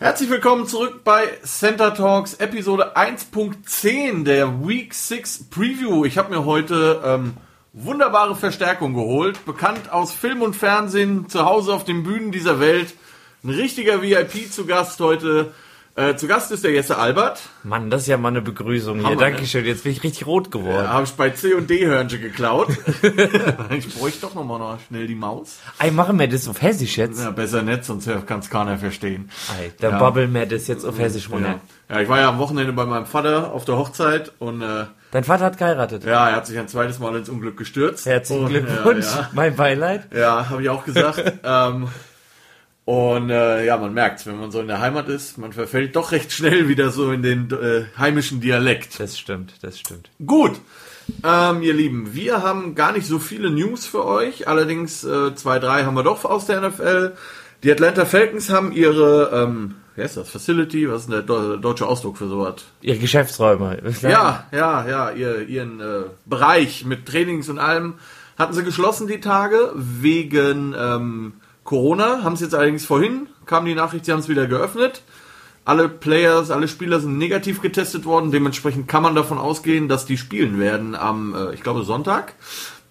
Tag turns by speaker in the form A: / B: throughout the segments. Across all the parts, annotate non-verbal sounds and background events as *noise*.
A: Herzlich willkommen zurück bei Center Talks Episode 1.10 der Week 6 Preview. Ich habe mir heute ähm, wunderbare Verstärkung geholt, bekannt aus Film und Fernsehen, zu Hause auf den Bühnen dieser Welt. Ein richtiger VIP zu Gast heute. Äh, zu Gast ist der Jesse Albert.
B: Mann, das ist ja mal eine Begrüßung
A: Hammer,
B: hier.
A: ne?
B: Dankeschön. Jetzt bin ich richtig rot geworden.
A: Ja, habe ich bei C und D Hörnchen geklaut. *laughs* ich bräuchte doch nochmal noch schnell die Maus.
B: Ey, machen wir das auf Hessisch jetzt?
A: Ja, besser nicht, sonst kann es keiner verstehen.
B: Ey, dann
A: Ja.
B: babbeln wir das jetzt auf Hessisch runter.
A: Ja. ja, ich war ja am Wochenende bei meinem Vater auf der Hochzeit und äh,
B: Dein Vater hat geheiratet.
A: ja, er hat sich ein zweites Mal ins Unglück gestürzt.
B: Herzlichen
A: Und,
B: Glückwunsch.
A: Ja,
B: Mein Beileid.
A: ja. ja habe ich auch gesagt. *laughs* ähm, und äh, ja, man merkt, wenn man so in der Heimat ist, man verfällt doch recht schnell wieder so in den äh, heimischen Dialekt.
B: Das stimmt, das stimmt.
A: Gut, ähm, ihr Lieben, wir haben gar nicht so viele News für euch. Allerdings äh, zwei, drei haben wir doch aus der NFL. Die Atlanta Falcons haben ihre, ähm, wie heißt das, Facility, was ist denn der deu- deutsche Ausdruck für sowas?
B: Ihre Geschäftsräume.
A: Ja, ja, ja, ihr, ihren äh, Bereich mit Trainings und allem hatten sie geschlossen die Tage wegen ähm, Corona. Haben es jetzt allerdings vorhin, kam die Nachricht, sie haben es wieder geöffnet. Alle Players, alle Spieler sind negativ getestet worden. Dementsprechend kann man davon ausgehen, dass die spielen werden am, äh, ich glaube, Sonntag.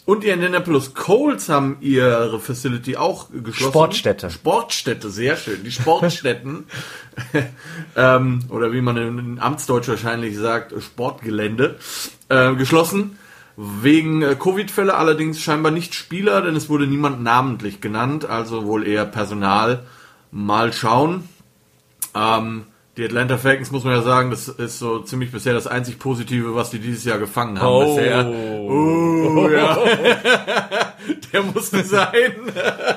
A: Und die Indianapolis Colts haben ihre Facility auch geschlossen.
B: Sportstätte.
A: Sportstätte, sehr schön. Die Sportstätten. *laughs* ähm, oder wie man in Amtsdeutsch wahrscheinlich sagt, Sportgelände. Äh, geschlossen. Wegen äh, Covid-Fälle allerdings scheinbar nicht Spieler, denn es wurde niemand namentlich genannt, also wohl eher Personal. Mal schauen. Ähm, die Atlanta Falcons muss man ja sagen, das ist so ziemlich bisher das einzig Positive, was die dieses Jahr gefangen haben
B: Oh.
A: bisher. Oh, ja. *laughs* Der musste sein.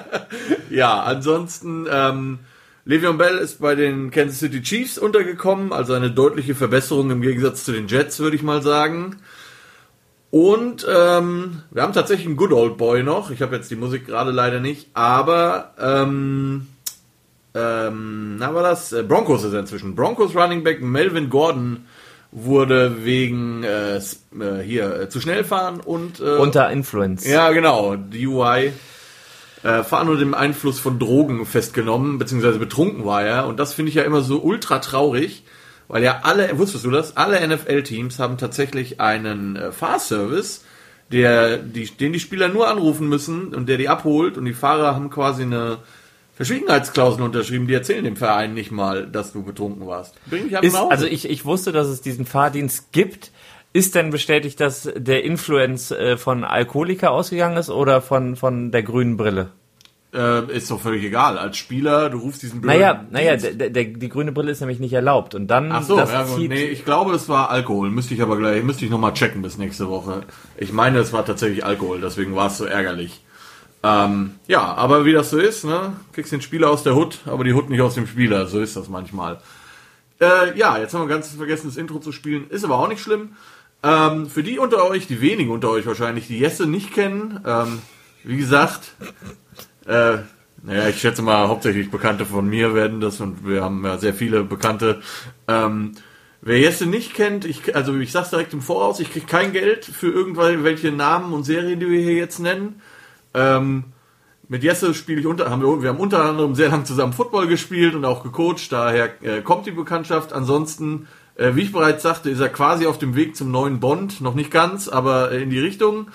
A: *laughs* ja, ansonsten, ähm, Le'Veon Bell ist bei den Kansas City Chiefs untergekommen, also eine deutliche Verbesserung im Gegensatz zu den Jets, würde ich mal sagen. Und ähm, wir haben tatsächlich einen Good Old Boy noch. Ich habe jetzt die Musik gerade leider nicht, aber ähm, ähm, na war das? Äh, Broncos ist inzwischen. Broncos Running Back Melvin Gordon wurde wegen äh, äh, hier äh, zu schnell fahren und äh,
B: Unter Influence.
A: ja genau DUI fahren unter dem Einfluss von Drogen festgenommen beziehungsweise betrunken war er und das finde ich ja immer so ultra traurig, weil ja alle wusstest du das? Alle NFL-Teams haben tatsächlich einen äh, Fahrservice, der die, den die Spieler nur anrufen müssen und der die abholt und die Fahrer haben quasi eine Verschwiegenheitsklausel unterschrieben, die erzählen dem Verein nicht mal, dass du betrunken warst. Bring dich einfach
B: Ist, also ich, ich wusste, dass es diesen Fahrdienst gibt. Ist denn bestätigt, dass der Influence äh, von Alkoholiker ausgegangen ist oder von, von der grünen Brille?
A: Äh, ist doch völlig egal. Als Spieler, du rufst diesen
B: Naja,
A: blöden
B: naja,
A: Dienst.
B: der, der, die grüne Brille ist nämlich nicht erlaubt. Und dann
A: Ach so,
B: das
A: ja,
B: zieht,
A: nee, ich glaube, es war Alkohol. Müsste ich aber gleich, müsste ich nochmal checken bis nächste Woche. Ich meine, es war tatsächlich Alkohol, deswegen war es so ärgerlich. Ähm, ja, aber wie das so ist, ne? Kriegst den Spieler aus der Hut, aber die Hut nicht aus dem Spieler. So ist das manchmal. Äh, ja, jetzt haben wir ganz vergessen, das Intro zu spielen. Ist aber auch nicht schlimm. Ähm, für die unter euch, die wenigen unter euch wahrscheinlich, die Jesse nicht kennen, ähm, wie gesagt, äh, naja, ich schätze mal, hauptsächlich Bekannte von mir werden das und wir haben ja sehr viele Bekannte. Ähm, wer Jesse nicht kennt, ich, also ich sag's direkt im Voraus, ich krieg kein Geld für irgendwelche Namen und Serien, die wir hier jetzt nennen. Ähm, mit Jesse spiele ich unter, haben wir, wir haben unter anderem sehr lang zusammen Football gespielt und auch gecoacht, daher äh, kommt die Bekanntschaft. Ansonsten, äh, wie ich bereits sagte, ist er quasi auf dem Weg zum neuen Bond, noch nicht ganz, aber äh, in die Richtung.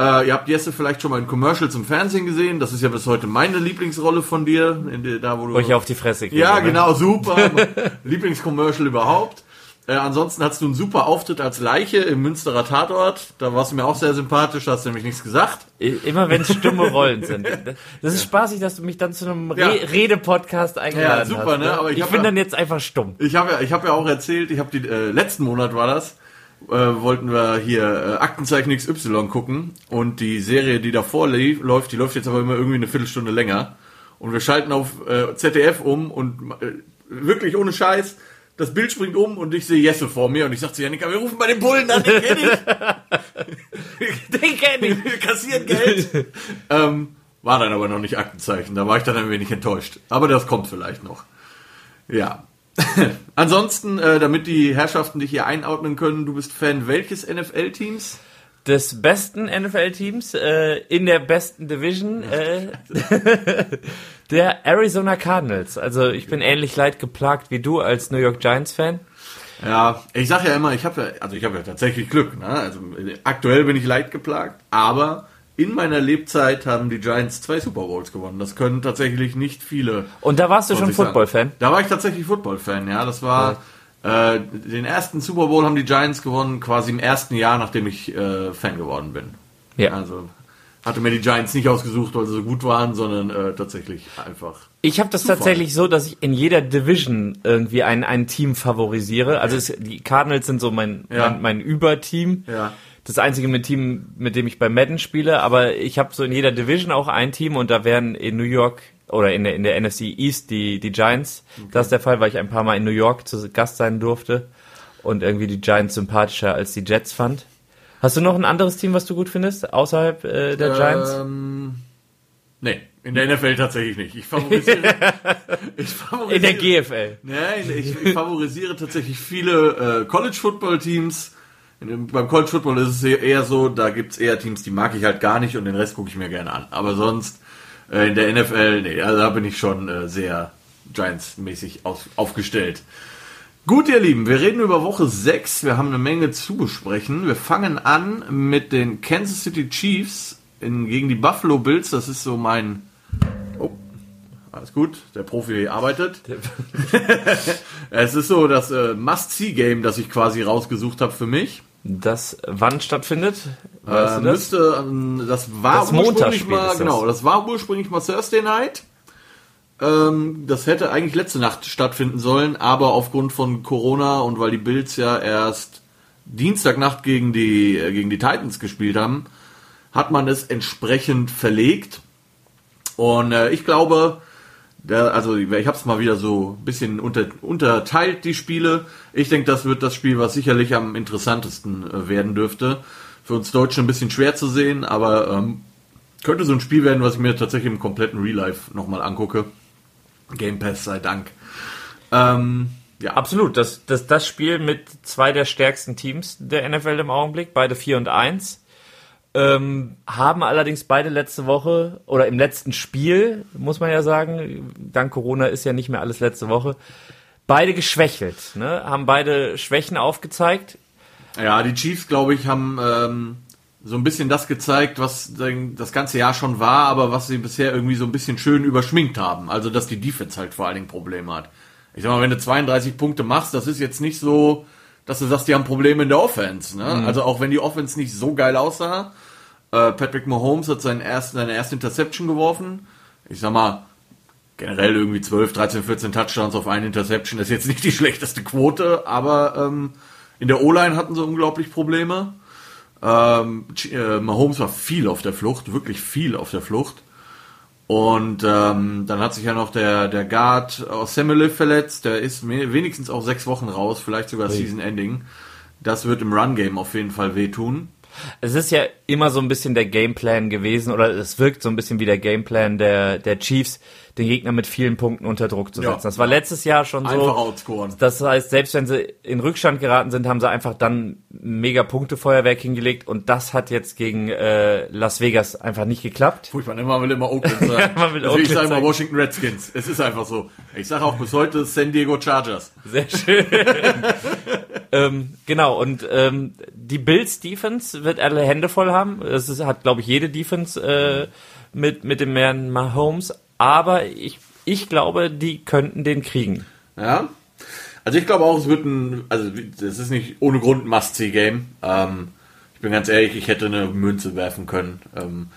A: Äh, ihr habt Jesse vielleicht schon mal in Commercials im Fernsehen gesehen, das ist ja bis heute meine Lieblingsrolle von dir, in der, da wo du...
B: wo ich auf die Fresse kriege.
A: Ja,
B: ne?
A: genau, super. *laughs* Lieblingscommercial überhaupt. Äh, ansonsten hattest du einen super Auftritt als Leiche im Münsterer Tatort. Da warst du mir auch sehr sympathisch, da hast du nämlich nichts gesagt.
B: Immer wenn es stumme Rollen sind. *laughs* Das ist spaßig, dass du mich dann zu einem Re
A: Ja.
B: Rede-Podcast eingeladen
A: Ja, super,
B: hast.
A: ne? Aber ich
B: ich
A: hab
B: bin
A: ja-
B: dann jetzt einfach stumm.
A: Ich habe ja, ich habe ja auch erzählt, ich habe die äh, letzten Monat war das, äh, wollten wir hier äh, Aktenzeichen XY gucken und die Serie, die davor lief, läuft, die läuft jetzt aber immer irgendwie eine Viertelstunde länger und wir schalten auf äh, ZDF um und äh, wirklich ohne Scheiß. Das Bild springt um und ich sehe Jesse vor mir und ich sag zu Janika, wir rufen bei den Bullen an, den kenn ich. *laughs*
B: Den kenn ich.
A: wir kassieren Geld. ähm, war dann aber noch nicht Aktenzeichen. Da war ich dann ein wenig enttäuscht. Aber das kommt vielleicht noch. Ja. *laughs* Ansonsten, äh, damit die Herrschaften dich hier einordnen können, du bist Fan welches NFL-Teams?
B: des besten NFL-Teams äh, in der besten Division, äh, *laughs* der Arizona Cardinals. Also ich bin ähnlich leid geplagt wie du als New York Giants-Fan.
A: Ja, ich sag ja immer, ich habe ja, also ich habe ja tatsächlich Glück. Ne? Also aktuell bin ich leid geplagt, aber in meiner Lebzeit haben die Giants zwei Super Bowls gewonnen. Das können tatsächlich nicht viele.
B: Und da warst du schon Football-Fan?
A: Da war ich tatsächlich Football-Fan, ja. Das war ja. äh, den ersten Super Bowl haben die Giants gewonnen, quasi im ersten Jahr, nachdem ich äh, Fan geworden bin. Ja. Also hatte mir die Giants nicht ausgesucht, weil sie so gut waren, sondern äh, tatsächlich einfach.
B: Ich habe das Zufall. tatsächlich so, dass ich in jeder Division irgendwie ein, ein Team favorisiere. Also es, die Cardinals sind so mein, ja. mein, mein Überteam. Ja das einzige mit Team, mit dem ich bei Madden spiele, aber ich habe so in jeder Division auch ein Team und da werden in New York oder in der, in der NFC East die, die Giants. Okay. Das ist der Fall, weil ich ein paar Mal in New York zu Gast sein durfte und irgendwie die Giants sympathischer als die Jets fand. Hast du noch ein anderes Team, was du gut findest, außerhalb äh, der Giants?
A: Ähm, nee, in der NFL tatsächlich nicht. Ich favorisiere, *laughs*
B: ich favorisiere in der GFL.
A: Nein, ich, ich favorisiere tatsächlich viele äh, College Football Teams beim College Football ist es eher so, da gibt's eher Teams, die mag ich halt gar nicht und den Rest gucke ich mir gerne an. Aber sonst äh, in der NFL, nee, also da bin ich schon äh, sehr Giants-mäßig aufgestellt. Gut, ihr Lieben, wir reden über Woche 6. Wir haben eine Menge zu besprechen. Wir fangen an mit den Kansas City Chiefs in, gegen die Buffalo Bills. Das ist so mein. Oh, alles gut, der Profi arbeitet. *laughs* es ist so das äh, Must-See-Game, das ich quasi rausgesucht habe für mich.
B: Das wann stattfindet?
A: Weißt äh, das? Müsste, ähm, das war das ursprünglich mal, das. genau, das war ursprünglich mal Thursday Night. Ähm, das hätte eigentlich letzte Nacht stattfinden sollen, aber aufgrund von Corona und weil die Bills ja erst Dienstagnacht gegen die, äh, gegen die Titans gespielt haben, hat man es entsprechend verlegt. Und äh, ich glaube, der, also ich habe es mal wieder so ein bisschen unter, unterteilt, die Spiele. Ich denke, das wird das Spiel, was sicherlich am interessantesten äh, werden dürfte. Für uns Deutsche ein bisschen schwer zu sehen, aber ähm, könnte so ein Spiel werden, was ich mir tatsächlich im kompletten Real Life nochmal angucke. Game Pass sei Dank.
B: Ähm, ja. Absolut. Das, das, das Spiel mit zwei der stärksten Teams der NFL im Augenblick, beide 4 und 1. Ähm, haben allerdings beide letzte Woche oder im letzten Spiel, muss man ja sagen, dank Corona ist ja nicht mehr alles letzte Woche, beide geschwächelt, ne? haben beide Schwächen aufgezeigt.
A: Ja, die Chiefs, glaube ich, haben ähm, so ein bisschen das gezeigt, was das ganze Jahr schon war, aber was sie bisher irgendwie so ein bisschen schön überschminkt haben. Also, dass die Defense halt vor allen Dingen Probleme hat. Ich sag mal, wenn du 32 Punkte machst, das ist jetzt nicht so, dass du sagst, die haben Probleme in der Offense. Ne? Mhm. Also auch wenn die Offense nicht so geil aussah, äh, Patrick Mahomes hat seinen ersten, seine erste Interception geworfen. Ich sag mal, generell irgendwie 12, 13, 14 Touchdowns auf eine Interception ist jetzt nicht die *laughs* schlechteste Quote, aber ähm, in der O-Line hatten sie unglaublich Probleme. Ähm, äh, Mahomes war viel auf der Flucht, wirklich viel auf der Flucht. Und ähm, dann hat sich ja noch der, der Guard aus Semele verletzt. Der ist wenigstens auch sechs Wochen raus, vielleicht sogar hey. Season Ending. Das wird im Run-Game auf jeden Fall wehtun.
B: Es ist ja immer so ein bisschen der Gameplan gewesen, oder es wirkt so ein bisschen wie der Gameplan der, der Chiefs, den Gegner mit vielen Punkten unter Druck zu setzen. Ja. Das war letztes Jahr schon so. Einfach outscoren. Das heißt, selbst wenn sie in Rückstand geraten sind, haben sie einfach dann mega Punktefeuerwerk hingelegt und das hat jetzt gegen äh, Las Vegas einfach nicht geklappt.
A: Furchtbar, ne? man will immer Oakland *laughs* sagen. man will also Oakland ich sage immer Washington Redskins. Es ist einfach so. Ich sage auch bis heute San Diego Chargers.
B: Sehr schön. *laughs* ähm, genau, und ähm, die Bills Defense wird alle Hände voll haben. Das ist, hat, glaube ich, jede Defense äh, mit, mit dem Herrn Mahomes aber ich, ich glaube, die könnten den kriegen.
A: Ja. Also ich glaube auch, es wird ein, also es ist nicht ohne Grund ein Must-See-Game. Ähm, ich bin ganz ehrlich, ich hätte eine Münze werfen können. Ähm,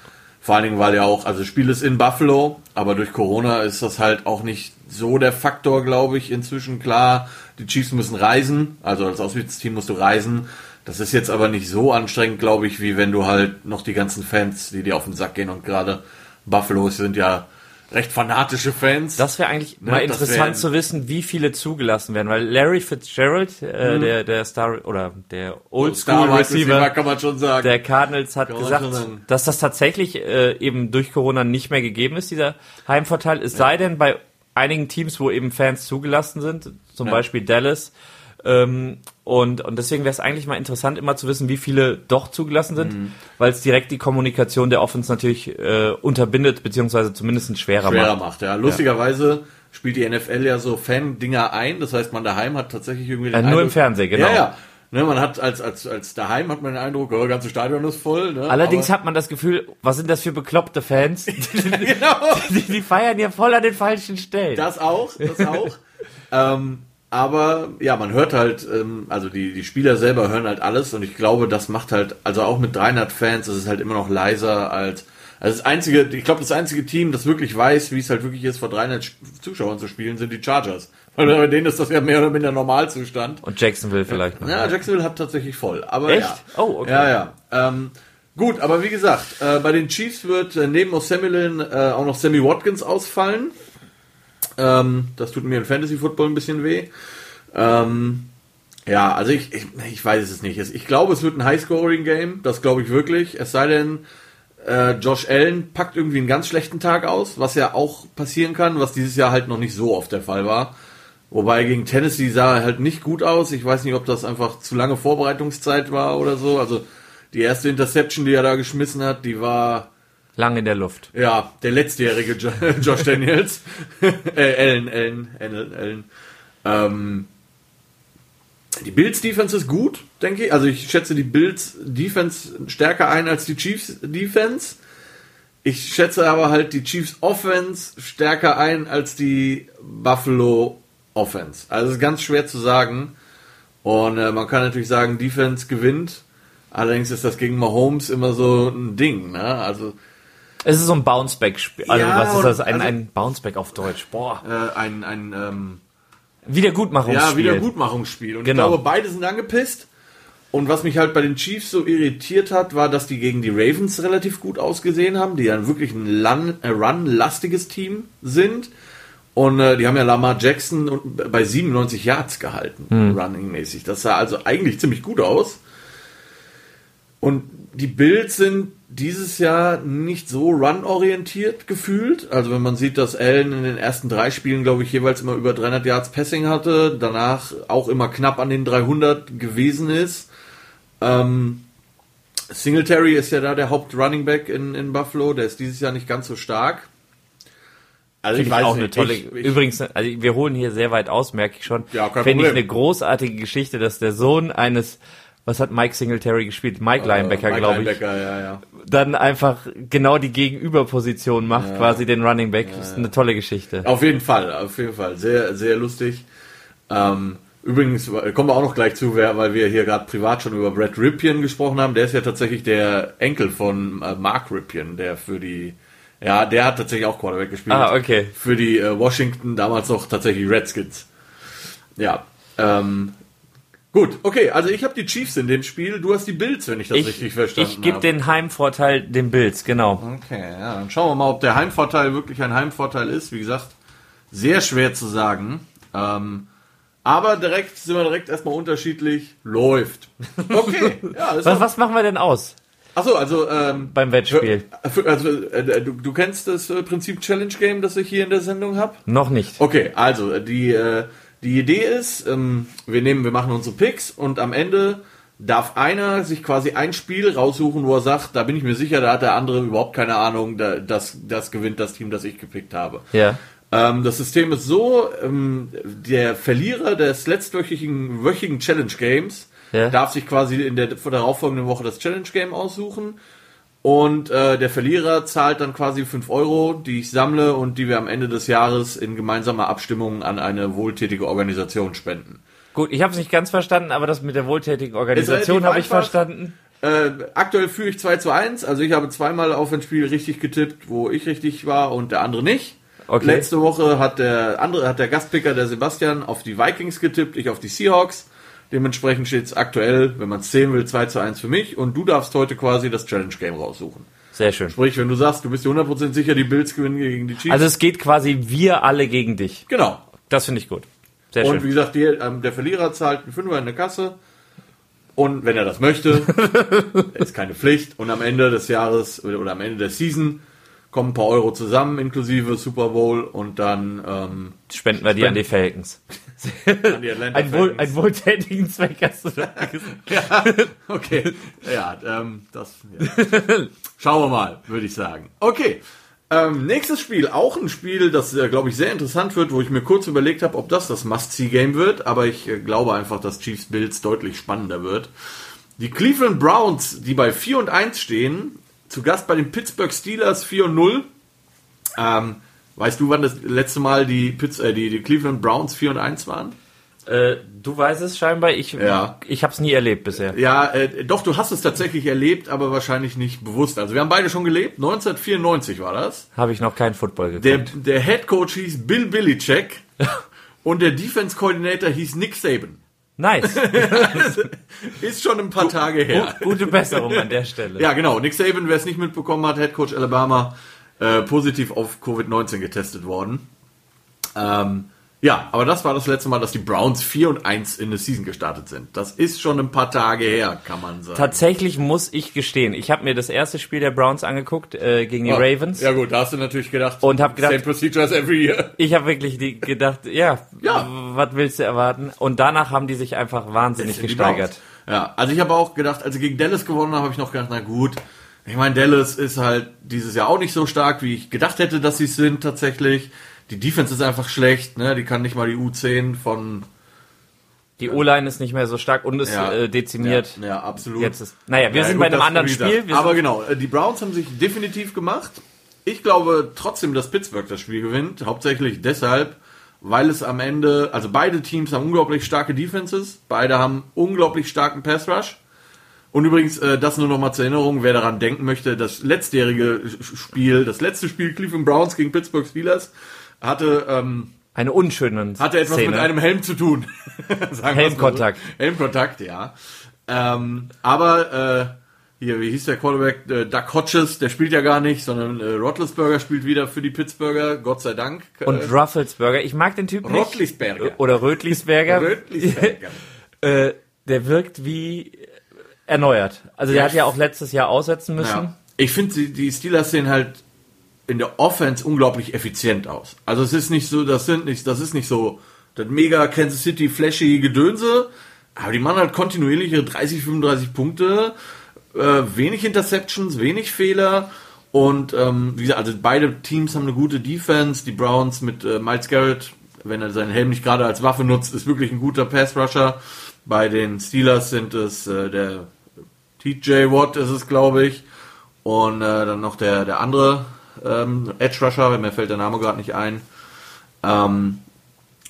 A: vor allen Dingen, weil ja auch, also das Spiel ist in Buffalo, aber durch Corona ist das halt auch nicht so der Faktor, glaube ich, inzwischen. Klar, die Chiefs müssen reisen, also als Auswärtsteam musst du reisen. Das ist jetzt aber nicht so anstrengend, glaube ich, wie wenn du halt noch die ganzen Fans, die dir auf den Sack gehen und gerade Buffalo sind ja recht fanatische Fans.
B: Das wäre eigentlich ne, mal interessant zu wissen, wie viele zugelassen werden, weil Larry Fitzgerald, äh, mhm. der der Star oder der Oldschool Receiver,
A: kann man schon sagen.
B: der Cardinals hat gesagt, dass das tatsächlich äh, eben durch Corona nicht mehr gegeben ist, dieser Heimvorteil. Es ja. sei denn bei einigen Teams, wo eben Fans zugelassen sind, zum ja. Beispiel Dallas, ähm, Und, und deswegen wäre es eigentlich mal interessant, immer zu wissen, wie viele doch zugelassen sind, mhm. weil es direkt die Kommunikation der Offense natürlich äh, unterbindet, beziehungsweise zumindest schwerer,
A: schwerer macht. macht. Ja, lustigerweise ja. spielt die NFL ja so Fan-Dinger ein, das heißt, man daheim hat tatsächlich irgendwie
B: den ja, Nur Eindruck, im Fernsehen, genau.
A: Ja, ja. Ne, man hat als, als, als daheim hat man den Eindruck, oh, das ganze Stadion ist voll. Ne?
B: Allerdings Aber hat man das Gefühl, was sind das für bekloppte Fans? *laughs* *laughs* genau. die, die, feiern ja voll an den falschen Stellen.
A: Das auch, das auch. *laughs* ähm, aber ja, man hört halt, ähm, also die, die Spieler selber hören halt alles und ich glaube, das macht halt, also auch mit 300 Fans, ist halt immer noch leiser als, also das einzige, ich glaube, das einzige Team, das wirklich weiß, wie es halt wirklich ist, vor 300 Zuschauern zu spielen, sind die Chargers. Weil bei denen ist das ja mehr oder minder Normalzustand.
B: Und Jacksonville vielleicht noch.
A: Ja, Jacksonville hat tatsächlich voll. Aber
B: Echt?
A: Ja.
B: Oh, okay.
A: Ja, ja. Ähm, gut, aber wie gesagt, äh, bei den Chiefs wird äh, neben O'Samilin äh, auch noch Sammy Watkins ausfallen. Ähm, das tut mir in Fantasy Football ein bisschen weh. Ähm, ja, also ich, ich, ich weiß es nicht. Ich glaube, es wird ein High-Scoring-Game. Das glaube ich wirklich. Es sei denn, äh, Josh Allen packt irgendwie einen ganz schlechten Tag aus, was ja auch passieren kann, was dieses Jahr halt noch nicht so oft der Fall war. Wobei gegen Tennessee sah er halt nicht gut aus. Ich weiß nicht, ob das einfach zu lange Vorbereitungszeit war oder so. Also die erste Interception, die er da geschmissen hat, die war
B: Lang in der Luft.
A: Ja, der letztjährige *laughs* Josh Daniels. *laughs* äh, Ellen, Ellen, Ellen, Ellen. Ähm, die Bills Defense ist gut, denke ich. Also ich schätze die Bills Defense stärker ein als die Chiefs Defense. Ich schätze aber halt die Chiefs Offense stärker ein als die Buffalo Offense. Also es ist ganz schwer zu sagen. Und äh, man kann natürlich sagen, Defense gewinnt. Allerdings ist das gegen Mahomes immer so ein Ding. Ne? Also
B: es ist so ein Bounceback-Spiel. Also ja, was ist das? Ein, also, ein Bounceback auf Deutsch. Boah.
A: Äh, ein ein ähm,
B: Wiedergutmachungsspiel.
A: Ja, Wiedergutmachungsspiel. Und genau. ich glaube, beide sind angepisst. Und was mich halt bei den Chiefs so irritiert hat, war, dass die gegen die Ravens relativ gut ausgesehen haben, die ja wirklich ein äh, Run-lastiges Team sind. Und äh, die haben ja Lamar Jackson bei 97 Yards gehalten, hm. running-mäßig. Das sah also eigentlich ziemlich gut aus. Und die Bills sind dieses Jahr nicht so run-orientiert gefühlt. Also wenn man sieht, dass Allen in den ersten drei Spielen, glaube ich, jeweils immer über 300 Yards Passing hatte, danach auch immer knapp an den 300 gewesen ist. Ähm, Singletary ist ja da der Haupt-Running Back in, in Buffalo, der ist dieses Jahr nicht ganz so stark.
B: Also ich, ich weiß auch nicht. eine tolle. Ich, ich, übrigens, also wir holen hier sehr weit aus, merke ich schon. Ja, kein Finde ich eine großartige Geschichte, dass der Sohn eines was hat Mike Singletary gespielt? Mike Linebacker, uh, glaube ich. Ja, ja. Dann einfach genau die Gegenüberposition macht, ja. quasi den Running Back. Ja, das ist eine tolle Geschichte.
A: Auf jeden Fall, auf jeden Fall. Sehr, sehr lustig. Ähm, übrigens kommen wir auch noch gleich zu, weil wir hier gerade privat schon über Brad Ripien gesprochen haben. Der ist ja tatsächlich der Enkel von äh, Mark Ripien, der für die ja, der hat tatsächlich auch Quarterback gespielt.
B: Ah, okay.
A: Für die äh, Washington, damals noch tatsächlich Redskins. Ja. Ähm, Gut, okay, also ich habe die Chiefs in dem Spiel, du hast die Bills, wenn ich das
B: ich,
A: richtig verstanden habe.
B: Ich gebe den Heimvorteil den Bills, genau.
A: Okay, ja, dann schauen wir mal, ob der Heimvorteil wirklich ein Heimvorteil ist. Wie gesagt, sehr schwer zu sagen. Ähm, aber direkt sind wir direkt erstmal unterschiedlich. Läuft.
B: Okay. *laughs* ja, was, was machen wir denn aus?
A: Achso, also ähm,
B: beim Wettspiel.
A: Also äh, du, du kennst das äh, Prinzip Challenge Game, das ich hier in der Sendung habe?
B: Noch nicht.
A: Okay, also die äh, die Idee ist, ähm, wir nehmen, wir machen unsere Picks und am Ende darf einer sich quasi ein Spiel raussuchen, wo er sagt, da bin ich mir sicher, da hat der andere überhaupt keine Ahnung, da, das, das gewinnt das Team, das ich gepickt habe.
B: Ja.
A: Ähm, das System ist so, ähm, der Verlierer des letztwöchigen wöchigen Challenge Games ja. darf sich quasi in der darauffolgenden Woche das Challenge Game aussuchen und äh, der Verlierer zahlt dann quasi 5 Euro, die ich sammle und die wir am Ende des Jahres in gemeinsamer Abstimmung an eine wohltätige Organisation spenden.
B: Gut, ich habe es nicht ganz verstanden, aber das mit der wohltätigen Organisation habe ich verstanden.
A: Äh, aktuell führe ich 2 zu 1, also ich habe zweimal auf ein Spiel richtig getippt, wo ich richtig war und der andere nicht. Okay. Letzte Woche hat der andere, hat der Gastpicker, der Sebastian, auf die Vikings getippt, ich auf die Seahawks. Dementsprechend steht es aktuell, wenn man es zählen will, 2 zu 1 für mich und du darfst heute quasi das Challenge Game raussuchen.
B: Sehr schön.
A: Sprich, wenn du sagst, du bist dir 100% sicher, die Bills gewinnen gegen die Chiefs.
B: Also es geht quasi wir alle gegen dich.
A: Genau.
B: Das finde ich gut.
A: Sehr und schön. Und wie gesagt, die, ähm, der Verlierer zahlt einen Fünfer in der Kasse. Und wenn er das möchte, *laughs* ist keine Pflicht. Und am Ende des Jahres oder am Ende der Season kommen ein paar Euro zusammen, inklusive Super Bowl. Und dann ähm,
B: spenden wir die an die Falcons. Ein, wohl, ein wohltätigen Zweck hast du da *laughs* gesagt.
A: ja, okay. Ja, ähm, das. Ja. Schauen wir mal, würde ich sagen. Okay. Ähm, nächstes Spiel, auch ein Spiel, das, äh, glaube ich, sehr interessant wird, wo ich mir kurz überlegt habe, ob das das Must-See-Game wird, aber ich äh, glaube einfach, dass Chiefs Bills deutlich spannender wird. Die Cleveland Browns, die bei 4 und 1 stehen, zu Gast bei den Pittsburgh Steelers 4 und 0. Ähm, weißt du, wann das letzte Mal die, Pitts, äh, die, die Cleveland Browns 4 und 1 waren?
B: Äh, du weißt es scheinbar, ich, ja. ich habe es nie erlebt bisher.
A: Ja, äh, doch, du hast es tatsächlich erlebt, aber wahrscheinlich nicht bewusst. Also wir haben beide schon gelebt, 1994 war das.
B: Habe ich noch keinen Football geguckt.
A: Der, der Head Coach hieß Bill Belichick *laughs* und der Defense Coordinator hieß Nick Saban.
B: Nice. *laughs*
A: ist schon ein paar Tage her.
B: Gute Besserung an der Stelle.
A: Ja, genau. Nick Saban, wer es nicht mitbekommen hat, Head Coach Alabama, äh, positiv auf Covid-19 getestet worden. Ähm, ja, aber das war das letzte Mal, dass die Browns 4 und 1 in der Season gestartet sind. Das ist schon ein paar Tage her, kann man sagen.
B: Tatsächlich muss ich gestehen, ich habe mir das erste Spiel der Browns angeguckt äh, gegen die oh, Ravens.
A: Ja gut, da hast du natürlich gedacht.
B: Und habe gedacht,
A: same procedure as every year.
B: Ich habe wirklich die, gedacht, ja, ja, was willst du erwarten? Und danach haben die sich einfach wahnsinnig gesteigert.
A: Ja, also ich habe auch gedacht, als sie gegen Dallas gewonnen haben, habe ich noch gedacht, na gut, ich meine, Dallas ist halt dieses Jahr auch nicht so stark, wie ich gedacht hätte, dass sie es sind tatsächlich. Die Defense ist einfach schlecht, ne? Die kann nicht mal die U10 von.
B: Die O-Line ist nicht mehr so stark und ist ja, äh, dezimiert.
A: Ja, ja, absolut.
B: Jetzt ist, naja, wir ja, sind gut, bei einem anderen Spiel.
A: Aber genau, äh, die Browns haben sich definitiv gemacht. Ich glaube trotzdem, dass Pittsburgh das Spiel gewinnt. Hauptsächlich deshalb, weil es am Ende, also beide Teams haben unglaublich starke Defenses. Beide haben unglaublich starken Pass Rush. Und übrigens, äh, das nur noch mal zur Erinnerung, wer daran denken möchte, das letztjährige Spiel, das letzte Spiel Cleveland Browns gegen Pittsburgh Steelers hatte ähm,
B: eine unschöne
A: hatte etwas Szene. mit einem Helm zu tun. *laughs*
B: Helmkontakt.
A: So. Helmkontakt, ja. Ähm, aber äh, hier, wie hieß der Quarterback? Äh, Doug Hodges, der spielt ja gar nicht, sondern äh, Rotlesberger spielt wieder für die Pittsburgher, Gott sei Dank.
B: Und äh, Rufflesberger, ich mag den Typ nicht.
A: Rotlisberger.
B: Oder Rötlisberger.
A: Rötlisberger. *laughs*
B: äh, der wirkt wie erneuert. Also ja, der hat ja auch letztes Jahr aussetzen müssen. Ja.
A: Ich finde, die Steelers sehen halt in der Offense unglaublich effizient aus. Also es ist nicht so, das sind nicht, das ist nicht so das mega Kansas City flashy Gedönse, aber die machen halt kontinuierlich ihre 30, 35 Punkte, äh, wenig Interceptions, wenig Fehler und ähm, wie gesagt, also beide Teams haben eine gute Defense. Die Browns mit äh, Miles Garrett, wenn er seinen Helm nicht gerade als Waffe nutzt, ist wirklich ein guter Pass Rusher. Bei den Steelers sind es äh, der TJ Watt ist es, glaube ich, und äh, dann noch der der andere ähm, Edge Rusher, mir fällt der Name gerade nicht ein. Ähm,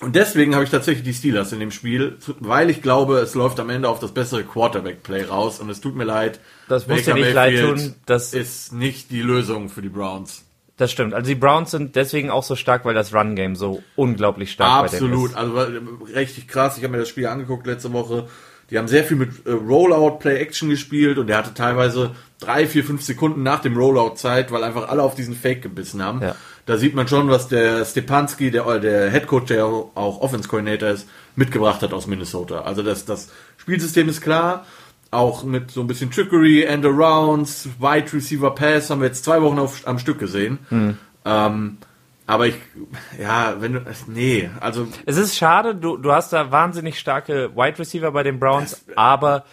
A: und deswegen habe ich tatsächlich die Steelers in dem Spiel, weil ich glaube, es läuft am Ende auf das bessere Quarterback-Play raus und es tut mir leid.
B: Das muss dir nicht leid tun.
A: Das ist nicht die Lösung für die Browns.
B: Das stimmt. Also die Browns sind deswegen auch so stark, weil das Run-Game so unglaublich stark
A: Absolut. ist. Absolut. Also richtig krass. Ich habe mir das Spiel angeguckt letzte Woche. Die haben sehr viel mit äh, Rollout, Play Action gespielt und der hatte teilweise drei, vier, fünf Sekunden nach dem Rollout Zeit, weil einfach alle auf diesen Fake gebissen haben. Ja. Da sieht man schon, was der Stepanski, der, äh, der Head Coach, der auch Offense Coordinator ist, mitgebracht hat aus Minnesota. Also das, das Spielsystem ist klar. Auch mit so ein bisschen Trickery, End Arounds, Wide Receiver Pass haben wir jetzt zwei Wochen auf, am Stück gesehen. Mhm. Ähm, aber ich, ja, wenn du, nee, also.
B: Es ist schade, du, du hast da wahnsinnig starke Wide Receiver bei den Browns, aber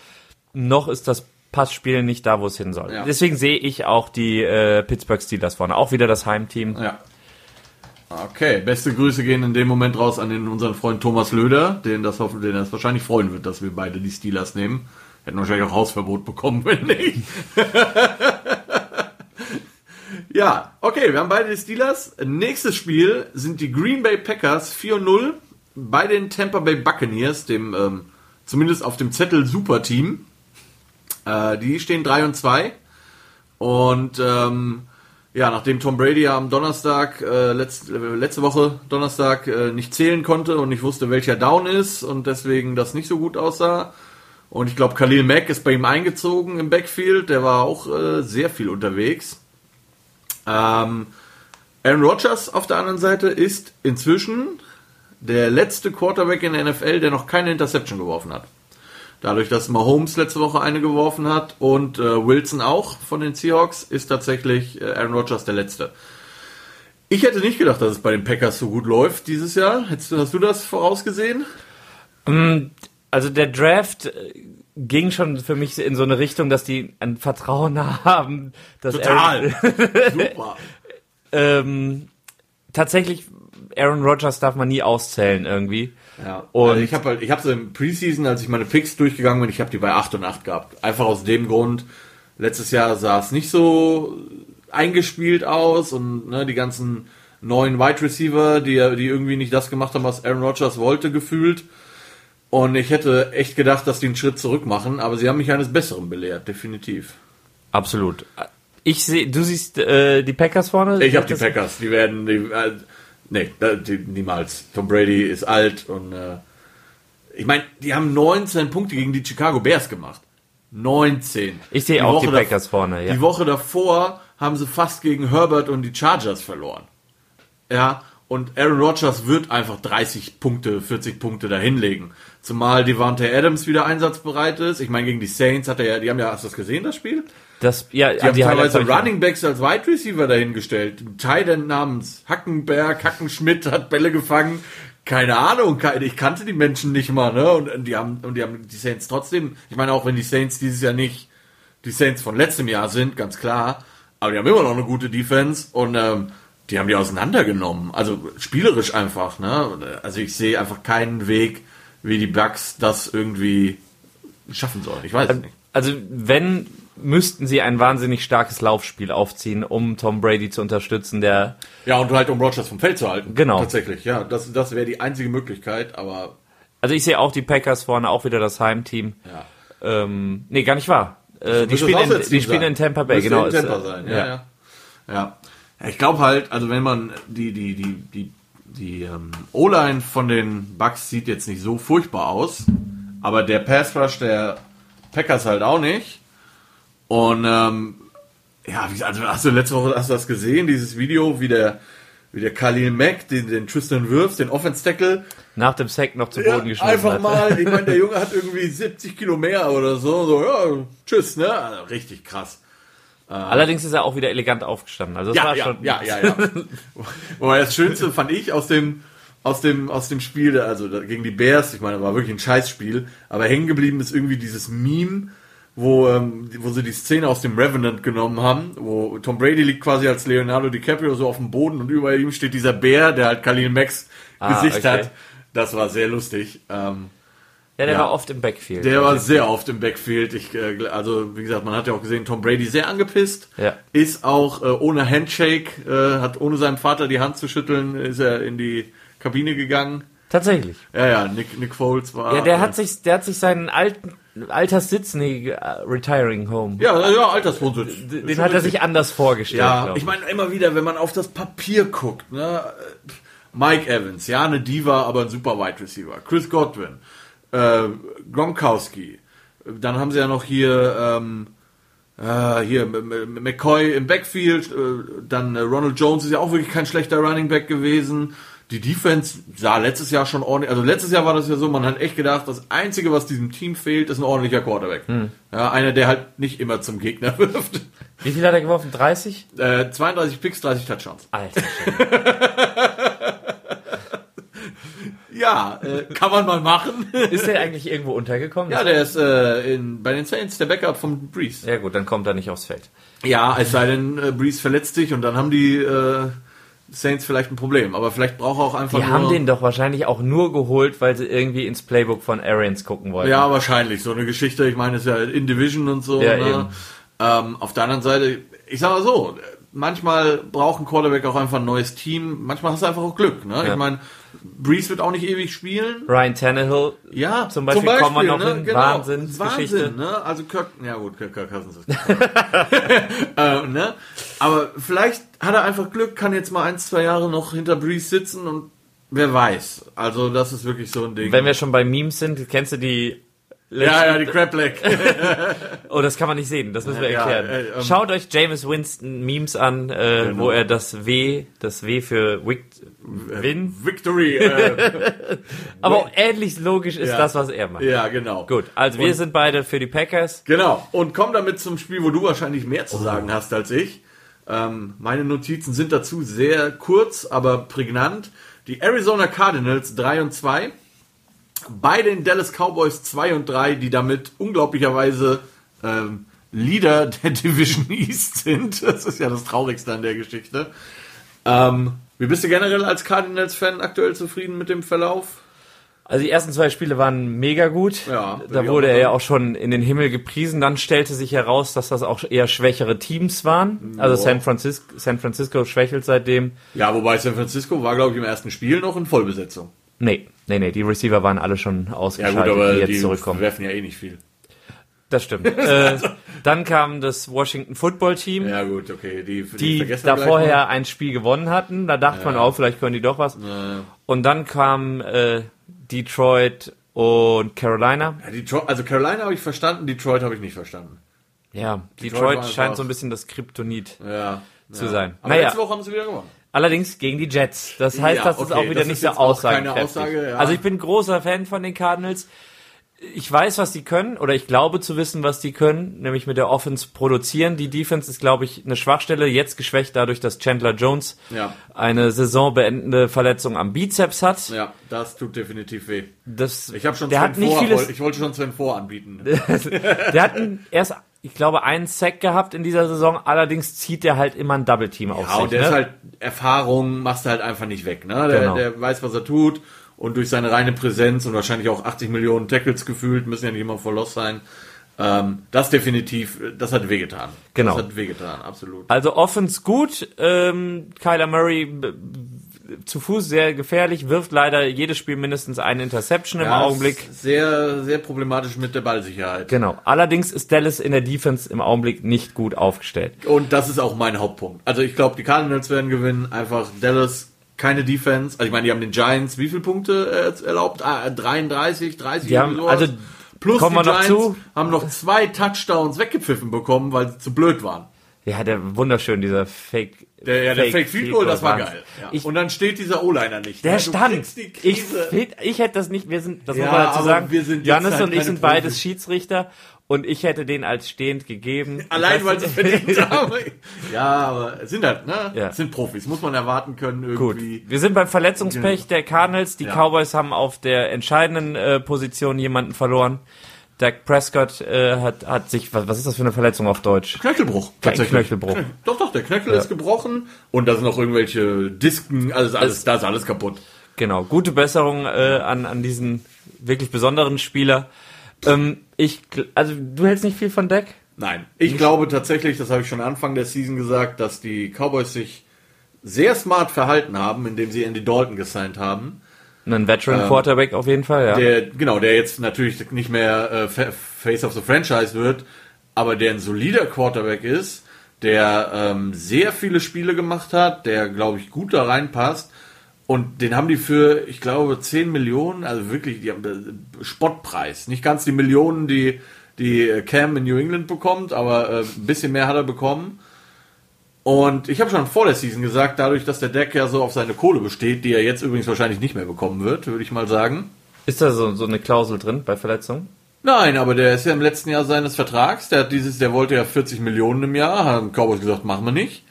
B: noch ist das Passspiel nicht da, wo es hin soll. Ja. Deswegen sehe ich auch die äh, Pittsburgh Steelers vorne. Auch wieder das Heimteam.
A: Ja. Okay, beste Grüße gehen in dem Moment raus an den, unseren Freund Thomas Löder, den das, hoffen, den das wahrscheinlich freuen wird, dass wir beide die Steelers nehmen. Hätten wahrscheinlich auch Hausverbot bekommen, *laughs* wenn nicht. Ja, okay, wir haben beide die Steelers. Nächstes Spiel sind die Green Bay Packers 4-0 bei den Tampa Bay Buccaneers, dem ähm, zumindest auf dem Zettel Superteam. Äh, die stehen 3 und 2. Und ähm, ja, nachdem Tom Brady am Donnerstag, äh, letzte, letzte Woche Donnerstag, äh, nicht zählen konnte und nicht wusste, welcher Down ist und deswegen das nicht so gut aussah. Und ich glaube, Khalil Mack ist bei ihm eingezogen im Backfield. Der war auch äh, sehr viel unterwegs. Ähm, Aaron Rodgers auf der anderen Seite ist inzwischen der letzte Quarterback in der NFL, der noch keine Interception geworfen hat. Dadurch, dass Mahomes letzte Woche eine geworfen hat und äh, Wilson auch von den Seahawks, ist tatsächlich äh, Aaron Rodgers der letzte. Ich hätte nicht gedacht, dass es bei den Packers so gut läuft dieses Jahr. Hast du das vorausgesehen?
B: Also der Draft äh, ging schon für mich in so eine Richtung, dass die ein Vertrauen *laughs* haben, dass
A: Total. *laughs* Super.
B: ähm, tatsächlich Aaron Rodgers darf man nie auszählen irgendwie.
A: Ja. Und also ich habe halt, ich habe so im Preseason, als ich meine Picks durchgegangen bin, ich habe die bei 8 und 8 gehabt. Einfach aus dem Grund, letztes Jahr sah es nicht so eingespielt aus und ne, die ganzen neuen Wide Receiver, die, die irgendwie nicht das gemacht haben, was Aaron Rodgers wollte, gefühlt. Und ich hätte echt gedacht, dass die einen Schritt zurück machen, aber sie haben mich eines Besseren belehrt, definitiv.
B: Absolut. Ich sehe, du siehst äh, die Packers vorne?
A: Ich habe die Packers, die werden, die, äh, nee, die, niemals. Tom Brady ist alt und äh, ich meine, die haben 19 Punkte gegen die Chicago Bears gemacht. 19.
B: Ich sehe auch Woche die Packers vorne,
A: ja. Die Woche davor haben sie fast gegen Herbert und die Chargers verloren. Ja, und Aaron Rodgers wird einfach 30 Punkte, 40 Punkte dahinlegen. Zumal Devante Adams wieder einsatzbereit ist. Ich meine, gegen die Saints hat er ja, die haben ja, hast du das gesehen, das Spiel?
B: Das, ja,
A: die haben die teilweise Running Backs als Wide Receiver dahingestellt. Ein Titan namens Hackenberg, Hackenschmidt hat Bälle gefangen. Keine Ahnung, ich kannte die Menschen nicht mal, ne? Und die haben, und die haben die Saints trotzdem, ich meine, auch wenn die Saints dieses Jahr nicht die Saints von letztem Jahr sind, ganz klar, aber die haben immer noch eine gute Defense und ähm, die haben die auseinandergenommen. Also spielerisch einfach, ne? Also ich sehe einfach keinen Weg, wie die Bucks das irgendwie schaffen sollen. Ich weiß es nicht.
B: Also wenn müssten sie ein wahnsinnig starkes Laufspiel aufziehen, um Tom Brady zu unterstützen, der
A: ja und halt um Rogers vom Feld zu halten.
B: Genau,
A: tatsächlich. Ja, das das wäre die einzige Möglichkeit. Aber
B: also ich sehe auch die Packers vorne, auch wieder das Heimteam.
A: Ja.
B: Ähm, nee, gar nicht wahr. Äh, die spielen, in, die spielen in Tampa Bay, genau.
A: In Tampa sein. Ja, ja. ja. ja. Ich glaube halt, also wenn man die die die die die ähm, O-Line von den Bucks sieht jetzt nicht so furchtbar aus, aber der Pass Rush der Packers halt auch nicht. Und ähm, ja, also hast du letzte Woche hast du das gesehen, dieses Video, wie der wie der Khalil Mack den, den Tristan Wirfs, den Offense Tackle
B: nach dem Sack noch zu Boden ja, geschmissen
A: einfach hat. mal, ich meine, der *laughs* Junge hat irgendwie 70 Kilo mehr oder so, so ja, tschüss, ne, also, richtig krass.
B: Äh, Allerdings ist er auch wieder elegant aufgestanden. Also das
A: ja,
B: war
A: ja,
B: schon.
A: Ja, ja, ja. *laughs* Wobei das Schönste fand ich aus dem aus dem aus dem Spiel, also gegen die Bears. Ich meine, war wirklich ein Scheißspiel. Aber hängen geblieben ist irgendwie dieses Meme, wo ähm, wo sie die Szene aus dem Revenant genommen haben, wo Tom Brady liegt quasi als Leonardo DiCaprio so auf dem Boden und über ihm steht dieser Bär, der halt Khalil Max ah, Gesicht okay. hat. Das war sehr lustig. Ähm,
B: ja, der ja. war oft im Backfield.
A: Der war sehr oft im Backfield. Ich, äh, also, wie gesagt, man hat ja auch gesehen, Tom Brady sehr angepisst.
B: Ja.
A: Ist auch äh, ohne Handshake, äh, hat ohne seinem Vater die Hand zu schütteln, ist er in die Kabine gegangen.
B: Tatsächlich.
A: Ja, ja, Nick, Nick Foles war.
B: Ja, der hat sich, der hat sich seinen alten Alterssitz, nee, Retiring Home.
A: Ja, ja, Alterswohnsitz.
B: Den, den hat er sich anders vorgestellt.
A: Ja, ich meine immer wieder, wenn man auf das Papier guckt, ne, Mike Evans, ja, eine Diva, aber ein super Wide Receiver. Chris Godwin, äh, Gronkowski. Dann haben sie ja noch hier, ähm, äh, hier McCoy im Backfield. Äh, dann äh, Ronald Jones ist ja auch wirklich kein schlechter Running Back gewesen. Die Defense sah letztes Jahr schon ordentlich. Also letztes Jahr war das ja so, man hat echt gedacht, das Einzige, was diesem Team fehlt, ist ein ordentlicher Quarterback. Hm. Ja, einer, der halt nicht immer zum Gegner *laughs* wirft.
B: Wie viel hat er geworfen? 30?
A: Äh, 32 Picks, 30 Touchdowns.
B: Alter. *laughs*
A: Ja, äh, kann man mal machen. *laughs*
B: Ist der eigentlich irgendwo untergekommen?
A: Ja, der ist äh, in, bei den Saints der Backup von Breeze.
B: Ja gut, dann kommt er nicht aufs Feld.
A: Ja, es sei denn, äh, Breeze verletzt sich und dann haben die äh, Saints vielleicht ein Problem. Aber vielleicht braucht er auch einfach
B: Die haben den doch wahrscheinlich auch nur geholt, weil sie irgendwie ins Playbook von Arians gucken wollten.
A: Ja, wahrscheinlich. So eine Geschichte, ich meine, ist ja in Division und so. Ja, ne? ähm, auf der anderen Seite, ich sag mal so, manchmal braucht ein Quarterback auch einfach ein neues Team. Manchmal hast du einfach auch Glück. Ne? Ja. Ich meine, Breeze wird auch nicht ewig spielen.
B: Ryan Tannehill.
A: Ja,
B: zum Beispiel, zum Beispiel kommen wir noch ne? hin.
A: Genau. Wahnsinn, Wahnsinn, ne? Also Kirk, ja gut, Kirk, Kirk Cousins ist *laughs* äh, ne? Aber vielleicht hat er einfach Glück, kann jetzt mal ein, zwei Jahre noch hinter Breeze sitzen und wer weiß. Also das ist wirklich so ein Ding.
B: Wenn wir schon bei Memes sind, kennst du die
A: ja, ja, die Crab Leg. *laughs*
B: oh, das kann man nicht sehen, das müssen wir erklären. Ja, äh, ähm, Schaut euch James Winston Memes an, äh, genau. wo er das W, das W für Wick, Win.
A: Victory. Äh, *laughs*
B: Aber ähnlich logisch ist ja. das, was er macht.
A: Ja, genau.
B: Gut, also wir sind beide für die Packers.
A: Genau. Und komm damit zum Spiel, wo du wahrscheinlich mehr zu sagen oh. hast als ich. Ähm, meine Notizen sind dazu sehr kurz, aber prägnant. Die Arizona Cardinals 3 und 2. Bei den Dallas Cowboys 2 und 3, die damit unglaublicherweise ähm, Leader *laughs* der Division East sind. Das ist ja das Traurigste an der Geschichte. Ähm, wie bist du generell als Cardinals-Fan aktuell zufrieden mit dem Verlauf?
B: Also die ersten zwei Spiele waren mega gut. Ja, da wurde er ja auch schon in den Himmel gepriesen. Dann stellte sich heraus, dass das auch eher schwächere Teams waren. Also San Francisco, San Francisco schwächelt seitdem.
A: Ja, wobei San Francisco war, glaube ich, im ersten Spiel noch in Vollbesetzung.
B: Nee, nee, nee, die Receiver waren alle schon ausgeschaltet, ja, gut, aber die jetzt die zurückkommen.
A: werfen ja eh nicht viel.
B: Das stimmt. *laughs* äh, dann kam das Washington Football Team.
A: Ja gut, okay. Die,
B: die, die da vorher ein Spiel gewonnen hatten. Da dachte ja. man auch, vielleicht können die doch was. Ja. Und dann kam äh, Detroit und Carolina.
A: Ja, Detroit, also Carolina habe ich verstanden, Detroit habe ich nicht verstanden.
B: Ja, Detroit, Detroit scheint so ein bisschen das Kryptonit zu sein.
A: Aber naja. letzte Woche haben sie wieder gewonnen.
B: Allerdings gegen die Jets. Das heißt, das okay, ist auch wieder nicht so aussagekräftig. Aussage, ja. Also ich bin großer Fan von den Cardinals ich weiß, was die können, oder ich glaube zu wissen, was die können, nämlich mit der Offense produzieren. Die Defense ist, glaube ich, eine Schwachstelle, jetzt geschwächt dadurch, dass Chandler Jones
A: ja.
B: eine saisonbeendende Verletzung am Bizeps hat.
A: Ja, das tut definitiv weh.
B: Das,
A: ich habe schon
B: der Sven hat nicht vor, vieles,
A: ich wollte schon Sven vor anbieten. *laughs*
B: der hat erst ich glaube, einen Sack gehabt in dieser Saison, allerdings zieht er halt immer ein Double Team auf
A: ja, sich. und der ne? ist halt Erfahrung, machst du halt einfach nicht weg, ne? Der, genau. der weiß, was er tut und durch seine reine Präsenz und wahrscheinlich auch 80 Millionen Tackles gefühlt, müssen ja nicht immer voll los sein. Ähm, das definitiv, das hat wehgetan.
B: Genau.
A: Das hat wehgetan, absolut.
B: Also Offens gut, ähm, Kyler Murray zu Fuß sehr gefährlich, wirft leider jedes Spiel mindestens eine Interception im ja, Augenblick.
A: Sehr, sehr problematisch mit der Ballsicherheit.
B: Genau. Allerdings ist Dallas in der Defense im Augenblick nicht gut aufgestellt.
A: Und das ist auch mein Hauptpunkt. Also ich glaube, die Cardinals werden gewinnen. Einfach Dallas keine Defense. Also ich meine, die haben den Giants wie viele Punkte äh, erlaubt? Ah, 33, 30
B: die haben, Also Plus
A: die Giants zu? haben noch zwei Touchdowns weggepfiffen bekommen, weil sie zu blöd waren.
B: Ja, der wunderschön, dieser Fake.
A: Der, ja, der Fake, Fake Field Goal, das war geil. Ja. Ich, und dann steht dieser O-Liner nicht.
B: Der ja, stand. Ich, ich hätte das nicht, wir sind, das ja, muss man dazu sagen, wir sind Janis halt und ich sind beides Schiedsrichter und ich hätte den als stehend gegeben. *laughs*
A: Allein, weil sie verdient *laughs* haben. Ja, aber es sind halt, ne? Ja. Es sind Profis, muss man erwarten können irgendwie.
B: Gut. Wir sind beim Verletzungspech der Cardinals. Die ja. Cowboys haben auf der entscheidenden äh, Position jemanden verloren. Dak Prescott äh, hat, hat sich, was, was ist das für eine Verletzung auf Deutsch?
A: Knöchelbruch.
B: Tatsächlich. Knöchelbruch.
A: Doch, doch, der Knöchel ja. ist gebrochen und da sind noch irgendwelche Disken, alles, alles, da ist alles kaputt.
B: Genau, gute Besserung äh, an, an diesen wirklich besonderen Spieler. Ähm, ich, also du hältst nicht viel von Dak?
A: Nein, ich nicht? glaube tatsächlich, das habe ich schon Anfang der Season gesagt, dass die Cowboys sich sehr smart verhalten haben, indem sie Andy Dalton gesigned haben.
B: Ein Veteran ähm, Quarterback auf jeden Fall, ja.
A: Der, genau, der jetzt natürlich nicht mehr äh, Face of the Franchise wird, aber der ein solider Quarterback ist, der ähm, sehr viele Spiele gemacht hat, der, glaube ich, gut da reinpasst und den haben die für, ich glaube, 10 Millionen, also wirklich, die haben äh, Spottpreis. Nicht ganz die Millionen, die, die Cam in New England bekommt, aber äh, ein bisschen mehr hat er bekommen. Und ich habe schon vor der Season gesagt, dadurch, dass der Deck ja so auf seine Kohle besteht, die er jetzt übrigens wahrscheinlich nicht mehr bekommen wird, würde ich mal sagen.
B: Ist da so, so eine Klausel drin bei Verletzungen?
A: Nein, aber der ist ja im letzten Jahr seines Vertrags, der hat dieses, der wollte ja 40 Millionen im Jahr, haben Cowboys gesagt, machen wir nicht.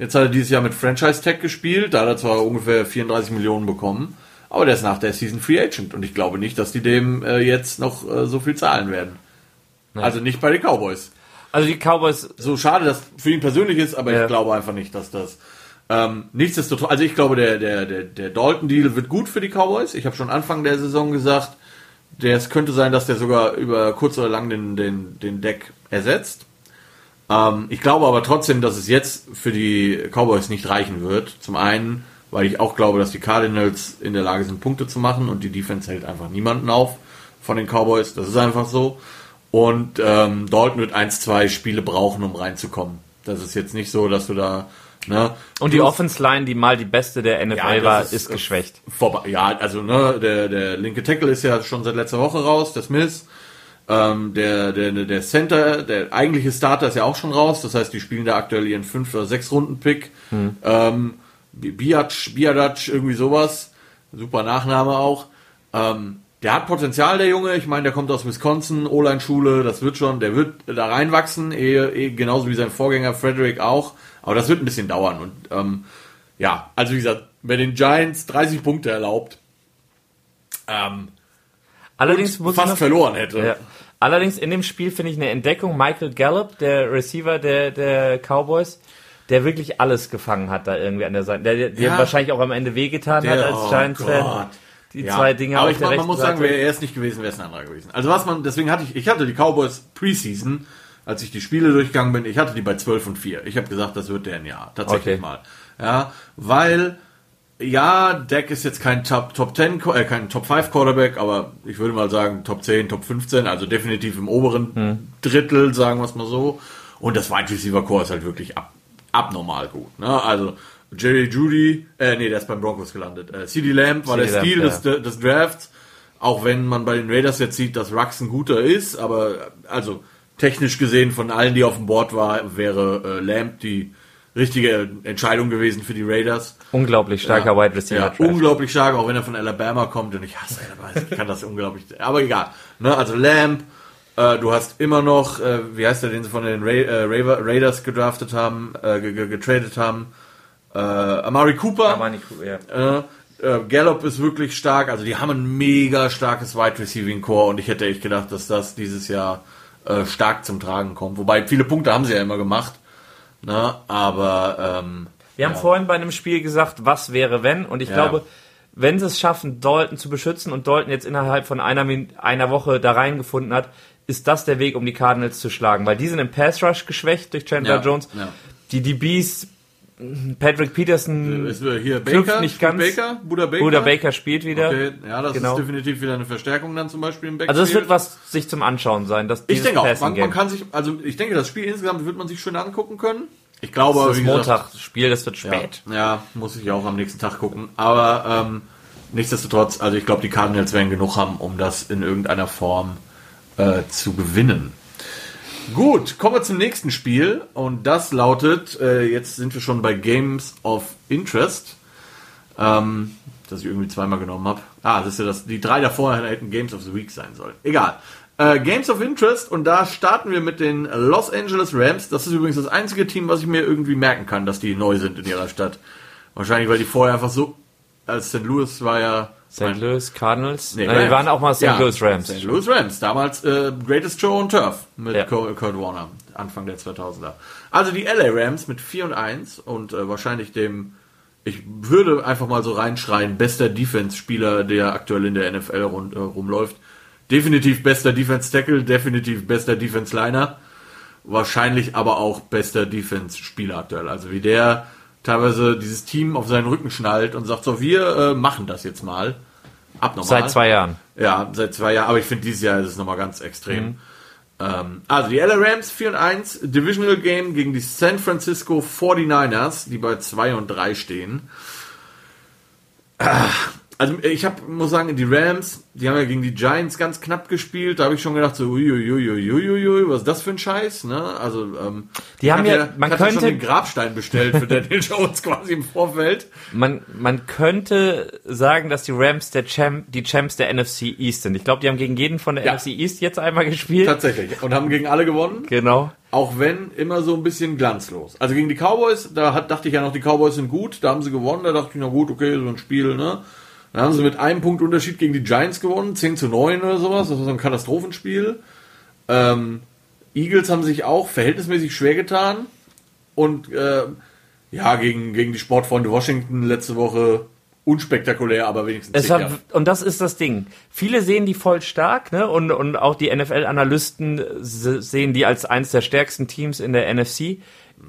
A: Jetzt hat er dieses Jahr mit Franchise Tag gespielt, da hat er zwar ungefähr 34 Millionen bekommen, aber der ist nach der Season Free Agent und ich glaube nicht, dass die dem äh, jetzt noch äh, so viel zahlen werden. Nein. Also nicht bei den Cowboys.
B: Also die Cowboys.
A: So schade, dass für ihn persönlich ist, aber ja. ich glaube einfach nicht, dass das. Ähm, nichtsdestotrotz, also ich glaube, der, der, der, der Dalton-Deal wird gut für die Cowboys. Ich habe schon Anfang der Saison gesagt, es könnte sein, dass der sogar über kurz oder lang den, den, den Deck ersetzt. Ähm, ich glaube aber trotzdem, dass es jetzt für die Cowboys nicht reichen wird. Zum einen, weil ich auch glaube, dass die Cardinals in der Lage sind, Punkte zu machen und die Defense hält einfach niemanden auf von den Cowboys. Das ist einfach so. Und ähm, Dalton wird ein, zwei Spiele brauchen, um reinzukommen. Das ist jetzt nicht so, dass du da Ne?
B: Und die Offense Line, die mal die beste der NFL ja, war, ist, ist geschwächt.
A: Vorbei. Ja, also ne, der, der linke Tackle ist ja schon seit letzter Woche raus, der Smith. Ähm, der, der, der Center, der eigentliche Starter ist ja auch schon raus. Das heißt, die spielen da aktuell ihren 5 oder 6 Runden Pick. Hm. Ähm, Biac, Biadac, irgendwie sowas. Super Nachname auch. Ähm, der hat Potenzial, der Junge. Ich meine, der kommt aus Wisconsin, O-Line-Schule, das wird schon, der wird da reinwachsen, eh, eh, genauso wie sein Vorgänger Frederick auch. Aber das wird ein bisschen dauern. Und ähm, ja, also wie gesagt, bei den Giants 30 Punkte erlaubt. Ähm,
B: Allerdings muss
A: fast noch, verloren hätte. Ja.
B: Allerdings in dem Spiel finde ich eine Entdeckung. Michael Gallup, der Receiver der, der Cowboys, der wirklich alles gefangen hat da irgendwie an der Seite. Der, der ja. wahrscheinlich auch am Ende wehgetan der, hat als oh Giants-Fan. Die ja. zwei Dinge
A: Aber ich meine, man muss sagen, wäre er es nicht gewesen, wäre es ein anderer gewesen. Also was man, deswegen hatte ich, ich hatte die Cowboys Preseason, als ich die Spiele durchgegangen bin, ich hatte die bei 12 und 4. Ich habe gesagt, das wird der ein Jahr. Tatsächlich okay. mal. Ja, weil ja, Deck ist jetzt kein Top, Top 10, äh, kein Top 5 Quarterback, aber ich würde mal sagen Top 10, Top 15, also definitiv im oberen hm. Drittel, sagen wir es mal so. Und das Wide Receiver Core ist halt wirklich ab, abnormal gut. Ne? Also Jerry Judy, äh, nee, der ist beim Broncos gelandet. Äh, CD Lamb war CD der Stil des, ja. des Drafts. Auch wenn man bei den Raiders jetzt sieht, dass Rux ein guter ist, aber also technisch gesehen von allen, die auf dem Board war, wäre äh, Lamb die richtige Entscheidung gewesen für die Raiders.
B: Unglaublich starker ja, Wide Receiver.
A: Ja, unglaublich stark, auch wenn er von Alabama kommt und ich hasse Alabama, ich kann das unglaublich, aber egal. Ne, also Lamb, äh, du hast immer noch, äh, wie heißt der, den sie von den Ra äh, Raiders gedraftet haben, äh, getradet haben, äh, Amari Cooper. Amari Cooper, ja. Äh, äh, Gallup ist wirklich stark, also die haben ein mega starkes Wide Receiving Core und ich hätte echt gedacht, dass das dieses Jahr äh, stark zum Tragen kommt. Wobei viele Punkte haben sie ja immer gemacht. Ne? Aber ähm,
B: wir haben vorhin bei einem Spiel gesagt, was wäre wenn? Und ich ja. glaube, wenn sie es schaffen, Dalton zu beschützen und Dalton jetzt innerhalb von einer, einer Woche da reingefunden hat, ist das der Weg, um die Cardinals zu schlagen. Weil die sind im Pass Rush geschwächt durch Chandler ja. Jones. Ja. Die DBs, Patrick Peterson
A: ist hier Baker,
B: nicht ganz.
A: Baker, Buda
B: Baker. Buda Baker spielt wieder. Okay,
A: ja, das genau. ist definitiv wieder eine Verstärkung dann zum Beispiel im
B: Backfield. Also es wird was sich zum Anschauen sein. Dass
A: ich denke auch, man, man, kann sich, also ich denke, das Spiel insgesamt wird man sich schön angucken können. Ich glaube,
B: das ist Montag, das Spiel, das wird spät.
A: Ja, ja, muss ich auch am nächsten Tag gucken. Aber ähm, nichtsdestotrotz, also ich glaube, die Cardinals werden genug haben, um das in irgendeiner Form äh, zu gewinnen. Gut, kommen wir zum nächsten Spiel und das lautet, äh, jetzt sind wir schon bei Games of Interest, ähm, das ich irgendwie zweimal genommen habe. Ah, das ist ja das, die drei davor hätten Games of the Week sein sollen. Egal. Äh, Games of Interest und da starten wir mit den Los Angeles Rams. Das ist übrigens das einzige Team, was ich mir irgendwie merken kann, dass die neu sind in ihrer Stadt. Wahrscheinlich, weil die vorher einfach so, als St. Louis war ja
B: St. Louis Cardinals? Nee, Nein, die waren auch mal St. Ja, Louis Rams.
A: St. Louis Rams, damals äh, Greatest Show on Turf mit ja. Kurt Warner, Anfang der 2000er. Also die LA Rams mit 4 und 1 und äh, wahrscheinlich dem, ich würde einfach mal so reinschreien, bester Defense-Spieler, der aktuell in der NFL rund, äh, rumläuft. Definitiv bester Defense-Tackle, definitiv bester Defense-Liner. Wahrscheinlich aber auch bester Defense-Spieler aktuell. Also wie der teilweise dieses Team auf seinen Rücken schnallt und sagt so, wir äh, machen das jetzt mal.
B: Abnormal. Seit zwei Jahren.
A: Ja, seit zwei Jahren, aber ich finde dieses Jahr ist es nochmal ganz extrem. Mhm. Ähm, also die LA Rams 4 und 1, Divisional Game gegen die San Francisco 49ers, die bei 2 und 3 stehen. Ach, also ich hab, muss sagen, die Rams, die haben ja gegen die Giants ganz knapp gespielt. Da habe ich schon gedacht, so uiuiuiuiui, was ist das für ein Scheiß? Ne? Also ähm,
B: die haben ja, man
A: hat
B: könnte
A: schon den Grabstein bestellt für Daniel *laughs* Jones quasi im Vorfeld.
B: Man man könnte sagen, dass die Rams der Champ, die Champs der NFC East sind. Ich glaube, die haben gegen jeden von der ja. NFC East jetzt einmal gespielt.
A: Tatsächlich und haben gegen alle gewonnen.
B: Genau.
A: Auch wenn immer so ein bisschen glanzlos. Also gegen die Cowboys, da hat, dachte ich ja noch, die Cowboys sind gut, da haben sie gewonnen, da dachte ich, na gut, okay, so ein Spiel, ne? Dann haben sie mit einem Punkt Unterschied gegen die Giants gewonnen, 10 zu 9 oder sowas. Das war so ein Katastrophenspiel. Ähm, Eagles haben sich auch verhältnismäßig schwer getan. Und äh, ja, gegen, gegen die Sportfreunde Washington letzte Woche unspektakulär, aber wenigstens.
B: Es war, und das ist das Ding. Viele sehen die voll stark, ne? Und, und auch die NFL-Analysten sehen die als eines der stärksten Teams in der NFC.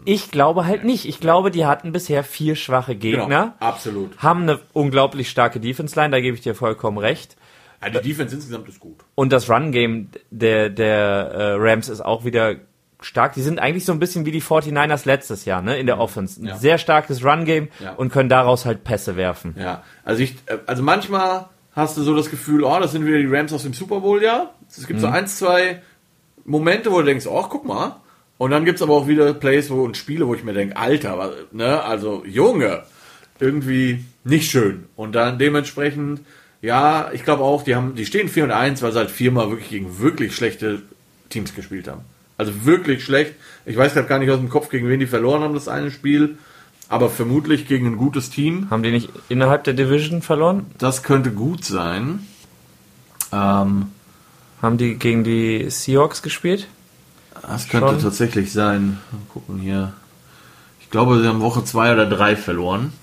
B: Ich glaube halt nicht. Ich glaube, die hatten bisher vier schwache Gegner. Genau,
A: absolut.
B: Haben eine unglaublich starke Defense-Line, da gebe ich dir vollkommen recht.
A: Ja, die Defense insgesamt ist gut.
B: Und das Run-Game der, der äh, Rams ist auch wieder stark. Die sind eigentlich so ein bisschen wie die 49ers letztes Jahr, ne, in der Offense. Ein ja. sehr starkes Run-Game ja. und können daraus halt Pässe werfen.
A: Ja, also ich, äh, also manchmal hast du so das Gefühl, oh, das sind wieder die Rams aus dem Super Bowl, ja. Es gibt mhm. so ein, zwei Momente, wo du denkst, oh, guck mal, und dann gibt's aber auch wieder Plays wo, und Spiele, wo ich mir denke, Alter, ne, also Junge, irgendwie nicht schön. Und dann dementsprechend, Ja, ich glaube auch, die haben, die stehen 4 und 1, weil sie halt viermal wirklich gegen wirklich schlechte Teams gespielt haben. Also wirklich schlecht. Ich weiß gerade gar nicht aus dem Kopf, gegen wen die verloren haben, das eine Spiel. Aber vermutlich gegen ein gutes Team.
B: Haben die nicht innerhalb der Division verloren?
A: Das könnte gut sein.
B: Ähm, haben die gegen die Seahawks gespielt?
A: Das könnte Schon? tatsächlich sein. Mal gucken hier. Ich glaube, sie haben Woche 2 oder 3 verloren.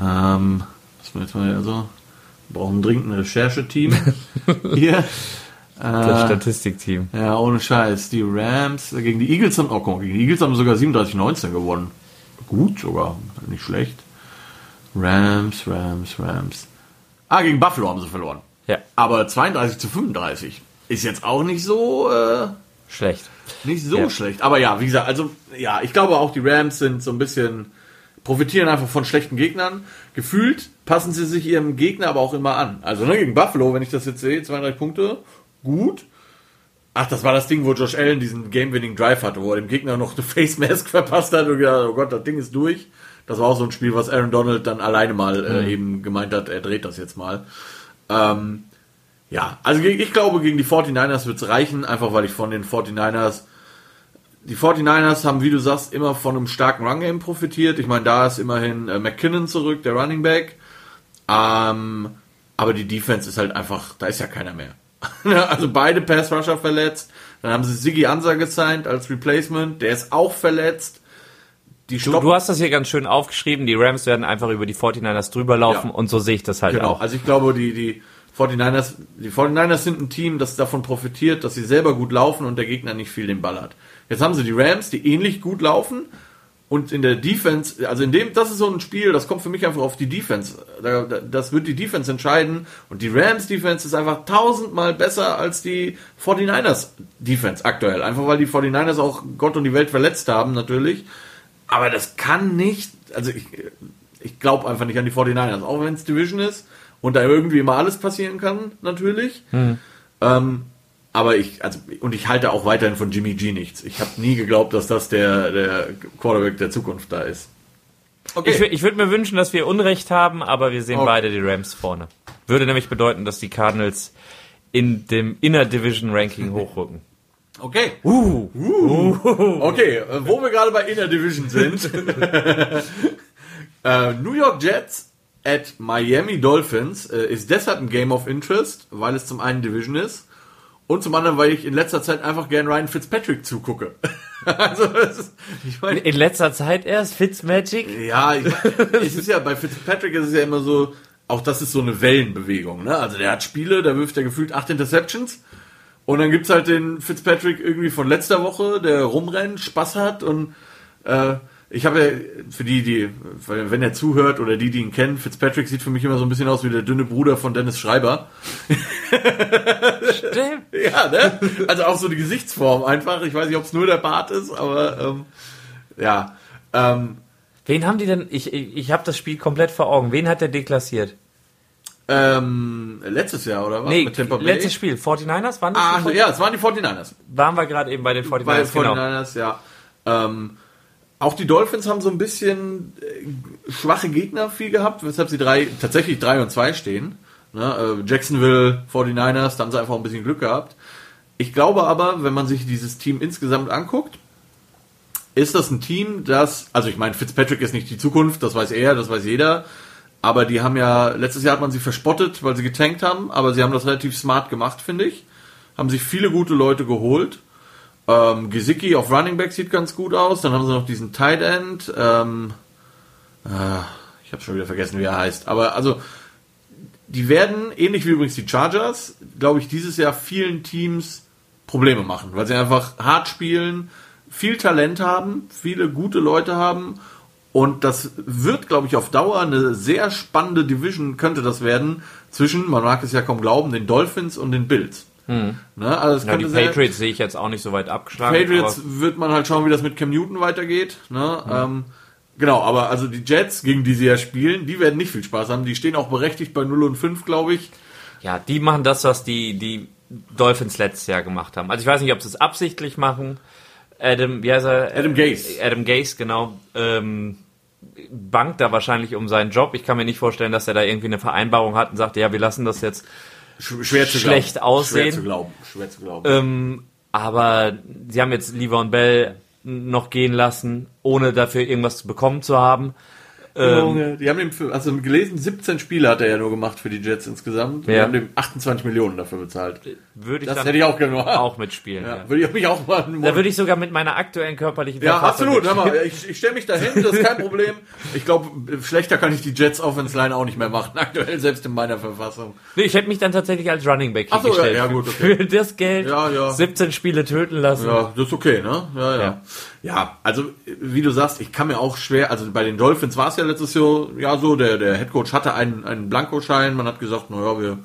A: Ähm, das wir jetzt mal also. Wir brauchen dringend ein Rechercheteam. *laughs* hier.
B: Das äh, Statistikteam.
A: Ja, ohne Scheiß. Die Rams gegen die Eagles haben, oh, komm, gegen die Eagles haben sogar 37-19 gewonnen. Gut sogar, nicht schlecht. Rams, Rams, Rams. Ah, gegen Buffalo haben sie verloren.
B: Ja.
A: Aber 32 zu 35 ist jetzt auch nicht so äh,
B: schlecht.
A: Nicht so ja. schlecht. Aber ja, wie gesagt, also ja, ich glaube auch die Rams sind so ein bisschen profitieren einfach von schlechten Gegnern. Gefühlt passen sie sich ihrem Gegner aber auch immer an. Also ne, gegen Buffalo, wenn ich das jetzt sehe, 32 Punkte, gut. Ach, das war das Ding, wo Josh Allen diesen Game-Winning Drive hatte, wo er dem Gegner noch eine Face Mask *laughs* verpasst hat und gedacht, oh Gott, das Ding ist durch. Das war auch so ein Spiel, was Aaron Donald dann alleine mal äh, mhm. eben gemeint hat, er dreht das jetzt mal. Ähm, ja, also ich glaube, gegen die 49ers wird es reichen, einfach weil ich von den 49ers die 49ers haben, wie du sagst, immer von einem starken Run-Game profitiert. Ich meine, da ist immerhin äh, McKinnon zurück, der Running Back. Ähm, aber die Defense ist halt einfach, da ist ja keiner mehr. *laughs* also beide Pass-Rusher verletzt. Dann haben sie Siggy Ansa gesigned als Replacement. Der ist auch verletzt.
B: Die du, du, hast das hier ganz schön aufgeschrieben. Die Rams werden einfach über die 49ers drüber laufen ja. und so sehe ich das halt genau. auch.
A: Also ich glaube, die, die 49ers, die 49ers sind ein Team, das davon profitiert, dass sie selber gut laufen und der Gegner nicht viel den Ball hat. Jetzt haben sie die Rams, die ähnlich gut laufen, und in der Defense, also in dem, das ist so ein Spiel, das kommt für mich einfach auf die Defense. Das wird die Defense entscheiden. Und die Rams Defense ist einfach tausendmal besser als die 49ers Defense aktuell. Einfach weil die 49ers auch Gott und die Welt verletzt haben, natürlich. Aber das kann nicht, also ich, ich glaube einfach nicht an die 49ers, auch wenn es Division ist und da irgendwie immer alles passieren kann, natürlich. Hm. Ähm, aber ich, also, und ich halte auch weiterhin von Jimmy G nichts. Ich habe nie geglaubt, dass das der, der Quarterback der Zukunft da ist.
B: Okay. Ich, ich würde mir wünschen, dass wir Unrecht haben, aber wir sehen okay. beide die Rams vorne. Würde nämlich bedeuten, dass die Cardinals in dem Inner Division Ranking *laughs* hochrücken.
A: Okay. Uh, uh. Okay, äh, wo wir gerade bei Inner Division sind. uh, *laughs* *laughs* New York Jets at Miami Dolphins uh, ist deshalb ein Game of Interest, weil es zum einen Division ist und zum anderen, weil ich in letzter Zeit einfach gern Ryan Fitzpatrick zugucke. *laughs*
B: also, ist, ich meine, in letzter Zeit erst Fitzmagic?
A: Ja, ich, es ist ja bei Fitzpatrick ist es ja immer so, auch das ist so eine Wellenbewegung. Ne? Also der hat Spiele, da wirft er gefühlt acht Interceptions. Und dann gibt's halt den Fitzpatrick irgendwie von letzter Woche, der rumrennt, Spaß hat und äh, ich habe ja, für die, die, wenn er zuhört oder die, die ihn kennen, Fitzpatrick sieht für mich immer so ein bisschen aus wie der dünne Bruder von Dennis Schreiber. Stimmt. *laughs* ja, ne? Also auch so die Gesichtsform einfach. Ich weiß nicht, ob es nur der Bart ist, aber ähm, ja. Ähm,
B: Wen haben die denn? Ich, ich, ich habe das Spiel komplett vor Augen. Wen hat der deklassiert?
A: Ähm, letztes Jahr, oder was?
B: Nee, Mit Tampa Bay? letztes Spiel. 49ers
A: waren das? Ah, ja, es waren die 49ers.
B: Waren wir gerade eben bei den 49ers,
A: Bei den 49ers, genau. ja. Ähm, auch die Dolphins haben so ein bisschen äh, schwache Gegner viel gehabt, weshalb sie drei, tatsächlich 3 und 2 stehen. Ne? Äh, Jacksonville 49ers, da haben sie einfach ein bisschen Glück gehabt. Ich glaube aber, wenn man sich dieses Team insgesamt anguckt, ist das ein Team, das, also ich meine, Fitzpatrick ist nicht die Zukunft, das weiß er, das weiß jeder, aber die haben ja, letztes Jahr hat man sie verspottet, weil sie getankt haben, aber sie haben das relativ smart gemacht, finde ich. Haben sich viele gute Leute geholt ähm, Gesicki auf Running Back sieht ganz gut aus. Dann haben sie noch diesen Tight End. Ähm, äh, ich habe schon wieder vergessen, wie er heißt. Aber also, die werden, ähnlich wie übrigens die Chargers, glaube ich, dieses Jahr vielen Teams Probleme machen, weil sie einfach hart spielen, viel Talent haben, viele gute Leute haben. Und das wird, glaube ich, auf Dauer eine sehr spannende Division, könnte das werden, zwischen, man mag es ja kaum glauben, den Dolphins und den Bills.
B: Hm. Ne? Also ja, die Patriots sehe ich jetzt auch nicht so weit abgeschlagen.
A: Patriots wird man halt schauen, wie das mit Cam Newton weitergeht. Ne? Hm. Ähm, genau, aber also die Jets, gegen die sie ja spielen, die werden nicht viel Spaß haben. Die stehen auch berechtigt bei 0 und 5, glaube ich.
B: Ja, die machen das, was die, die Dolphins letztes Jahr gemacht haben. Also ich weiß nicht, ob sie es absichtlich machen. Adam, wie heißt er?
A: Adam Gase.
B: Adam Gase, genau. Ähm, bangt da wahrscheinlich um seinen Job. Ich kann mir nicht vorstellen, dass er da irgendwie eine Vereinbarung hat und sagt, ja, wir lassen das jetzt
A: schwer
B: schlecht
A: glauben.
B: aussehen.
A: Schwer zu glauben. Schwer zu glauben.
B: Ähm, aber sie haben jetzt Livon Bell noch gehen lassen, ohne dafür irgendwas zu bekommen zu haben.
A: Ähm, die haben ihm für, also gelesen, 17 Spiele hat er ja nur gemacht für die Jets insgesamt. Ja. Die haben dem 28 Millionen dafür bezahlt.
B: Würde ich
A: das hätte ich auch gerne
B: auch mitspielen.
A: Ja. Ja. Würde ich mich auch mal.
B: Da würde ich sogar mit meiner aktuellen körperlichen
A: Ja, absolut. Hör mal, ich, ich stelle mich dahin, das ist kein Problem. Ich glaube, schlechter kann ich die Jets Offense Line auch nicht mehr machen, *laughs* aktuell selbst in meiner Verfassung.
B: Nee, ich hätte mich dann tatsächlich als Running Back
A: Ach so, ja, ja, gut,
B: okay. *laughs* Für das Geld
A: ja, ja.
B: 17 Spiele töten lassen.
A: Ja, das ist okay, ne? Ja, ja. ja. Ja, also wie du sagst, ich kann mir auch schwer, also bei den Dolphins war es ja letztes Jahr ja so, der, der Headcoach hatte einen, einen Blankoschein, man hat gesagt, naja, wir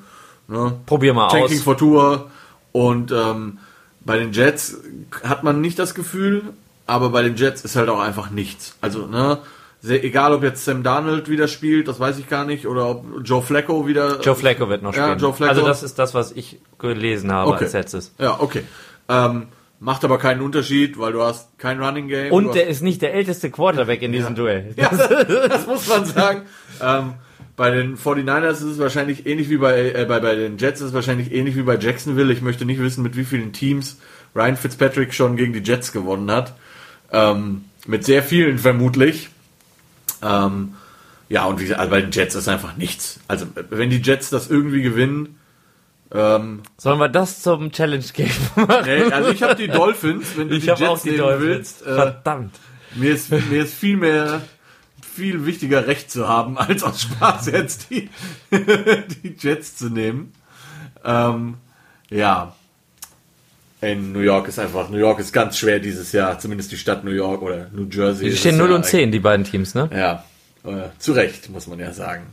A: ne,
B: probieren mal
A: Tanking aus. for Tour und ähm, bei den Jets hat man nicht das Gefühl, aber bei den Jets ist halt auch einfach nichts. Also, ne, sehr, egal ob jetzt Sam Darnold wieder spielt, das weiß ich gar nicht, oder ob Joe Flacco wieder.
B: Joe Flacco wird noch spielen. Ja, Joe Flacco. Also das ist das, was ich gelesen habe
A: okay.
B: als letztes.
A: Ja, okay. Ähm, Macht aber keinen Unterschied, weil du hast kein Running Game.
B: Und der ist nicht der älteste Quarterback in diesem
A: ja.
B: Duell. *laughs*
A: Ja, das muss man sagen. ähm, bei den 49ers ist es wahrscheinlich ähnlich wie bei, äh, bei, bei den Jets ist es wahrscheinlich ähnlich wie bei Jacksonville. Ich möchte nicht wissen, mit wie vielen Teams Ryan Fitzpatrick schon gegen die Jets gewonnen hat. Ähm, mit sehr vielen vermutlich. Ähm, ja, und wie also bei den Jets ist einfach nichts. Also, wenn die Jets das irgendwie gewinnen, ähm,
B: Sollen wir das zum Challenge Game *laughs* machen?
A: Nee, also ich habe die Dolphins, wenn du
B: ich
A: die Jets
B: auch die
A: nehmen
B: Dolphins.
A: willst.
B: Äh, Verdammt.
A: Mir ist, mir ist viel mehr, viel wichtiger Recht zu haben, *laughs* als aus Spaß jetzt die, *laughs* die Jets zu nehmen. Ähm, ja. In New York ist einfach, New York ist ganz schwer dieses Jahr, zumindest die Stadt New York oder New Jersey.
B: Die stehen 0 ja und 10, die beiden Teams, ne?
A: Ja, äh, zu Recht, muss man ja sagen.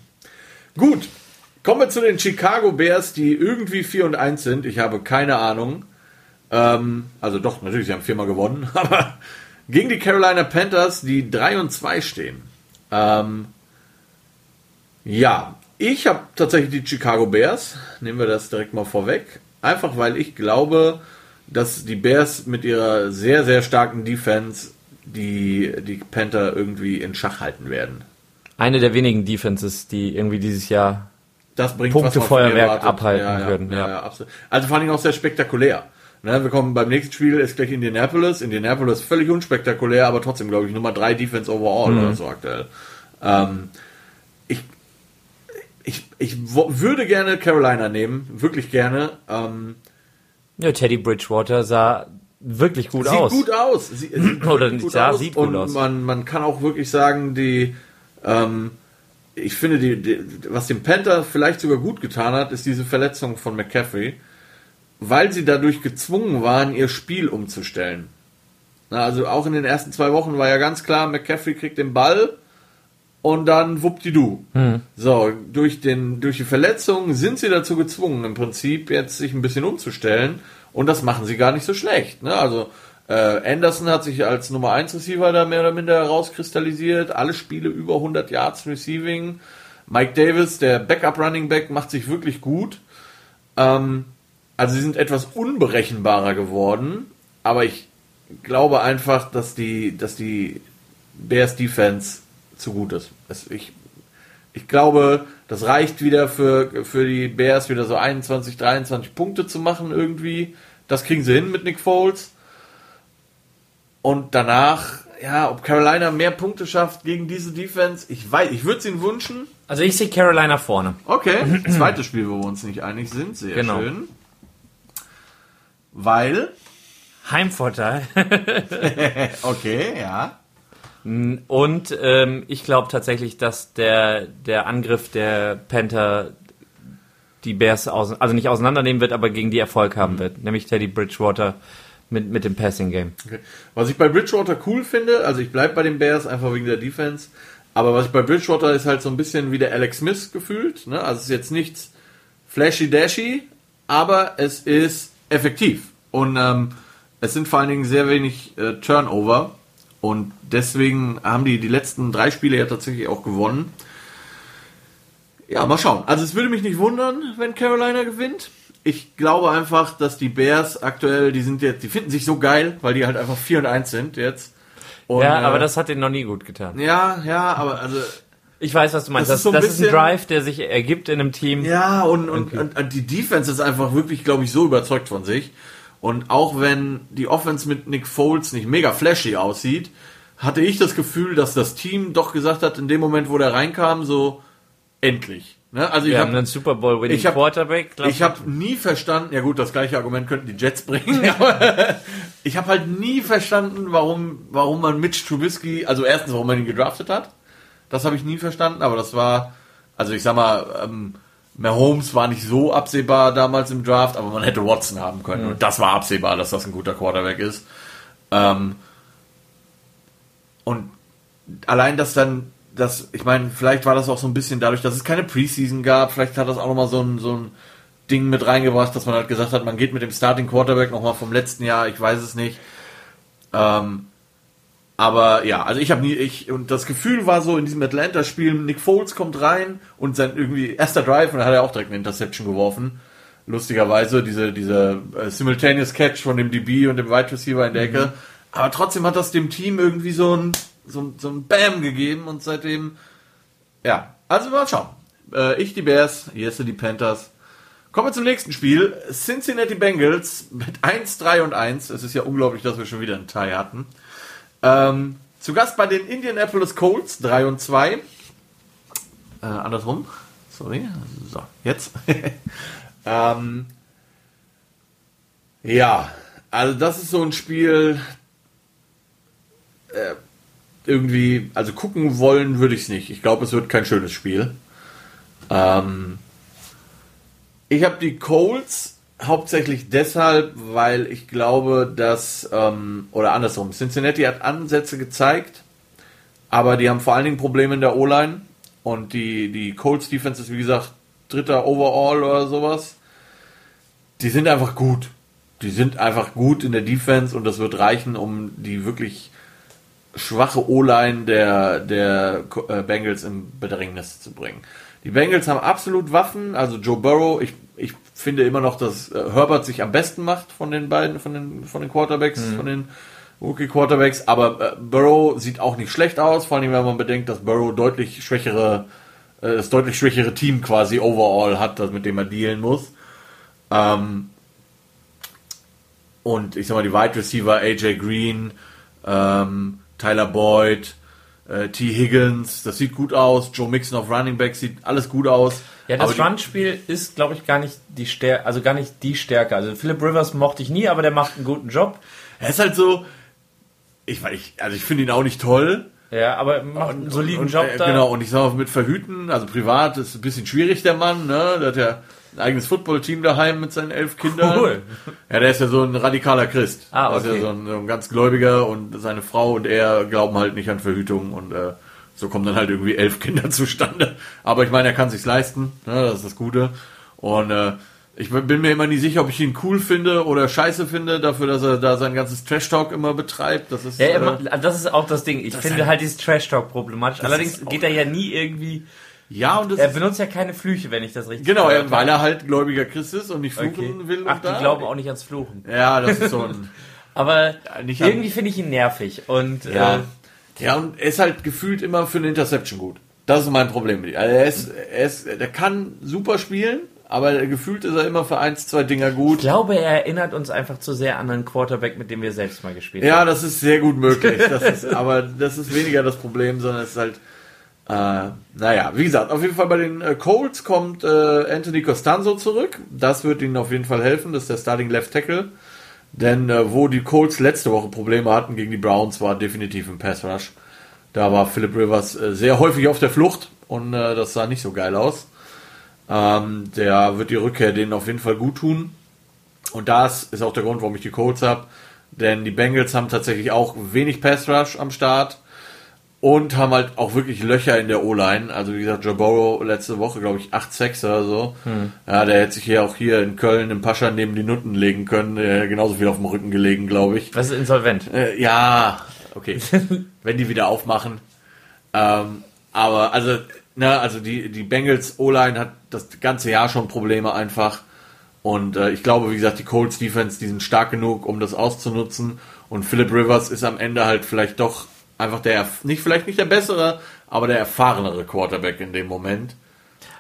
A: Gut, Kommen wir zu den Chicago Bears, die irgendwie 4 und 1 sind. Ich habe keine Ahnung. Ähm, also doch, natürlich, sie haben viermal gewonnen, *laughs* aber gegen die Carolina Panthers, die 3 und 2 stehen. Ähm, ja, ich habe tatsächlich die Chicago Bears. Nehmen wir das direkt mal vorweg. Einfach weil ich glaube, dass die Bears mit ihrer sehr, sehr starken Defense die, die Panther irgendwie in Schach halten werden.
B: Eine der wenigen Defenses, die irgendwie dieses Jahr
A: das bringt
B: Punktefeuerwerk abhalten
A: ja, ja,
B: würden.
A: Ja, ja. absolut. Also vor allem auch sehr spektakulär. Ne, wir kommen beim nächsten Spiel ist gleich Indianapolis. Indianapolis völlig unspektakulär, aber trotzdem glaube ich Nummer 3 Defense overall mhm. oder so aktuell. Ähm, ich, ich, ich würde gerne Carolina nehmen, wirklich gerne. Ähm,
B: ja, Teddy Bridgewater sah wirklich gut
A: sieht
B: aus. *clears throat*
A: Sieht gut aus. Sie, sieht
B: Oder gut ja, aus. sieht gut
A: und
B: aus.
A: Man, man kann auch wirklich sagen, die ähm, ich finde, die, die, was dem Panther vielleicht sogar gut getan hat, ist diese Verletzung von McCaffrey, weil sie dadurch gezwungen waren, ihr Spiel umzustellen. Na, also auch in den ersten zwei Wochen war ja ganz klar, McCaffrey kriegt den Ball und dann wuppdidu. Hm. So, durch, den, durch die Verletzung sind sie dazu gezwungen, im Prinzip jetzt sich ein bisschen umzustellen und das machen sie gar nicht so schlecht. Ne? Also äh, Anderson hat sich als Nummer 1 Receiver da mehr oder minder herauskristallisiert. Alle Spiele über 100 Yards Receiving. Mike Davis, der Backup Running Back, macht sich wirklich gut. Ähm, also sie sind etwas unberechenbarer geworden, aber ich glaube einfach, dass die, dass die Bears Defense zu gut ist. Es, ich, ich glaube, das reicht wieder für, für die Bears wieder so 21, 23 Punkte zu machen irgendwie. Das kriegen sie hin mit Nick Foles. Und danach, ja, ob Carolina mehr Punkte schafft gegen diese Defense, ich weiß, ich würde es ihnen wünschen.
B: Also ich sehe Carolina vorne.
A: Okay, *clears throat* zweites Spiel, wo wir uns nicht einig sind, sehr genau. schön. Weil.
B: Heimvorteil. *laughs* *laughs*
A: okay, ja.
B: Und ähm, ich glaube tatsächlich, dass der, der Angriff der Panther die Bears aus, also nicht auseinandernehmen wird, aber gegen die Erfolg haben mhm. wird. Nämlich Teddy Bridgewater mit, mit dem Passing Game.
A: Okay. Was ich bei Bridgewater cool finde, also ich bleibe bei den Bears einfach wegen der Defense, aber was ich bei Bridgewater ist halt so ein bisschen wie der Alex Smith gefühlt. Ne? Also es ist jetzt nichts flashy-dashy, aber es ist effektiv. Und ähm, es sind vor allen Dingen sehr wenig äh, Turnover. Und deswegen haben die die letzten drei Spiele ja tatsächlich auch gewonnen. Ja, mal schauen. Also es würde mich nicht wundern, wenn Carolina gewinnt ich glaube einfach, dass die Bears aktuell, die sind jetzt, die finden sich so geil, weil die halt einfach 4 und 1 sind jetzt.
B: Und, ja, aber äh, das hat den noch nie gut getan.
A: Ja, ja, aber also
B: ich weiß, was du meinst. Das, das, ist, so ein, das bisschen, ist, ein Drive, der sich ergibt in einem Team.
A: Ja, und, und, und, und die Defense ist einfach wirklich, glaube ich, so überzeugt von sich. Und auch wenn die Offense mit Nick Foles nicht mega flashy aussieht, hatte ich das Gefühl, dass das Team doch gesagt hat, in dem Moment, wo der reinkam, so endlich. Ne? Also
B: Wir ich habe einen Super Bowl Winning
A: ich hab,
B: Quarterback.
A: Ich habe nie verstanden. Ja gut, das gleiche Argument könnten die Jets bringen. *laughs* *laughs* ich habe halt nie verstanden, warum warum man Mitch Trubisky, also erstens, warum man ihn gedraftet hat. Das habe ich nie verstanden. Aber das war, also ich sag mal. Ähm, Mahomes war nicht so absehbar damals im Draft, aber man hätte Watson haben können. Mhm. Und das war absehbar, dass das ein guter Quarterback ist. Ähm, und allein, dass dann, das, ich meine, vielleicht war das auch so ein bisschen dadurch, dass es keine Preseason gab, vielleicht hat das auch nochmal so ein, so ein Ding mit reingebracht, dass man halt gesagt hat, man geht mit dem Starting Quarterback nochmal vom letzten Jahr, ich weiß es nicht. Ähm, aber ja, also ich habe nie, ich, und das Gefühl war so in diesem Atlanta-Spiel, Nick Foles kommt rein und sein irgendwie erster Drive und dann hat er auch direkt eine Interception geworfen. Lustigerweise, diese, diese äh, Simultaneous Catch von dem DB und dem Wide Receiver in der Ecke. Mhm. Aber trotzdem hat das dem Team irgendwie so ein, so, so ein Bam gegeben und seitdem, ja, also mal schauen. Äh, ich die Bears, Jesse die Panthers. Kommen wir zum nächsten Spiel. Cincinnati Bengals mit 1, 3 und 1. Es ist ja unglaublich, dass wir schon wieder einen Tie hatten. Ähm, zu Gast bei den Indianapolis Colts 3 und 2. Äh, andersrum. Sorry. So, jetzt. *laughs* ähm, ja, also das ist so ein Spiel. Äh, irgendwie, also gucken wollen würde ich es nicht. Ich glaube, es wird kein schönes Spiel. Ähm, ich habe die Colts hauptsächlich deshalb, weil ich glaube, dass, ähm, oder andersrum, Cincinnati hat Ansätze gezeigt, aber die haben vor allen Dingen Probleme in der O-Line und die, die Colts Defense ist, wie gesagt, dritter Overall oder sowas. Die sind einfach gut. Die sind einfach gut in der Defense und das wird reichen, um die wirklich schwache O-Line der, der äh, Bengals in Bedrängnis zu bringen. Die Bengals haben absolut Waffen, also Joe Burrow, ich, ich finde immer noch, dass äh, Herbert sich am besten macht von den beiden, von den, von den Quarterbacks, mhm. von den Rookie Quarterbacks, aber äh, Burrow sieht auch nicht schlecht aus, vor allem wenn man bedenkt, dass Burrow deutlich schwächere, das deutlich schwächere Team quasi overall hat, das, mit dem er dealen muss. Ähm, und ich sag mal, die Wide Receiver, AJ Green, ähm, Tyler Boyd, äh, T. Higgins, das sieht gut aus. Joe Mixon auf Running Back sieht alles gut aus.
B: Ja, das Run-Spiel ist, glaube ich, gar nicht die Stärke, also gar nicht die Stärke. Also Philip Rivers mochte ich nie, aber der macht einen guten Job.
A: Er ist halt so, ich, ich also ich finde ihn auch nicht toll.
B: Ja, aber macht einen soliden und, Job
A: äh, da. Genau, und ich sage mit Verhüten, also privat ist ein bisschen schwierig, der Mann, ne? Der hat ja ein eigenes Footballteam daheim mit seinen elf Kindern. Cool. Ja, der ist ja so ein radikaler Christ. Ah, okay. Der ist ja so ein, so ein ganz Gläubiger und seine Frau und er glauben halt nicht an Verhütung und äh, so kommen dann halt irgendwie elf Kinder *laughs* zustande. Aber ich meine, er kann sich's leisten, ne? das ist das Gute. Und äh, ich bin mir immer nie sicher, ob ich ihn cool finde oder scheiße finde, dafür, dass er da sein ganzes Trash-Talk immer betreibt. Das ist,
B: ja, äh, das ist auch das Ding. Ich das finde halt, halt dieses Trash-Talk problematisch. Allerdings geht er ja nie irgendwie
A: ja, und
B: das Er benutzt ja keine Flüche, wenn ich das richtig
A: Genau, er, weil er halt gläubiger Christ ist und nicht fluchen okay. will.
B: Ach, die da. glauben auch nicht ans Fluchen.
A: Ja, das ist so ein... *laughs*
B: Aber ja, irgendwie finde ich ihn nervig und...
A: Ja. Äh, ja, und er ist halt gefühlt immer für eine Interception gut. Das ist mein Problem mit ihm. Also er ist, er ist, der kann super spielen, aber gefühlt ist er immer für eins, zwei Dinger gut.
B: Ich glaube, er erinnert uns einfach zu sehr an einen Quarterback, mit dem wir selbst mal gespielt
A: ja, haben. Ja, das ist sehr gut möglich. Das ist, aber das ist weniger das Problem, sondern es ist halt äh, naja, wie gesagt, auf jeden Fall bei den äh, Colts kommt äh, Anthony Costanzo zurück. Das wird ihnen auf jeden Fall helfen. Das ist der Starting Left Tackle. Denn äh, wo die Colts letzte Woche Probleme hatten gegen die Browns, war definitiv im Pass Rush. Da war Philip Rivers äh, sehr häufig auf der Flucht und äh, das sah nicht so geil aus. Ähm, der wird die Rückkehr denen auf jeden Fall gut tun. Und das ist auch der Grund, warum ich die Colts habe. Denn die Bengals haben tatsächlich auch wenig Pass Rush am Start und haben halt auch wirklich Löcher in der O-Line. Also wie gesagt, Joe Burrow letzte Woche, glaube ich, 8-6 oder so. Hm. Ja, der hätte sich hier auch hier in Köln im Pascha neben die Nutten legen können. Der genauso viel auf dem Rücken gelegen, glaube ich.
B: Das ist insolvent.
A: Äh, ja, okay. *laughs* Wenn die wieder aufmachen. Ähm, aber also, ne, also die, die Bengals O-Line hat das ganze Jahr schon Probleme einfach. Und äh, ich glaube, wie gesagt, die Colts Defense, die sind stark genug, um das auszunutzen. Und Philip Rivers ist am Ende halt vielleicht doch einfach der, nicht vielleicht nicht der bessere, aber der erfahrenere Quarterback in dem Moment.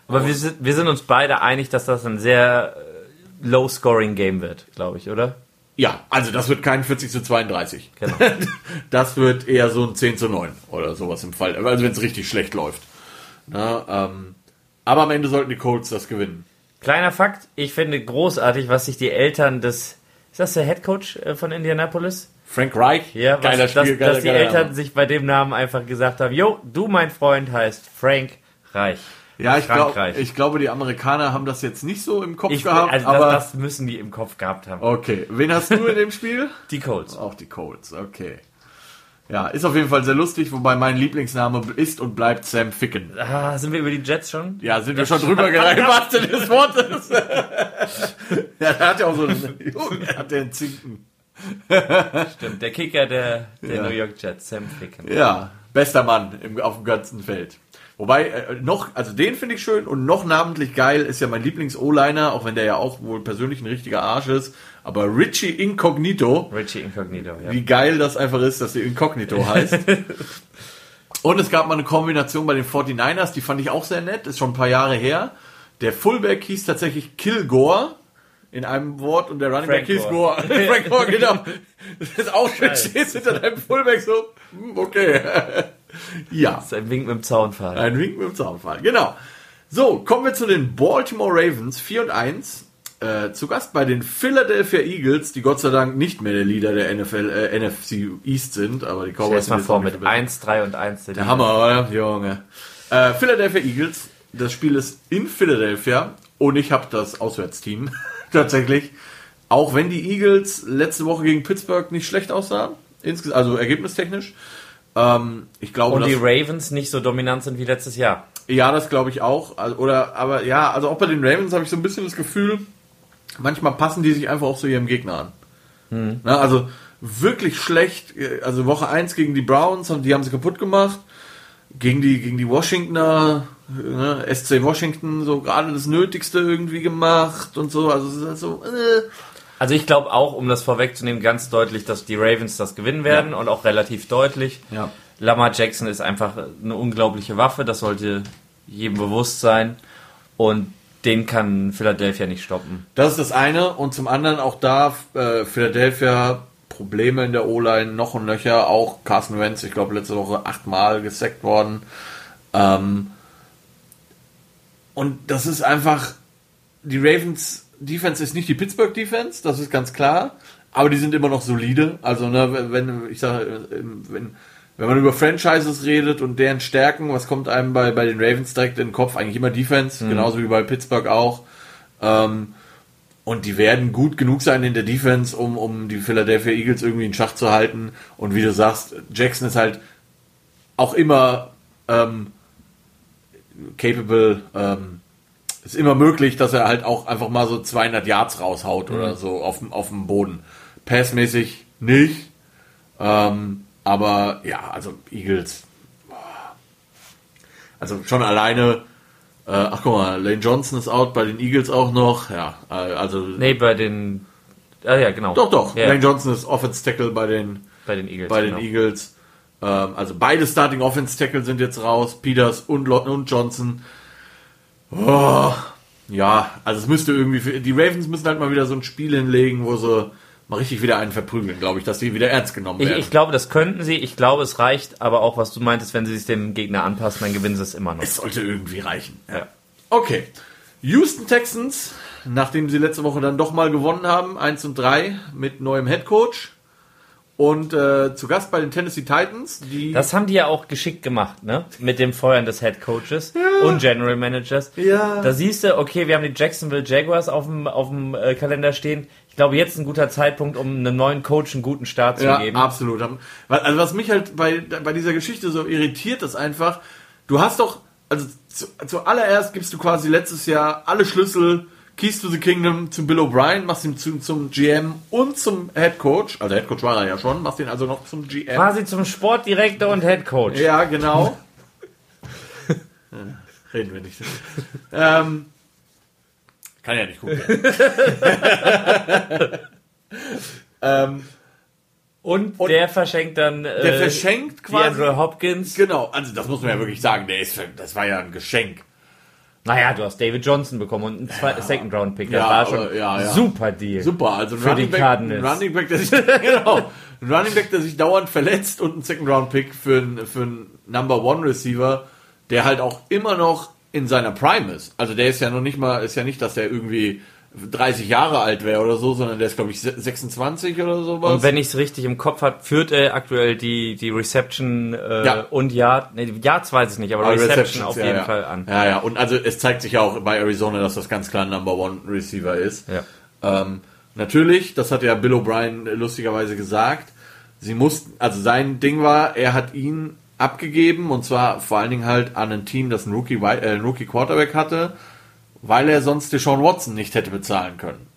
B: Aber wir sind, wir sind uns beide einig, dass das ein sehr äh, low-scoring-Game wird, glaube ich, oder?
A: Ja, also das wird kein 40 zu 32. Genau. *laughs* Das wird eher so ein 10 zu 9 oder sowas im Fall. Also wenn es richtig schlecht läuft. Na, ähm, aber am Ende sollten die Colts das gewinnen.
B: Kleiner Fakt, ich finde großartig, was sich die Eltern des, ist das der Head Coach äh, von Indianapolis?
A: Frank Reich?
B: Ja, geiler was, Spiel, dass, geiler, dass die Eltern Name. sich bei dem Namen einfach gesagt haben, jo, du mein Freund heißt Frank Reich.
A: Ja, ich, glaub, ich glaube, die Amerikaner haben das jetzt nicht so im Kopf ich, gehabt. Also aber
B: das, das, müssen die im Kopf gehabt haben.
A: Okay, wen hast du in dem Spiel? *laughs*
B: Die Colts.
A: Auch die Colts, okay. Ja, ist auf jeden Fall sehr lustig, wobei mein Lieblingsname ist und bleibt Sam Ficken.
B: Ah, sind wir über die Jets schon?
A: Ja, sind wir schon *laughs* drüber gereicht, was denn des Wortes. *laughs* ja, der hat ja auch so einen, Junge, hat der einen Zinken. *laughs*
B: Stimmt, der Kicker der, der ja. New York Jets, Sam Ficken.
A: Ja, bester Mann im, auf dem ganzen Feld. Wobei, äh, noch, also den finde ich schön und noch namentlich geil ist ja mein Lieblings-O-Liner, auch wenn der ja auch wohl persönlich ein richtiger Arsch ist, aber Richie Incognito.
B: Richie Incognito, ja.
A: Wie geil das einfach ist, dass der Incognito heißt. *laughs* und es gab mal eine Kombination bei den 49ers, die fand ich auch sehr nett, ist schon ein paar Jahre her. Der Fullback hieß tatsächlich Kilgore in einem Wort und der Running Back hieß Gore. Frank Gore, genau. Das ist auch schön, stehst hinter deinem Fullback so, hm, okay. *laughs*
B: Ja. Das ist ein Wink mit dem Zaunfall.
A: Ein Wink mit dem Zaunfall, genau. So, kommen wir zu den Baltimore Ravens, 4 und 1. Äh, zu Gast bei den Philadelphia Eagles, die Gott sei Dank nicht mehr der Leader der NFL, äh, NFC East sind, aber die
B: Cowboys sind mal vor mit 1, 3 und 1.
A: Der, der Hammer, oder? Junge. Äh, Philadelphia Eagles, das Spiel ist in Philadelphia und ich habe das Auswärtsteam *laughs* tatsächlich. Auch wenn die Eagles letzte Woche gegen Pittsburgh nicht schlecht aussahen, also ergebnistechnisch, ähm, ich glaube,
B: Und die Ravens nicht so dominant sind wie letztes Jahr.
A: Ja, das glaube ich auch. Also, oder, aber ja, also auch bei den Ravens habe ich so ein bisschen das Gefühl, manchmal passen die sich einfach auch zu ihrem Gegner an. Hm. Na, also wirklich schlecht. Also Woche 1 gegen die Browns, die haben sie kaputt gemacht. Gegen die, gegen die Washingtoner, ne, SC Washington, so gerade das Nötigste irgendwie gemacht und so. Also es ist halt so, äh,
B: also ich glaube auch, um das vorwegzunehmen, ganz deutlich, dass die Ravens das gewinnen werden ja. und auch relativ deutlich. Ja. Lamar Jackson ist einfach eine unglaubliche Waffe, das sollte jedem bewusst sein. Und den kann Philadelphia nicht stoppen.
A: Das ist das eine. Und zum anderen auch da äh, Philadelphia Probleme in der O-Line, noch und nöcher. Auch Carson Wentz, ich glaube, letzte Woche achtmal gesackt worden. Ähm, und das ist einfach, die Ravens Defense ist nicht die Pittsburgh Defense, das ist ganz klar, aber die sind immer noch solide. Also, ne, wenn, ich sage, wenn, wenn man über Franchises redet und deren Stärken, was kommt einem bei, bei den Ravens direkt in den Kopf? Eigentlich immer Defense, mhm. genauso wie bei Pittsburgh auch. Ähm, und die werden gut genug sein in der Defense, um, um die Philadelphia Eagles irgendwie in Schach zu halten. Und wie du sagst, Jackson ist halt auch immer ähm, capable, ähm, ist immer möglich, dass er halt auch einfach mal so 200 Yards raushaut mhm. oder so auf, auf dem Boden. Passmäßig nicht. Ähm, aber ja, also Eagles. Also schon alleine. Äh, ach guck mal, Lane Johnson ist out bei den Eagles auch noch. Ja, äh, also.
B: Nee, bei den. Ah ja, genau.
A: Doch, doch. Ja. Lane Johnson ist Offense Tackle bei den.
B: Bei den Eagles.
A: Bei den genau. Eagles. Ähm, also beide Starting Offense Tackle sind jetzt raus. Peters und, und Johnson. Oh, ja, also es müsste irgendwie, für, die Ravens müssen halt mal wieder so ein Spiel hinlegen, wo sie mal richtig wieder einen verprügeln, glaube ich, dass die wieder ernst genommen werden.
B: Ich, ich, glaube, das könnten sie. Ich glaube, es reicht, aber auch, was du meintest, wenn sie sich dem Gegner anpassen, dann gewinnen sie es immer noch.
A: Es sollte irgendwie reichen. Ja. Okay. Houston Texans, nachdem sie letzte Woche dann doch mal gewonnen haben, 1 und 3 mit neuem Head Coach, und äh, zu Gast bei den Tennessee Titans. Die
B: das haben die ja auch geschickt gemacht, ne? Mit dem Feuern des Head Coaches ja. und General Managers. Ja. Da siehst du, okay, wir haben die Jacksonville Jaguars auf dem, auf dem äh, Kalender stehen. Ich glaube, jetzt ist ein guter Zeitpunkt, um einem neuen Coach einen guten Start zu
A: ja,
B: geben.
A: Absolut. Also was mich halt bei, bei dieser Geschichte so irritiert, ist einfach, du hast doch, also zu, zuallererst gibst du quasi letztes Jahr alle Schlüssel Keys to the Kingdom zu Bill O'Brien, machst ihn zu, zum GM und zum Head Coach. Also Head Coach war er ja schon, machst ihn also noch zum GM.
B: Quasi zum Sportdirektor und Head Coach.
A: Ja, genau. *laughs* Reden wir nicht. ähm, kann ja nicht gucken. *laughs* ähm, und,
B: Und, der verschenkt dann.
A: Äh, der verschenkt
B: quasi. Andrew Hopkins.
A: Genau, also das muss man ja wirklich sagen. Der ist, das war ja ein Geschenk.
B: Naja, du hast David Johnson bekommen und einen ja. Second Round Pick. Das ja, war schon ja, ja. super Deal.
A: Super, also ein für Running, Back, ein Running Back, der sich *laughs* genau, ein Running Back, der sich dauernd verletzt und ein Second Round Pick für einen für einen Number One Receiver, der halt auch immer noch in seiner Prime ist. Also der ist ja noch nicht mal, ist ja nicht, dass der irgendwie 30 Jahre alt wäre oder so, sondern der ist, glaube ich, 26 oder sowas.
B: Und wenn ich es richtig im Kopf habe, führt er aktuell die, die Reception äh, ja. und Yard, nee, Yards weiß ich nicht, aber, aber Reception auf jeden
A: ja.
B: Fall an.
A: Ja, ja, und also es zeigt sich ja auch bei Arizona, dass das ganz klar Number One Receiver ist. Ja. Ähm, natürlich, das hat ja Bill O'Brien lustigerweise gesagt, sie mussten, also sein Ding war, er hat ihn abgegeben und zwar vor allen Dingen halt an ein Team, das einen Rookie, äh, einen Rookie Quarterback hatte weil er sonst Deshaun Watson nicht hätte bezahlen können.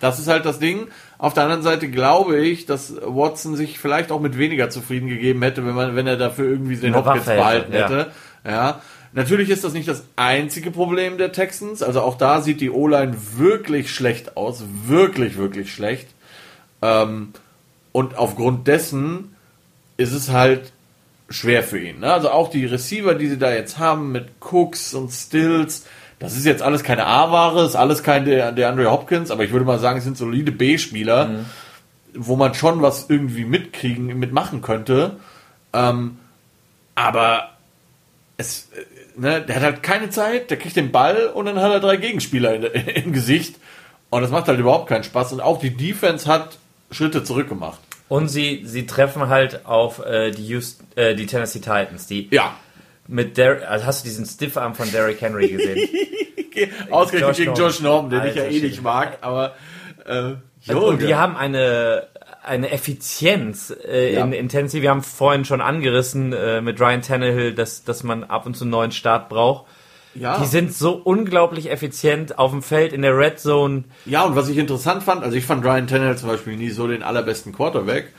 A: Das ist halt das Ding. Auf der anderen Seite glaube ich, dass Watson sich vielleicht auch mit weniger zufrieden gegeben hätte, wenn man, wenn er dafür irgendwie den Hopkins behalten hätte. Ja. ja. Natürlich ist das nicht das einzige Problem der Texans. Also auch da sieht die O-Line wirklich schlecht aus. Wirklich, wirklich schlecht. Ähm, und aufgrund dessen ist es halt schwer für ihn. Ne? Also auch die Receiver, die sie da jetzt haben mit Cooks und Stills, das ist jetzt alles keine A-Ware, ist alles kein der, der Andre Hopkins, aber ich würde mal sagen, es sind solide B-Spieler, mhm. wo man schon was irgendwie mitkriegen, mitmachen könnte. Ähm, aber es, äh, ne, der hat halt keine Zeit, der kriegt den Ball und dann hat er drei Gegenspieler in, *laughs* im Gesicht. Und das macht halt überhaupt keinen Spaß. Und auch die Defense hat Schritte zurückgemacht.
B: Und sie, sie treffen halt auf äh, die, Houston, äh, die Tennessee Titans, die
A: ja
B: mit Der also hast du diesen Stiffarm von Derrick Henry gesehen? *laughs*
A: Ausgerechnet gegen Josh Norman, den Alter, ich ja eh nicht mag, aber
B: äh, und die haben eine eine Effizienz äh, ja. in, in Tennessee. Wir haben vorhin schon angerissen äh, mit Ryan Tannehill, dass, dass man ab und zu einen neuen Start braucht. Ja. Die sind so unglaublich effizient auf dem Feld in der Red Zone.
A: Ja, und was ich interessant fand, also ich fand Ryan Tannehill zum Beispiel nie so den allerbesten Quarterback.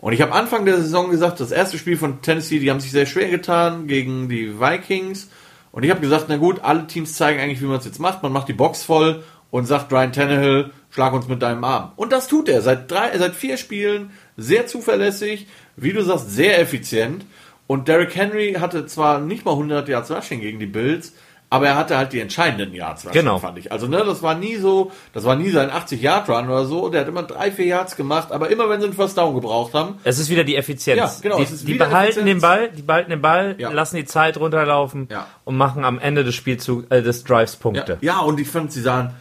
A: Und ich habe Anfang der Saison gesagt, das erste Spiel von Tennessee, die haben sich sehr schwer getan gegen die Vikings. Und ich habe gesagt, na gut, alle Teams zeigen eigentlich, wie man es jetzt macht. Man macht die Box voll und sagt Ryan Tannehill, schlag uns mit deinem Arm. Und das tut er seit drei, seit vier Spielen sehr zuverlässig, wie du sagst, sehr effizient. Und Derrick Henry hatte zwar nicht mal 100 Yards Rushing gegen die Bills, aber er hatte halt die entscheidenden Yards
B: genau.
A: fand ich. Also, ne, das war nie so, das war nie sein 80-Yard-Run oder so. Der hat immer drei, vier Yards gemacht, aber immer wenn sie einen First Down gebraucht haben.
B: Es ist wieder die Effizienz. Ja, genau. Die, die behalten Effizienz. den Ball, die behalten den Ball, ja. lassen die Zeit runterlaufen ja. und machen am Ende des Spielzugs, äh, des Drives Punkte.
A: Ja, ja und ich fand, sie sahen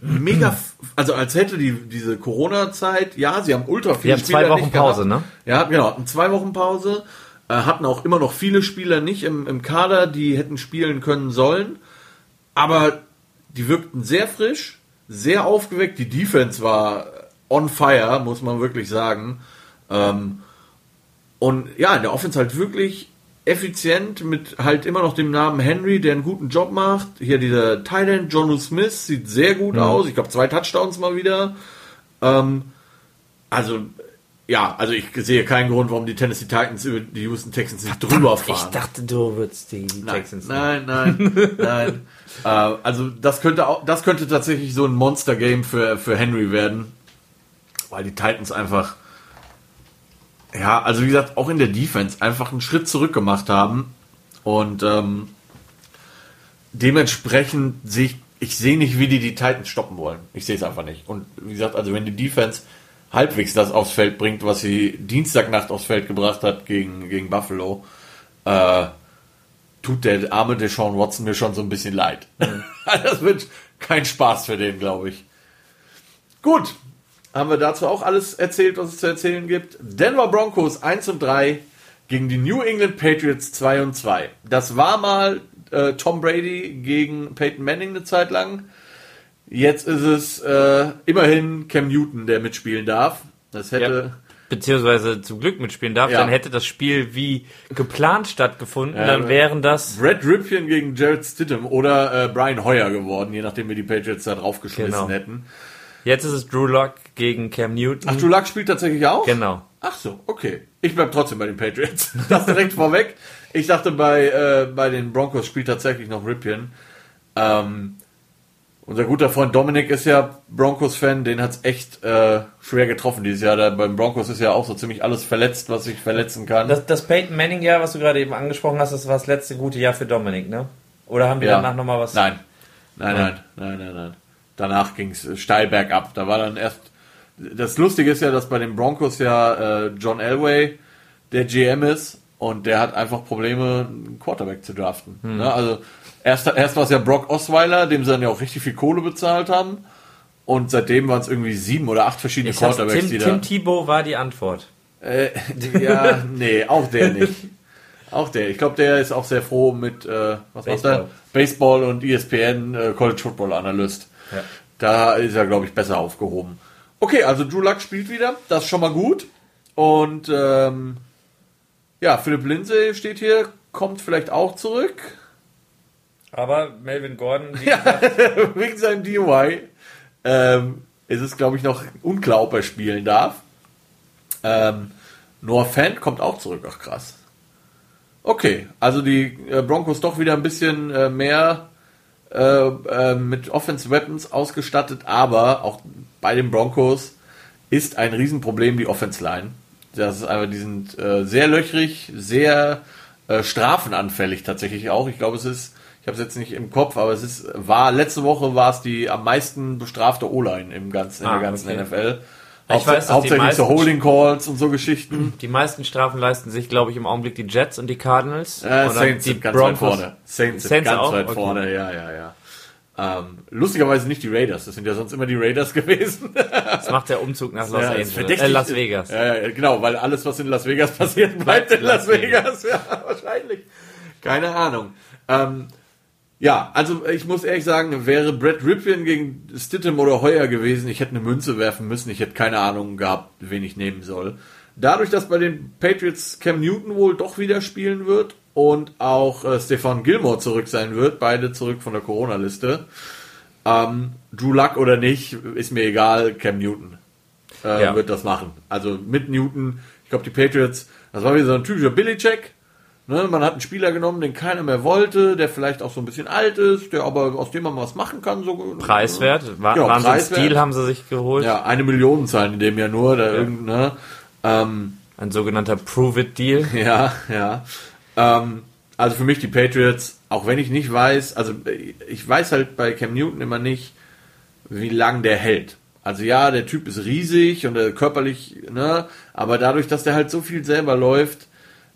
A: mega, also als hätte die, diese Corona-Zeit, ja, sie haben ultra viele
B: Spiele. zwei Wochen Pause,
A: gehabt. ne? Ja, genau, zwei Wochen Pause. Äh, hatten auch immer noch viele Spieler nicht im, im Kader, die hätten spielen können sollen aber die wirkten sehr frisch, sehr aufgeweckt. Die Defense war on fire, muss man wirklich sagen. Ähm, und ja, in der Offense halt wirklich effizient mit halt immer noch dem Namen Henry, der einen guten Job macht. Hier dieser Titan Jonu Smith sieht sehr gut mhm. aus. Ich glaube zwei Touchdowns mal wieder. Ähm, also ja, also ich sehe keinen Grund, warum die Tennessee Titans über die Houston Texans nicht drüber fahren.
B: Ich dachte, du würdest die,
A: nein,
B: Texans.
A: Nein, nein, *laughs* nein. äh, also das könnte auch, das könnte tatsächlich so ein Monster Game für für Henry werden, weil die Titans einfach ja, also wie gesagt, auch in der Defense einfach einen Schritt zurück gemacht haben und ähm, dementsprechend sehe ich, ich sehe nicht, wie die die Titans stoppen wollen. Ich sehe es einfach nicht. Und wie gesagt, also wenn die Defense halbwegs das aufs Feld bringt, was sie Dienstagnacht aufs Feld gebracht hat gegen, gegen Buffalo, äh, tut der arme Deshaun Watson mir schon so ein bisschen leid. Mhm. *laughs* das wird kein Spaß für den, glaube ich. Gut, haben wir dazu auch alles erzählt, was es zu erzählen gibt. Denver Broncos 1 und 3 gegen die New England Patriots 2 und 2. Das war mal äh, Tom Brady gegen Peyton Manning eine Zeit lang. Jetzt ist es äh, immerhin Cam Newton, der mitspielen darf. Das hätte. Ja.
B: Beziehungsweise zum Glück mitspielen darf, ja. dann hätte das Spiel wie geplant stattgefunden, ja, dann wären das.
A: Brad Ripien gegen Jared Stidham oder äh, Brian Hoyer geworden, je nachdem wir die Patriots da draufgeschmissen genau. hätten.
B: Jetzt ist es Drew Lock gegen Cam Newton.
A: Ach, Drew Lock spielt tatsächlich auch?
B: Genau.
A: Ach so, okay. Ich bleib trotzdem bei den Patriots. *laughs* Das direkt vorweg. Ich dachte, bei, äh, bei den Broncos spielt tatsächlich noch Ripien. Ähm, unser guter Freund Dominik ist ja Broncos-Fan, den hat's echt äh, schwer getroffen dieses Jahr. Da beim Broncos ist ja auch so ziemlich alles verletzt, was sich verletzen kann.
B: Das, das Peyton Manning-Jahr, was du gerade eben angesprochen hast, das war das letzte gute Jahr für Dominik, ne? Oder haben wir ja. danach nochmal was?
A: Nein. Nein, nein, nein, nein, nein. Danach ging's steil bergab. Da war dann erst. Das Lustige ist ja, dass bei den Broncos ja äh, John Elway der GM ist und der hat einfach Probleme, einen Quarterback zu draften. Hm. Ne? Also erst, erst war es ja Brock Osweiler, dem sie dann ja auch richtig viel Kohle bezahlt haben. Und seitdem waren es irgendwie sieben oder acht verschiedene
B: ich
A: Quarterbacks,
B: Tim, die da. Tim Thibault war die Antwort.
A: Äh, ja, nee, auch der nicht. Auch der. Ich glaube, der ist auch sehr froh mit, äh, was macht er? Baseball und ESPN äh, College Football Analyst. Ja. Da ist er, glaube ich, besser aufgehoben. Okay, also Drew Luck spielt wieder. Das ist schon mal gut. Und ähm, ja, Philipp Lindsay steht hier, kommt vielleicht auch zurück.
B: Aber Melvin Gordon,
A: ja, *laughs* wegen seinem DUI, ähm, ist es, glaube ich, noch unklar, ob er spielen darf. Ähm, Noah Fant kommt auch zurück. Ach krass. Okay, also die äh, Broncos doch wieder ein bisschen äh, mehr äh, äh, mit Offense Weapons ausgestattet, aber auch bei den Broncos ist ein Riesenproblem die Offense Line. Das ist einfach, die sind äh, sehr löchrig, sehr äh, strafenanfällig tatsächlich auch. Ich glaube, es ist, ich habe es jetzt nicht im Kopf, aber es ist, war letzte Woche war es die am meisten bestrafte O-Line im ganzen, in ah, der ganzen okay. NFL.
B: Ich weiß,
A: hauptsächlich so Holding Calls und so Geschichten.
B: Die meisten Strafen leisten sich, glaube ich, im Augenblick die Jets und die Cardinals.
A: Äh, Saints die sind ganz Broncos. weit vorne. Saints, Saints ganz auch? weit okay. vorne, ja, ja, ja. Ähm, lustigerweise nicht die Raiders, das sind ja sonst immer die Raiders *laughs* gewesen.
B: das macht der Umzug nach Los ja, Angeles, äh, Las Vegas.
A: Ja, genau, weil alles, was in Las Vegas *laughs* passiert, bleibt in Las Vegas. Ja, wahrscheinlich. Keine Ahnung. Ähm, ja, also ich muss ehrlich sagen, wäre Brett Ripien gegen Stittem oder Heuer gewesen, ich hätte eine Münze werfen müssen, ich hätte keine Ahnung gehabt, wen ich nehmen soll. Dadurch, dass bei den Patriots Cam Newton wohl doch wieder spielen wird und auch äh, Stefan Gilmore zurück sein wird, beide zurück von der Corona-Liste, ähm, Drew Luck oder nicht, ist mir egal, Cam Newton äh, ja. wird das machen. Also mit Newton, ich glaube die Patriots, das war wieder so ein typischer Billy-Check, Ne, man hat einen Spieler genommen, den keiner mehr wollte, der vielleicht auch so ein bisschen alt ist, der aber aus dem man was machen kann. So,
B: preiswert, War, genau, preiswert. Stil haben sie sich geholt.
A: Ja, eine Million zahlen in dem ja nur. Da ja. ne, ähm,
B: ein sogenannter Prove-It-Deal. *laughs*
A: Ja, ja. Ähm, also für mich die Patriots, auch wenn ich nicht weiß, also ich weiß halt bei Cam Newton immer nicht, wie lang der hält. Also ja, der Typ ist riesig und äh, körperlich, ne, aber dadurch, dass der halt so viel selber läuft,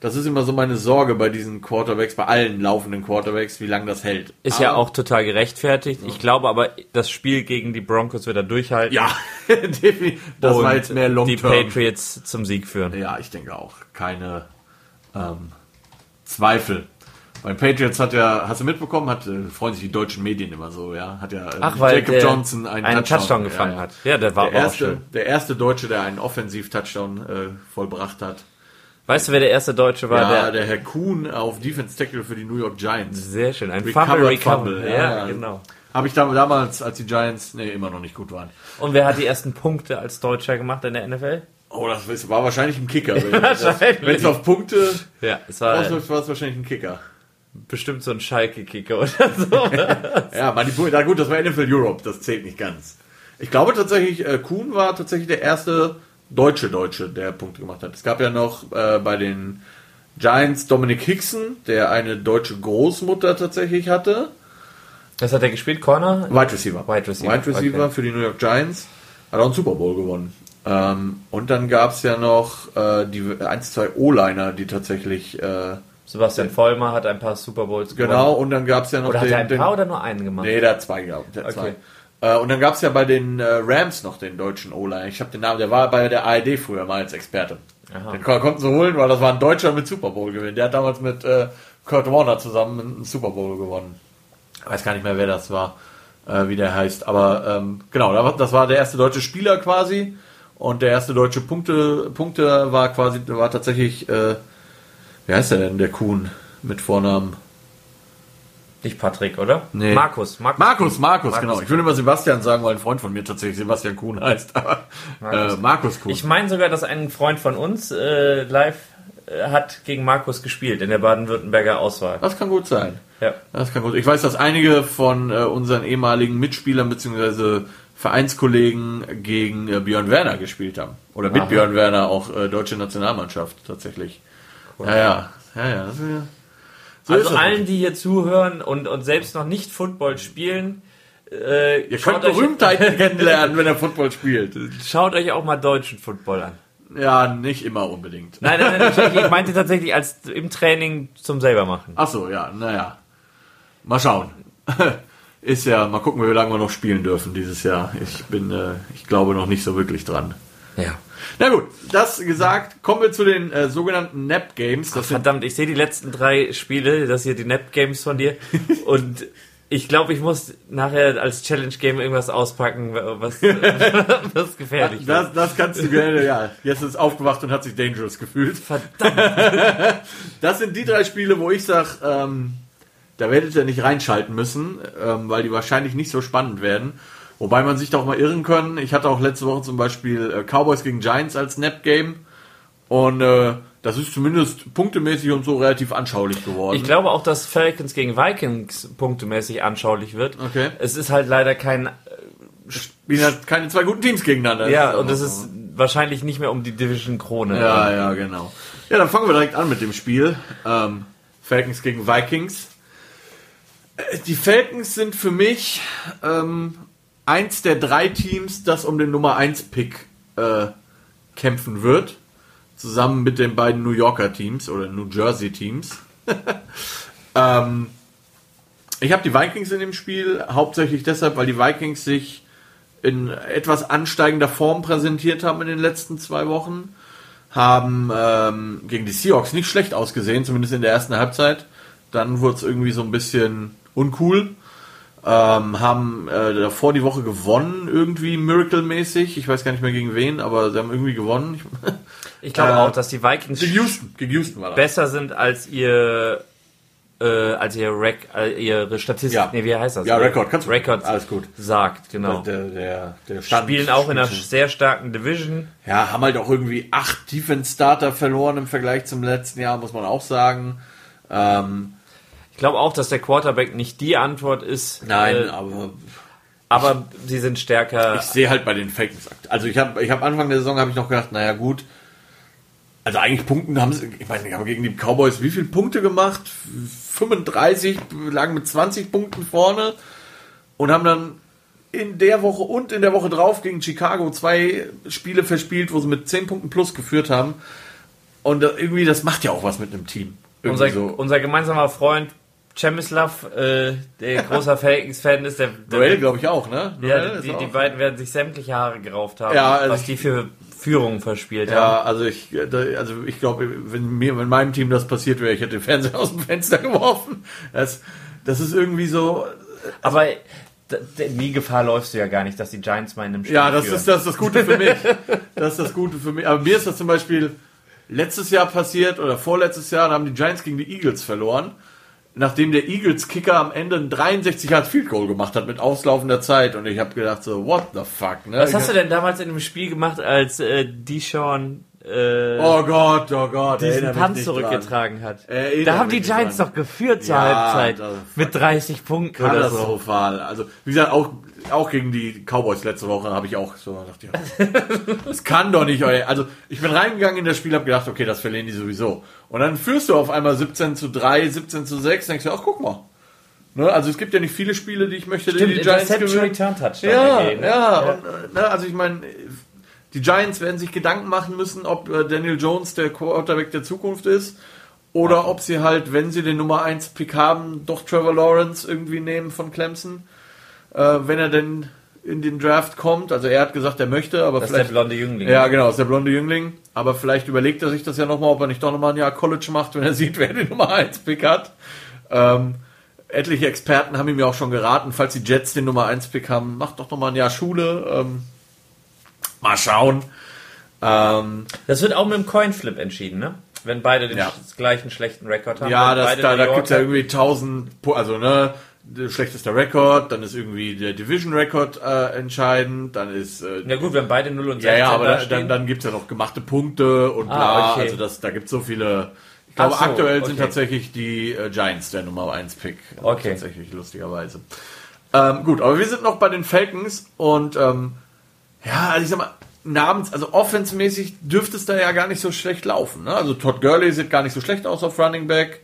A: das ist immer so meine Sorge bei diesen Quarterbacks, bei allen laufenden Quarterbacks, wie lange das hält.
B: Ist aber, ja auch total gerechtfertigt. Ich glaube aber, das Spiel gegen die Broncos wird er durchhalten.
A: Ja, *laughs* definitiv. Das war jetzt mehr long
B: Die Patriots zum Sieg führen.
A: Ja, ich denke auch. Keine ähm, Zweifel. Bei Patriots hat ja, hast du mitbekommen, hat, äh, freuen sich die deutschen Medien immer so, ja, hat ja
B: äh, Ach, Jacob Johnson einen, einen Touchdown, Touchdown, gefangen ja, ja. hat. Ja, der war
A: der erste, Der erste Deutsche, der einen Offensiv-Touchdown äh, vollbracht hat.
B: Weißt du, wer der erste Deutsche war?
A: Ja, der, der Herr Kuhn auf Defense Tackle für die New York Giants.
B: Sehr schön, ein Fumble Recover.
A: Ja, ja, genau. Habe ich damals, als die Giants, nee, immer noch nicht gut waren.
B: Und wer hat die ersten Punkte als Deutscher gemacht in der NFL?
A: Oh, das war wahrscheinlich ein Kicker. *laughs* Wenn es auf Punkte,
B: ja, es war,
A: war es wahrscheinlich ein Kicker.
B: Bestimmt so ein Schalke-Kicker oder *laughs* so.
A: ja, Manipul na gut, das war NFL Europe, das zählt nicht ganz. Ich glaube tatsächlich, äh, Kuhn war tatsächlich der erste deutsche Deutsche, der Punkte gemacht hat. Es gab ja noch äh, bei den Giants Dominic Hickson, der eine deutsche Großmutter tatsächlich hatte.
B: Was hat er gespielt? Corner?
A: Wide Receiver.
B: Wide Receiver,
A: Wide Receiver okay. für die New York Giants. Hat auch einen Super Bowl gewonnen. Ähm, und dann gab es ja noch äh, die ein, zwei O-Liner, die tatsächlich. Äh,
B: Sebastian Vollmer hat ein paar Super Bowls
A: gewonnen. Genau, und dann gab es ja noch
B: oder den. Hat er ein paar den, oder nur einen gemacht?
A: Nee, der hat zwei, glaube ich. Okay. Zwei. Äh, und dann gab es ja bei den äh, Rams noch den deutschen O-Line. Ich habe den Namen, der war bei der ARD früher mal als Experte. Aha. Den konnten sie holen, weil das war ein Deutscher mit Super Bowl gewinnen. Der hat damals mit äh, Kurt Warner zusammen einen Super Bowl gewonnen. Ich weiß gar nicht mehr, wer das war, äh, wie der heißt. Aber ähm, genau, das war der erste deutsche Spieler quasi. Und der erste deutsche Punkte, Punkte war quasi, war tatsächlich, äh, wie heißt der denn, der Kuhn mit Vornamen?
B: Nicht Patrick, oder?
A: Nee.
B: Markus.
A: Markus, Markus, Markus, genau. Ich würde immer Sebastian sagen, weil ein Freund von mir tatsächlich Sebastian Kuhn heißt. Aber, Markus. Äh, Markus Kuhn.
B: Ich meine sogar, dass ein Freund von uns äh, live äh, hat gegen Markus gespielt in der Baden-Württemberger Auswahl.
A: Das kann gut sein. Ja. Das kann gut. Ich weiß, dass einige von äh, unseren ehemaligen Mitspielern bzw. Vereinskollegen gegen äh, Björn Werner gespielt haben. Oder mit Aha. Björn Werner auch äh, deutsche Nationalmannschaft tatsächlich. Cool. Ja, ja. ja, ja.
B: So also allen, die hier zuhören und, und selbst noch nicht Football spielen,
A: äh, ihr könnt Berühmtheiten *laughs* kennenlernen, wenn er Football spielt.
B: Schaut euch auch mal deutschen Football an.
A: Ja, nicht immer unbedingt.
B: Nein, nein, nein, ich meinte *laughs* tatsächlich als im Training zum selber machen.
A: Ach so, ja, naja. Mal schauen. *laughs* Ist ja, mal gucken, wie lange wir noch spielen dürfen dieses Jahr. Ich bin, äh, ich glaube noch nicht so wirklich dran.
B: Ja.
A: Na gut, das gesagt, kommen wir zu den äh, sogenannten Nap Games.
B: Ach, verdammt, ich sehe die letzten drei Spiele, das hier die Nap Games von dir *laughs* und ich glaube, ich muss nachher als Challenge Game irgendwas auspacken, was, *laughs* was gefährlich
A: ist. Das, das kannst du gerne, ja. Jetzt ist aufgewacht und hat sich dangerous gefühlt.
B: Verdammt. *laughs*
A: Das sind die drei Spiele, wo ich sage, ähm, da werdet ihr nicht reinschalten müssen, ähm, weil die wahrscheinlich nicht so spannend werden. Wobei man sich da auch mal irren können. Ich hatte auch letzte Woche zum Beispiel äh, Cowboys gegen Giants als Snap-Game. Und äh, das ist zumindest punktemäßig und so relativ anschaulich geworden.
B: Ich glaube auch, dass Falcons gegen Vikings punktemäßig anschaulich wird.
A: Okay.
B: Es ist halt leider kein... Äh,
A: Spielen halt keine zwei guten Teams gegeneinander.
B: Ja, und es ist wahrscheinlich nicht mehr um die Division Krone.
A: Ja, ja, genau. Ja, dann fangen wir direkt an mit dem Spiel. Ähm, Falcons gegen Vikings. Äh, die Falcons sind für mich ähm, eins der drei Teams, das um den Nummer 1 Pick äh, kämpfen wird. Zusammen mit den beiden New Yorker Teams oder New Jersey Teams. *laughs* ähm, ich habe die Vikings in dem Spiel hauptsächlich deshalb, weil die Vikings sich in etwas ansteigender Form präsentiert haben in den letzten zwei Wochen. Haben ähm, gegen die Seahawks nicht schlecht ausgesehen, zumindest in der ersten Halbzeit. Dann wurde es irgendwie so ein bisschen uncool. Ähm, haben äh, davor die Woche gewonnen, irgendwie Miracle-mäßig. Ich weiß gar nicht mehr gegen wen, aber sie haben irgendwie gewonnen.
B: Ich, glaube äh, auch, dass die Vikings
A: gegen Houston, gegen Houston war
B: das. besser sind als ihr äh, als ihr Rec, äh, ihre Statistik,
A: ja.
B: nee, wie heißt das?
A: Ja, Rekord, kannst
B: du. Rekord
A: alles gut.
B: Sagt, genau.
A: Der, der, der
B: Stand Spielen auch in einer sehr starken Division.
A: Ja, haben halt auch irgendwie acht Defense-Starter verloren im Vergleich zum letzten Jahr, muss man auch sagen. Ähm,
B: ich glaube auch, dass der Quarterback nicht die Antwort ist.
A: Nein, äh, aber.
B: Aber ich, sie sind stärker.
A: Ich sehe halt bei den Fakes. Also ich habe ich hab Anfang der Saison habe ich noch gedacht, naja gut. Also eigentlich Punkten haben sie, ich meine, haben gegen die Cowboys wie viele Punkte gemacht? 35, lagen mit 20 Punkten vorne und haben dann in der Woche und in der Woche drauf gegen Chicago zwei Spiele verspielt, wo sie mit 10 Punkten plus geführt haben. Und irgendwie, das macht ja auch was mit einem Team.
B: Unser, so. unser gemeinsamer Freund Chemislav, äh, der großer *laughs* Falcons-Fan ist, der, der
A: Noel, glaube ich auch, ne?
B: Noel ja, die, die beiden werden sich sämtliche Haare gerauft haben,
A: ja, also
B: was die für Führungen verspielt
A: ja, haben. Ja, also ich, also ich glaube, wenn mir, wenn meinem Team das passiert wäre, ich hätte den Fernseher aus dem Fenster *laughs* geworfen. Das, das ist irgendwie so.
B: Aber nie Gefahr läufst du ja gar nicht, dass die Giants mal in einem
A: Spiel Ja, das führen. ist das, ist das Gute für mich. das ist das Gute für mich. Aber mir ist das zum Beispiel letztes Jahr passiert oder vorletztes Jahr, da haben die Giants gegen die Eagles verloren nachdem der Eagles-Kicker am Ende ein 63 Yard Field Goal gemacht hat mit auslaufender Zeit und ich habe gedacht so, what the fuck, ne?
B: Was hast du denn damals in dem Spiel gemacht, als äh, Deshaun äh,
A: oh Gott, oh Gott,
B: diesen Punt zurückgetragen dran. hat. Da haben die Giants dran. doch geführt zur ja, Halbzeit mit 30 Punkten oder so.
A: Also, wie gesagt, auch, auch gegen die Cowboys letzte Woche habe ich auch so gedacht, ja, das kann doch nicht, also ich bin reingegangen in das Spiel, habe gedacht, okay, das verlieren die sowieso. Und dann führst du auf einmal 17 zu 3, 17 zu 6, denkst du, ach guck mal. Ne, also es gibt ja nicht viele Spiele, die ich möchte,
B: Stimmt, die Giants gewinnen.
A: Return Touchdown ja, ja, ja. Und, ne, also ich meine, die Giants werden sich Gedanken machen müssen, ob äh, Daniel Jones der Quarterback der Zukunft ist oder ob sie halt, wenn sie den Nummer 1 Pick haben, doch Trevor Lawrence irgendwie nehmen von Clemson, äh, wenn er denn in den Draft kommt. Also er hat gesagt, er möchte, aber
B: das
A: vielleicht.
B: ist der blonde Jüngling.
A: Ja, genau, ist der blonde Jüngling. Aber vielleicht überlegt er sich das ja nochmal, ob er nicht doch nochmal ein Jahr College macht, wenn er *laughs* sieht, wer den Nummer 1 Pick hat. Ähm, etliche Experten haben ihm ja auch schon geraten, falls die Jets den Nummer 1 Pick haben, macht doch nochmal ein Jahr Schule. Ähm, Mal schauen.
B: Ähm, das wird auch mit dem Coinflip entschieden, ne? Wenn beide den ja. gleichen schlechten Rekord haben.
A: Ja, das, da, da gibt es ja irgendwie 1000, also ne, der schlechteste Rekord, dann ist irgendwie der Division-Rekord äh, entscheidend, dann ist... Äh,
B: ja gut, wenn beide 0 und
A: 16 Ja, ja, aber da dann, dann gibt's ja noch gemachte Punkte und ah, bla, okay. also das, da gibt's so viele... Ich glaube, so, aktuell okay. sind tatsächlich die äh, Giants der Nummer 1 Pick.
B: Okay.
A: Tatsächlich, lustigerweise. Ähm, gut, aber wir sind noch bei den Falcons und ähm, ja, also ich sag mal, namens, also offensmäßig dürfte es da ja gar nicht so schlecht laufen. Ne? Also Todd Gurley sieht gar nicht so schlecht aus auf Running Back.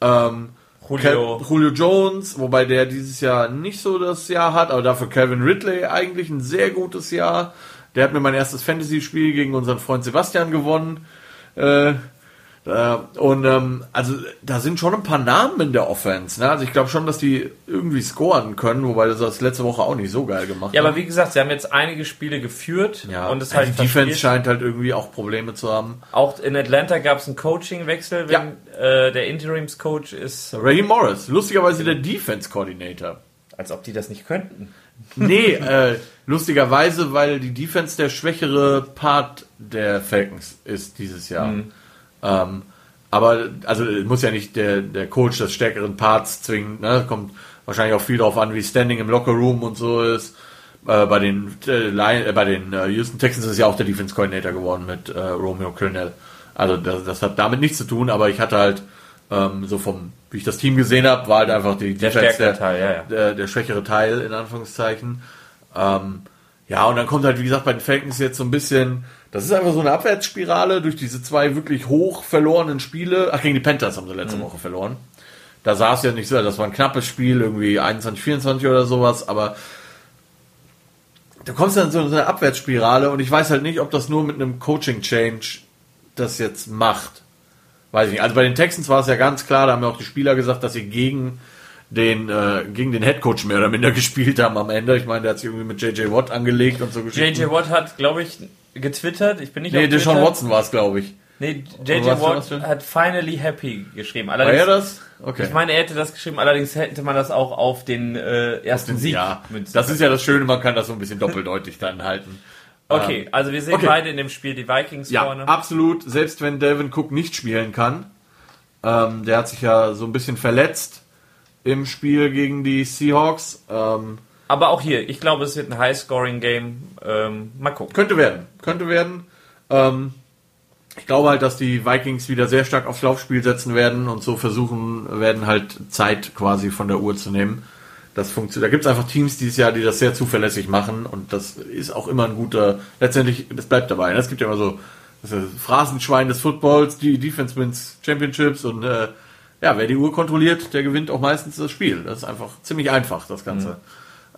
A: Ähm, Julio. Julio Jones, wobei der dieses Jahr nicht so das Jahr hat, aber dafür Calvin Ridley eigentlich ein sehr gutes Jahr. Der hat mir mein erstes Fantasy-Spiel gegen unseren Freund Sebastian gewonnen. Äh, und ähm, also da sind schon ein paar Namen in der Offense. Ne? Also ich glaube schon, dass die irgendwie scoren können, wobei das das letzte Woche auch nicht so geil gemacht
B: Ja, aber wie gesagt, sie haben jetzt einige Spiele geführt
A: ja. und es halt die Defense scheint halt irgendwie auch Probleme zu haben.
B: Auch in Atlanta gab es einen Coaching-Wechsel, wenn ja. äh, der Interims-Coach ist.
A: Raheem Morris, lustigerweise der Defense-Coordinator.
B: Als ob die das nicht könnten.
A: Nee, äh, lustigerweise, weil die Defense der schwächere Part der Falcons ist dieses Jahr. Mhm. Ähm, aber also muss ja nicht der, der Coach des stärkeren Parts zwingen. Ne? Kommt wahrscheinlich auch viel darauf an, wie Standing im Locker Room und so ist. Äh, bei den äh, äh, bei den äh, Houston Texans ist ja auch der Defense Coordinator geworden mit äh, Romeo Crennel. Also das, das, hat damit nichts zu tun, aber ich hatte halt ähm, so vom, wie ich das Team gesehen habe, war halt einfach die
B: der, Defense der,
A: Teil, ja, ja. Der, der, schwächere Teil in Anführungszeichen. Ähm, ja, und dann kommt halt, wie gesagt, bei den Falcons jetzt so ein bisschen das ist einfach so eine Abwärtsspirale durch diese zwei wirklich hoch verlorenen Spiele. Ach, gegen die Panthers haben sie letzte mhm. Woche verloren. Da sah es ja nicht so, das war ein knappes Spiel, irgendwie 21, 24 oder sowas, aber du kommst dann so in so eine Abwärtsspirale und ich weiß halt nicht, ob das nur mit einem Coaching-Change das jetzt macht. Weiß ich nicht. Also bei den Texans war es ja ganz klar, da haben ja auch die Spieler gesagt, dass sie gegen den äh, gegen den Headcoach mehr oder minder gespielt haben am Ende. Ich meine, der hat sich irgendwie mit JJ Watt angelegt und so
B: JJ Watt hat, glaube ich, getwittert. Ich bin nicht
A: Nee, Deshaun Watson war es, glaube ich.
B: Nee, JJ Watt hat finally happy geschrieben.
A: Allerdings, war er das?
B: Okay. Ich meine, er hätte das geschrieben, allerdings hätte man das auch auf den äh, ersten den, Sieg.
A: Ja, das ist ja das Schöne, man kann das so ein bisschen doppeldeutig dann halten.
B: Okay, ähm, also wir sehen okay. beide in dem Spiel die Vikings
A: ja, vorne. Absolut, selbst wenn Delvin Cook nicht spielen kann. Ähm, der hat sich ja so ein bisschen verletzt im Spiel gegen die Seahawks. Ähm,
B: aber auch hier, ich glaube, es wird ein High-Scoring-Game. Ähm, mal gucken.
A: Könnte werden. Könnte werden. Ähm, ich glaube halt, dass die Vikings wieder sehr stark aufs Laufspiel setzen werden und so versuchen werden, halt Zeit quasi von der Uhr zu nehmen. Das funktioniert. Da gibt es einfach Teams dieses Jahr, die das sehr zuverlässig machen und das ist auch immer ein guter. Letztendlich, das bleibt dabei. Es gibt ja immer so das Phrasenschwein des Footballs, die Defense wins Championships und äh, ja, wer die Uhr kontrolliert, der gewinnt auch meistens das Spiel. Das ist einfach ziemlich einfach, das Ganze.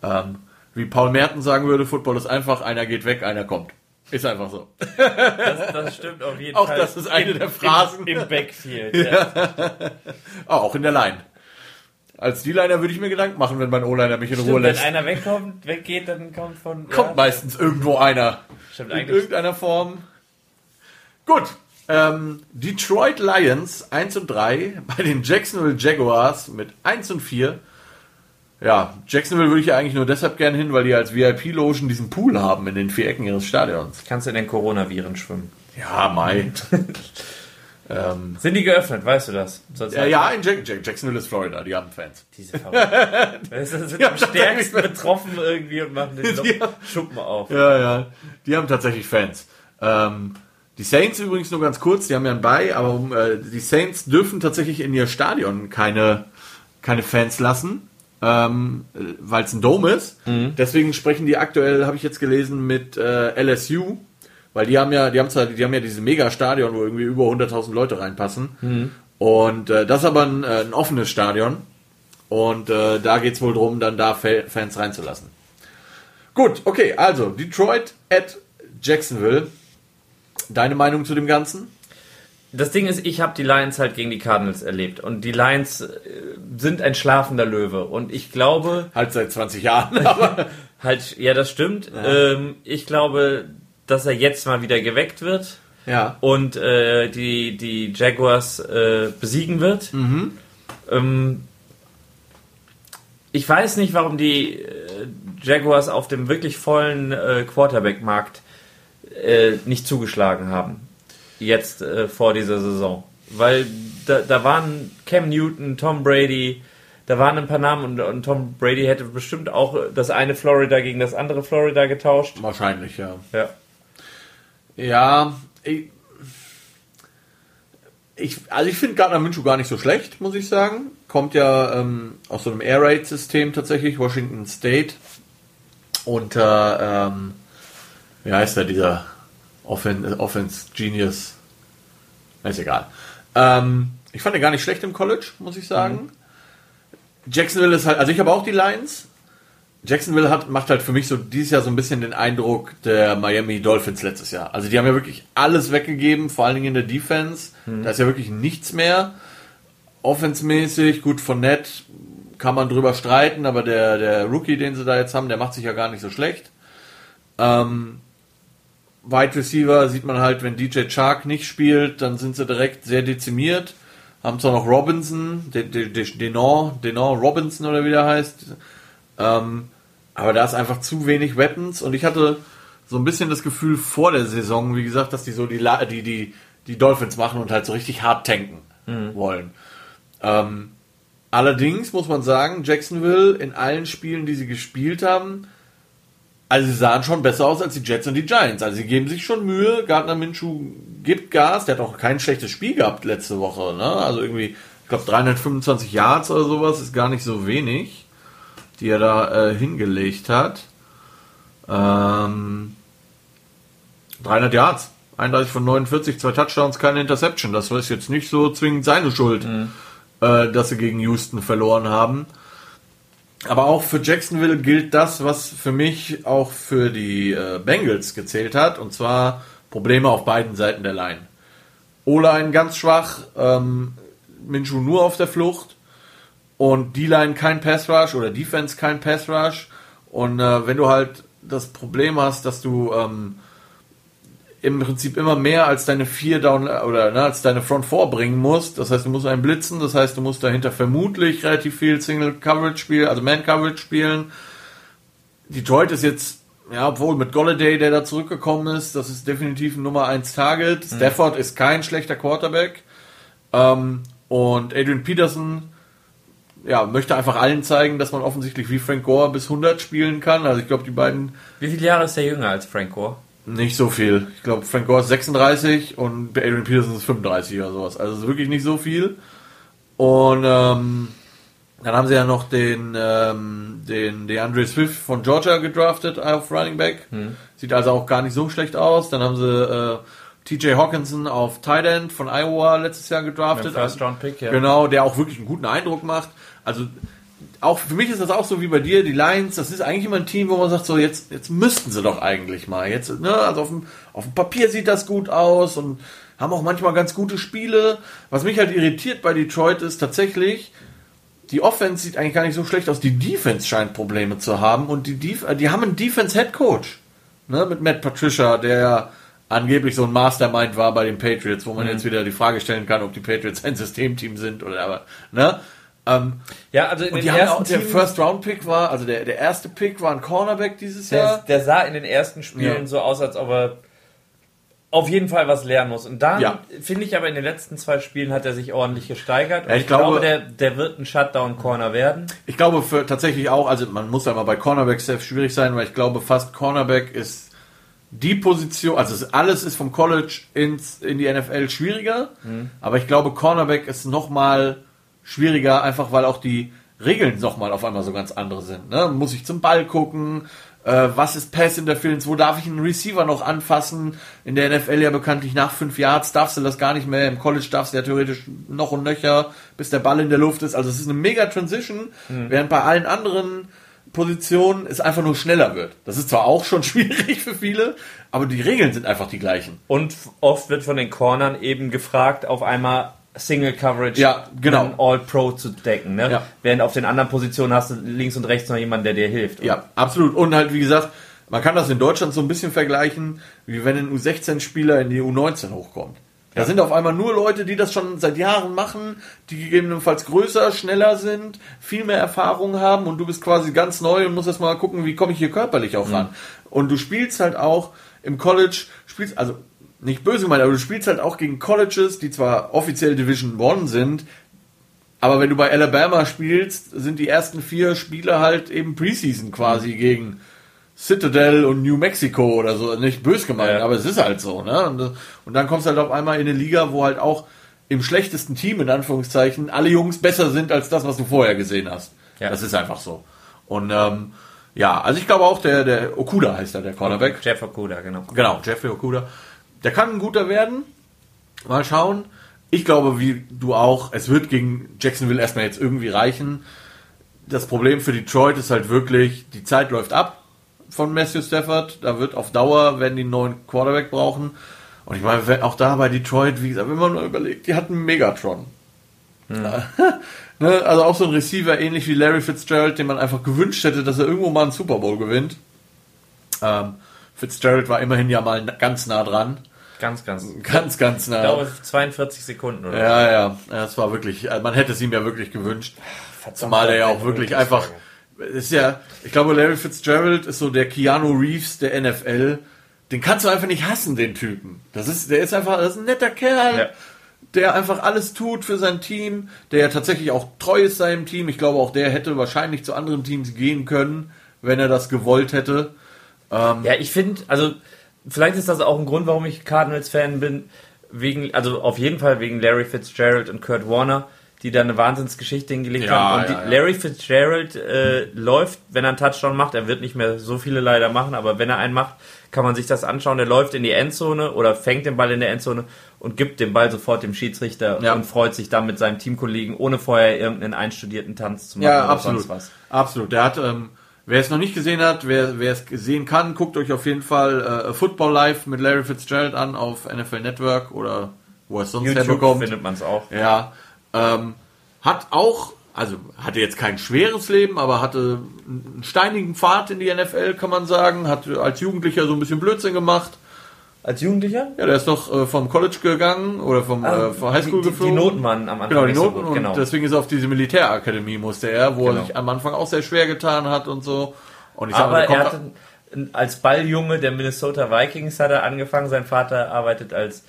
A: Mhm. Ähm, wie Paul Merten sagen würde, Football ist einfach, einer geht weg, einer kommt. Ist einfach so.
B: Das, das stimmt auf jeden *laughs*
A: auch Fall. Auch das ist eine Im, der Phrasen.
B: Im, im Backfield. *laughs*
A: Ja. auch in der Line. Als D-Liner würde ich mir Gedanken machen, wenn mein O-Liner mich in
B: Stimmt,
A: Ruhe lässt.
B: Wenn einer wegkommt, weggeht, dann kommt von.
A: Kommt ja. meistens irgendwo einer.
B: Stimmt,
A: in irgendeiner Form. Gut. Ähm, Detroit Lions 1 und 3 *laughs* bei den Jacksonville Jaguars mit 1 und 4 ja, Jacksonville würde ich ja eigentlich nur deshalb gerne hin, weil die als VIP-Logen diesen Pool haben in den vier Ecken ihres Stadions.
B: Kannst du in den Coronaviren schwimmen?
A: Ja, Mai. *laughs*
B: ähm, Sind die geöffnet, weißt du das?
A: ja, ja, in Jack Jack Jacksonville ist Florida, die haben Fans.
B: Diese Verrückten. *laughs* sind am stärksten betroffen irgendwie und machen den Schuppen auf.
A: Ja, ja, die haben tatsächlich Fans. Ähm, die Saints übrigens nur ganz kurz, die haben ja einen Bei, aber um, äh, die Saints dürfen tatsächlich in ihr Stadion keine, keine Fans lassen ähm, weil es ein Dome ist. Mhm. Deswegen sprechen die aktuell, habe ich jetzt gelesen, mit äh, LSU, weil die haben ja, die haben zwar, die haben ja diese Mega-Stadion, wo irgendwie über 100.000 Leute reinpassen. Mhm. Und äh, das ist aber ein, äh, ein offenes Stadion. Und äh, da geht es wohl darum, dann da Fans reinzulassen. Gut, okay, also Detroit at Jacksonville. Deine Meinung zu dem Ganzen?
B: das Ding ist, ich habe die Lions halt gegen die Cardinals erlebt und die Lions äh, sind ein schlafender Löwe und ich glaube
A: halt seit 20 Jahren, *laughs* aber *laughs*
B: halt ja, das stimmt. Ja. Ähm, ich glaube, dass er jetzt mal wieder geweckt wird.
A: Ja.
B: Und äh, die die Jaguars äh, besiegen wird.
A: Mhm.
B: Ähm, ich weiß nicht, warum die äh, Jaguars auf dem wirklich vollen äh, Quarterback-Markt äh, nicht zugeschlagen haben jetzt äh, vor dieser Saison. Weil da, da waren Cam Newton, Tom Brady, da waren ein paar Namen und, und, Tom Brady hätte bestimmt auch das eine Florida gegen das andere Florida getauscht.
A: Wahrscheinlich, ja.
B: Ja.
A: Ja, ich, ich also ich finde Gardner Minshew gar nicht so schlecht, muss ich sagen. Kommt ja ähm, aus so einem Air Raid System tatsächlich, Washington State. Unter, ähm, wie heißt der, dieser Offense, Offense Genius? Ist egal. Ähm, ich fand ihn gar nicht schlecht im College, muss ich sagen. Mhm. Jacksonville ist halt, also ich habe auch die Lions. Jacksonville hat, macht halt für mich so dieses Jahr so ein bisschen den Eindruck der Miami Dolphins letztes Jahr. Also die haben ja wirklich alles weggegeben, vor allen Dingen in der Defense. Mhm. Da ist ja wirklich nichts mehr. Offensmäßig, gut von Net kann man drüber streiten, aber der, der Rookie, den sie da jetzt haben, der macht sich ja gar nicht so schlecht. Ähm, Wide Receiver sieht man halt, wenn DJ Chark nicht spielt, dann sind sie direkt sehr dezimiert. Haben zwar noch Robinson, Denon, Denon Robinson oder wie der heißt. Ähm, aber da ist einfach zu wenig Weapons und ich hatte so ein bisschen das Gefühl vor der Saison, wie gesagt, dass die so die, die, die, die Dolphins machen und halt so richtig hart tanken mhm. wollen. Ähm, allerdings muss man sagen, Jacksonville in allen Spielen, die sie gespielt haben, also sie sahen schon besser aus als die Jets und die Giants. Also sie geben sich schon Mühe. Gardner Minshew gibt Gas. Der hat auch kein schlechtes Spiel gehabt letzte Woche. Ne? Also irgendwie, ich glaube 325 Yards oder sowas ist gar nicht so wenig, die er da äh, hingelegt hat. Ähm, 300 Yards, 31 von 49, zwei Touchdowns, keine Interception. Das ist jetzt nicht so zwingend seine Schuld, mhm. äh, dass sie gegen Houston verloren haben. Aber auch für Jacksonville gilt das, was für mich auch für die äh, Bengals gezählt hat, und zwar Probleme auf beiden Seiten der Line. O-Line ganz schwach, ähm, Minshu nur auf der Flucht und D-Line kein Pass Rush oder Defense kein Pass Rush. Und äh, wenn du halt das Problem hast, dass du ähm, im Prinzip immer mehr als deine vier Down oder ne, als deine Front vorbringen musst. Das heißt, du musst einen blitzen, das heißt, du musst dahinter vermutlich relativ viel Single Coverage spielen, also Man Coverage spielen. Detroit ist jetzt, ja, obwohl mit Golladay, der da zurückgekommen ist, das ist definitiv ein Nummer 1 Target. Mhm. Stafford ist kein schlechter Quarterback. Ähm, und Adrian Peterson, ja, möchte einfach allen zeigen, dass man offensichtlich wie Frank Gore bis 100 spielen kann. Also ich glaube, die beiden.
B: Wie viele Jahre ist der jünger als Frank Gore?
A: Nicht so viel. Ich glaube, Frank Gore ist 36 und Adrian Peterson ist 35 oder sowas. Also wirklich nicht so viel. Und ähm, dann haben sie ja noch den, ähm, den DeAndre Swift von Georgia gedraftet auf Running Back. Hm. Sieht also auch gar nicht so schlecht aus. Dann haben sie äh, TJ Hawkinson auf Tight End von Iowa letztes Jahr gedraftet.
B: First Round Pick,
A: ja. Genau, der auch wirklich einen guten Eindruck macht. Also auch für mich ist das auch so wie bei dir, die Lions, das ist eigentlich immer ein Team, wo man sagt, so jetzt, jetzt müssten sie doch eigentlich mal. Jetzt, ne, also auf dem, auf dem Papier sieht das gut aus und haben auch manchmal ganz gute Spiele. Was mich halt irritiert bei Detroit ist tatsächlich, die Offense sieht eigentlich gar nicht so schlecht aus, die Defense scheint Probleme zu haben und die, Def die haben einen Defense Head Coach, ne, mit Matt Patricia, der angeblich so ein Mastermind war bei den Patriots, wo man mhm. jetzt wieder die Frage stellen kann, ob die Patriots ein Systemteam sind oder aber, ne?
B: Ähm, ja, also in
A: und den ersten auch, der First Round Pick war, also der, der erste Pick war ein Cornerback dieses
B: der,
A: Jahr.
B: Der sah in den ersten Spielen ja. so aus, als ob er auf jeden Fall was lernen muss. Und dann ja. finde ich aber in den letzten zwei Spielen hat er sich ordentlich gesteigert.
A: Ja, ich, ich, glaube, glaube
B: der, der wird ein Shutdown-Corner werden.
A: Ich glaube für tatsächlich auch, also man muss ja mal bei Cornerbacks sehr schwierig sein, weil ich glaube fast Cornerback ist die Position, also alles ist vom College ins, in die NFL schwieriger, mhm. aber ich glaube Cornerback ist nochmal schwieriger, einfach weil auch die Regeln nochmal auf einmal so ganz andere sind. Ne? Muss ich zum Ball gucken? Äh, was ist Pass Interference? Wo darf ich einen Receiver noch anfassen? In der NFL ja bekanntlich nach fünf Yards darfst du das gar nicht mehr. Im College darfst du ja theoretisch noch und nöcher, bis der Ball in der Luft ist. Also es ist eine mega Transition, mhm. während bei allen anderen Positionen es einfach nur schneller wird. Das ist zwar auch schon *laughs* schwierig für viele, aber die Regeln sind einfach die gleichen.
B: Und oft wird von den Cornern eben gefragt, auf einmal Single Coverage
A: ja, genau.
B: All-Pro zu decken. Ne? Ja. Während auf den anderen Positionen hast du links und rechts noch jemanden, der dir hilft.
A: Ja, absolut. Und halt, wie gesagt, man kann das in Deutschland so ein bisschen vergleichen, wie wenn ein U16-Spieler in die U19 hochkommt. Da sind auf einmal nur Leute, die das schon seit Jahren machen, die gegebenenfalls größer, schneller sind, viel mehr Erfahrung haben und du bist quasi ganz neu und musst erst mal gucken, wie komme ich hier körperlich auch ran. Mhm. Und du spielst halt auch im College, spielst, also nicht böse gemeint, aber du spielst halt auch gegen Colleges, die zwar offiziell Division One sind, Aber wenn du bei Alabama spielst, sind die ersten vier Spiele halt eben Preseason quasi mhm. gegen Citadel und New Mexico oder so. Nicht bös gemeint, ja. aber es ist halt so. Ne? Und, und dann kommst du halt auf einmal in eine Liga, wo halt auch im schlechtesten Team, in Anführungszeichen, alle Jungs besser sind als das, was du vorher gesehen hast. Ja. Das ist einfach so. Und ähm, ja, also ich glaube auch, der, der Okuda heißt er, der Cornerback.
B: Jeff Okuda, genau.
A: Genau, Jeffrey Okuda. Der kann ein guter werden. Mal schauen. Ich glaube, wie du auch, es wird gegen Jacksonville erstmal jetzt irgendwie reichen. Das Problem für Detroit ist halt wirklich, die Zeit läuft ab von Matthew Stafford. Da wird auf Dauer, werden die einen neuen Quarterback brauchen. Und ich meine, auch da bei Detroit, wie gesagt, wenn man mal überlegt, die hatten Megatron. Hm. *laughs* ne, also auch so ein Receiver, ähnlich wie Larry Fitzgerald, den man einfach gewünscht hätte, dass er irgendwo mal einen Super Bowl gewinnt. Ähm, Fitzgerald war immerhin ja mal ganz nah dran.
B: Ganz, ganz.
A: Ganz, ganz nah. Ich
B: glaube 42 Sekunden oder
A: Ja, so. ja. Das war wirklich, also man hätte es ihm ja wirklich gewünscht. Verdammt, Zumal er ja auch wirklich einfach, ist ja, ich glaube, Larry Fitzgerald ist so der Keanu Reeves der NFL den kannst du einfach nicht hassen, den Typen. Das ist, der ist einfach, das ist ein netter Kerl, ja. der einfach alles tut für sein Team, der ja tatsächlich auch treu ist seinem Team. Ich glaube, auch der hätte wahrscheinlich zu anderen Teams gehen können, wenn er das gewollt hätte.
B: Ähm, ja, ich finde, also vielleicht ist das auch ein Grund, warum ich Cardinals-Fan bin. Wegen, also auf jeden Fall wegen Larry Fitzgerald und Kurt Warner die da eine Wahnsinnsgeschichte hingelegt ja, haben. Und ja, die, Larry Fitzgerald äh, läuft, wenn er einen Touchdown macht, er wird nicht mehr so viele leider machen, aber wenn er einen macht, kann man sich das anschauen. Er läuft in die Endzone oder fängt den Ball in der Endzone und gibt den Ball sofort dem Schiedsrichter ja. und freut sich dann mit seinem Teamkollegen, ohne vorher irgendeinen einstudierten Tanz zu machen
A: ja, absolut. was. Absolut. Der hat, ähm, wer es noch nicht gesehen hat, wer, wer es sehen kann, guckt euch auf jeden Fall äh, Football Live mit Larry Fitzgerald an auf NFL Network oder wo es sonst
B: YouTube herbekommt. findet man es auch.
A: Ja. Ähm, hat auch, also hatte jetzt kein schweres Leben, aber hatte einen steinigen Pfad in die NFL, kann man sagen. Hat als Jugendlicher so ein bisschen Blödsinn gemacht.
B: Als Jugendlicher?
A: Ja, der ist doch äh, vom College gegangen oder vom, ah, äh, vom Highschool
B: die, geflogen. Die Noten waren am Anfang.
A: Genau, die Noten. So und genau. deswegen ist er auf diese Militärakademie musste er, wo genau. er sich am Anfang auch sehr schwer getan hat und so. Und
B: ich sag, aber er hatte als Balljunge der Minnesota Vikings hat er angefangen. Sein Vater arbeitet als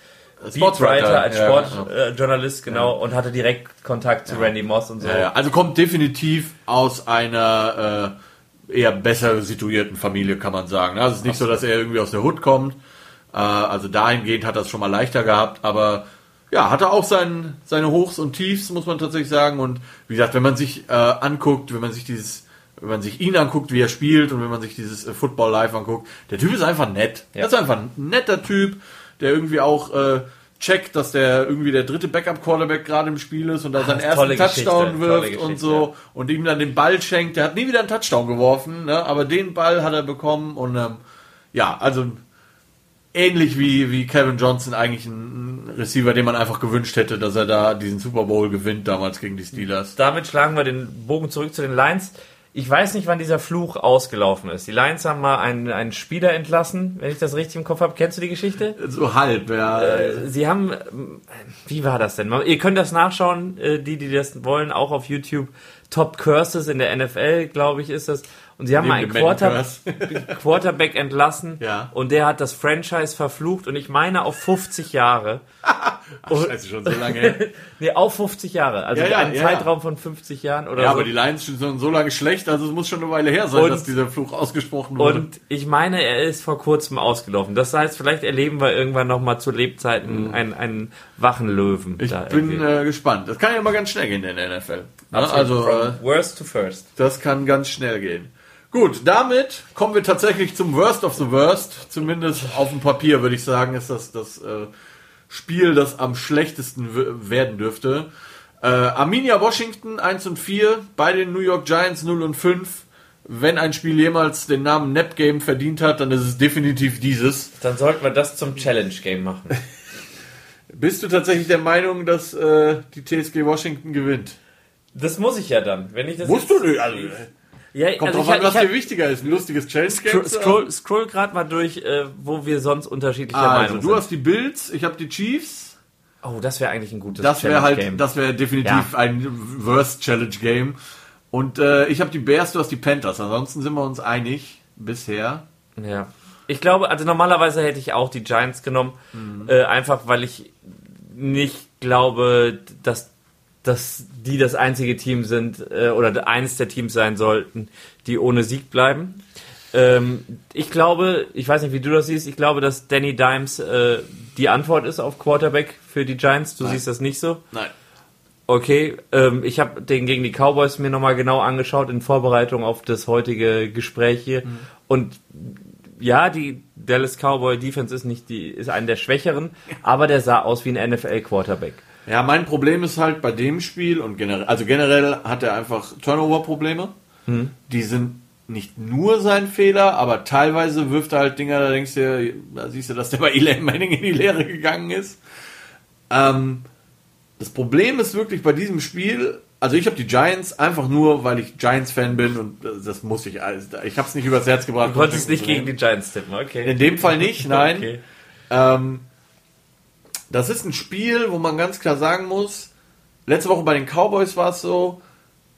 B: Speedwriter, als Sportjournalist, ja, genau, ja. und hatte direkt Kontakt zu Randy Moss und so.
A: Also kommt definitiv aus einer äh, eher besser situierten Familie, kann man sagen. Also es ist nicht so, dass er irgendwie aus der Hut kommt. Äh, also dahingehend hat er es schon mal leichter gehabt, aber ja, hatte auch sein, seine Hochs und Tiefs, muss man tatsächlich sagen. Und wie gesagt, wenn man sich äh, anguckt, wenn man sich dieses wenn man sich ihn anguckt, wie er spielt und wenn man sich dieses äh, Football live anguckt, der Typ ist einfach nett. Ja. Er ist einfach ein netter Typ der irgendwie auch äh, checkt, dass der irgendwie der dritte Backup-Quarterback gerade im Spiel ist und da seinen ersten Touchdown wirft und so und ihm dann den Ball schenkt. Der hat nie wieder einen Touchdown geworfen, ne? aber den Ball hat er bekommen und ähm, ja, also ähnlich wie, wie Kevin Johnson eigentlich ein Receiver, den man einfach gewünscht hätte, dass er da diesen Super Bowl gewinnt damals gegen die Steelers.
B: Damit schlagen wir den Bogen zurück zu den Lions. Ich weiß nicht, wann dieser Fluch ausgelaufen ist. Die Lions haben mal einen, einen Spieler entlassen, wenn ich das richtig im Kopf habe. Kennst du die Geschichte?
A: So halb, ja.
B: Äh, sie haben, wie war das denn? Ihr könnt das nachschauen, äh, die, die das wollen, auch auf YouTube. Top Curses in der NFL, glaube ich, ist das. Und sie haben mal einen Quarter *laughs* Quarterback entlassen ja. und der hat das Franchise verflucht und ich meine auf 50 Jahre. *laughs*
A: Ach, scheiße, schon so lange. *laughs*
B: nee, auf 50 Jahre. Also ja, ja, ein Zeitraum von 50 Jahren oder
A: ja,
B: so.
A: aber die Lions sind so lange schlecht, also es muss schon eine Weile her sein, und, dass dieser Fluch ausgesprochen wurde.
B: Und ich meine, er ist vor kurzem ausgelaufen. Das heißt, vielleicht erleben wir irgendwann nochmal zu Lebzeiten mhm. einen, einen wachen Löwen.
A: Ich bin äh, gespannt. Das kann ja immer ganz schnell gehen in der NFL.
B: Absolut. Also, From äh, worst to first.
A: Das kann ganz schnell gehen. Gut, damit kommen wir tatsächlich zum Worst of the Worst. Zumindest auf dem Papier würde ich sagen, ist das das äh, Spiel, das am schlechtesten werden dürfte. Äh, Arminia Washington 1 und 4, bei den New York Giants 0 und 5. Wenn ein Spiel jemals den Namen Nap Game verdient hat, dann ist es definitiv dieses.
B: Dann sollten wir das zum Challenge Game machen. *laughs*
A: Bist du tatsächlich der Meinung, dass äh, die TSG Washington gewinnt?
B: Das muss ich ja dann. Wenn ich das
A: Musst du nicht. Also, ja, Kommt also drauf an, was dir wichtiger ist. Ein lustiges Challenge-Game?
B: Scroll, scroll, scroll gerade mal durch, äh, wo wir sonst unterschiedliche
A: also,
B: Meinungen sind.
A: du hast die Bills, ich habe die Chiefs.
B: Oh, das wäre eigentlich ein gutes
A: das wär halt, Game. Das wäre definitiv ja. ein Worst Challenge Game. Und äh, ich habe die Bears, du hast die Panthers. Ansonsten sind wir uns einig bisher.
B: Ja. Ich glaube, also normalerweise hätte ich auch die Giants genommen, mhm. äh, einfach weil ich nicht glaube, dass dass die das einzige Team sind äh, oder eines der Teams sein sollten, die ohne Sieg bleiben. Ähm, ich glaube, ich weiß nicht, wie du das siehst, ich glaube, dass Danny Dimes äh, die Antwort ist auf Quarterback für die Giants. Du Nein. siehst das nicht so?
A: Nein.
B: Okay, ähm, ich habe den gegen die Cowboys mir nochmal genau angeschaut in Vorbereitung auf das heutige Gespräch hier. Mhm. Und ja, die Dallas Cowboy Defense ist nicht die, ist eine der schwächeren, *laughs* aber der sah aus wie ein NFL Quarterback.
A: Ja, mein Problem ist halt bei dem Spiel und generell, also generell hat er einfach Turnover-Probleme. Mhm. Die sind nicht nur sein Fehler, aber teilweise wirft er halt Dinger, da denkst du, da siehst du, dass der bei Eli Manning in die Lehre gegangen ist. Ähm, das Problem ist wirklich bei diesem Spiel, also ich habe die Giants einfach nur, weil ich Giants-Fan bin und das muss ich, ich habe es nicht übers Herz gebracht.
B: Du konntest nicht gegen die Giants tippen, okay.
A: In dem Fall nicht, nein. *laughs* okay. ähm, das ist ein Spiel, wo man ganz klar sagen muss, letzte Woche bei den Cowboys war es so,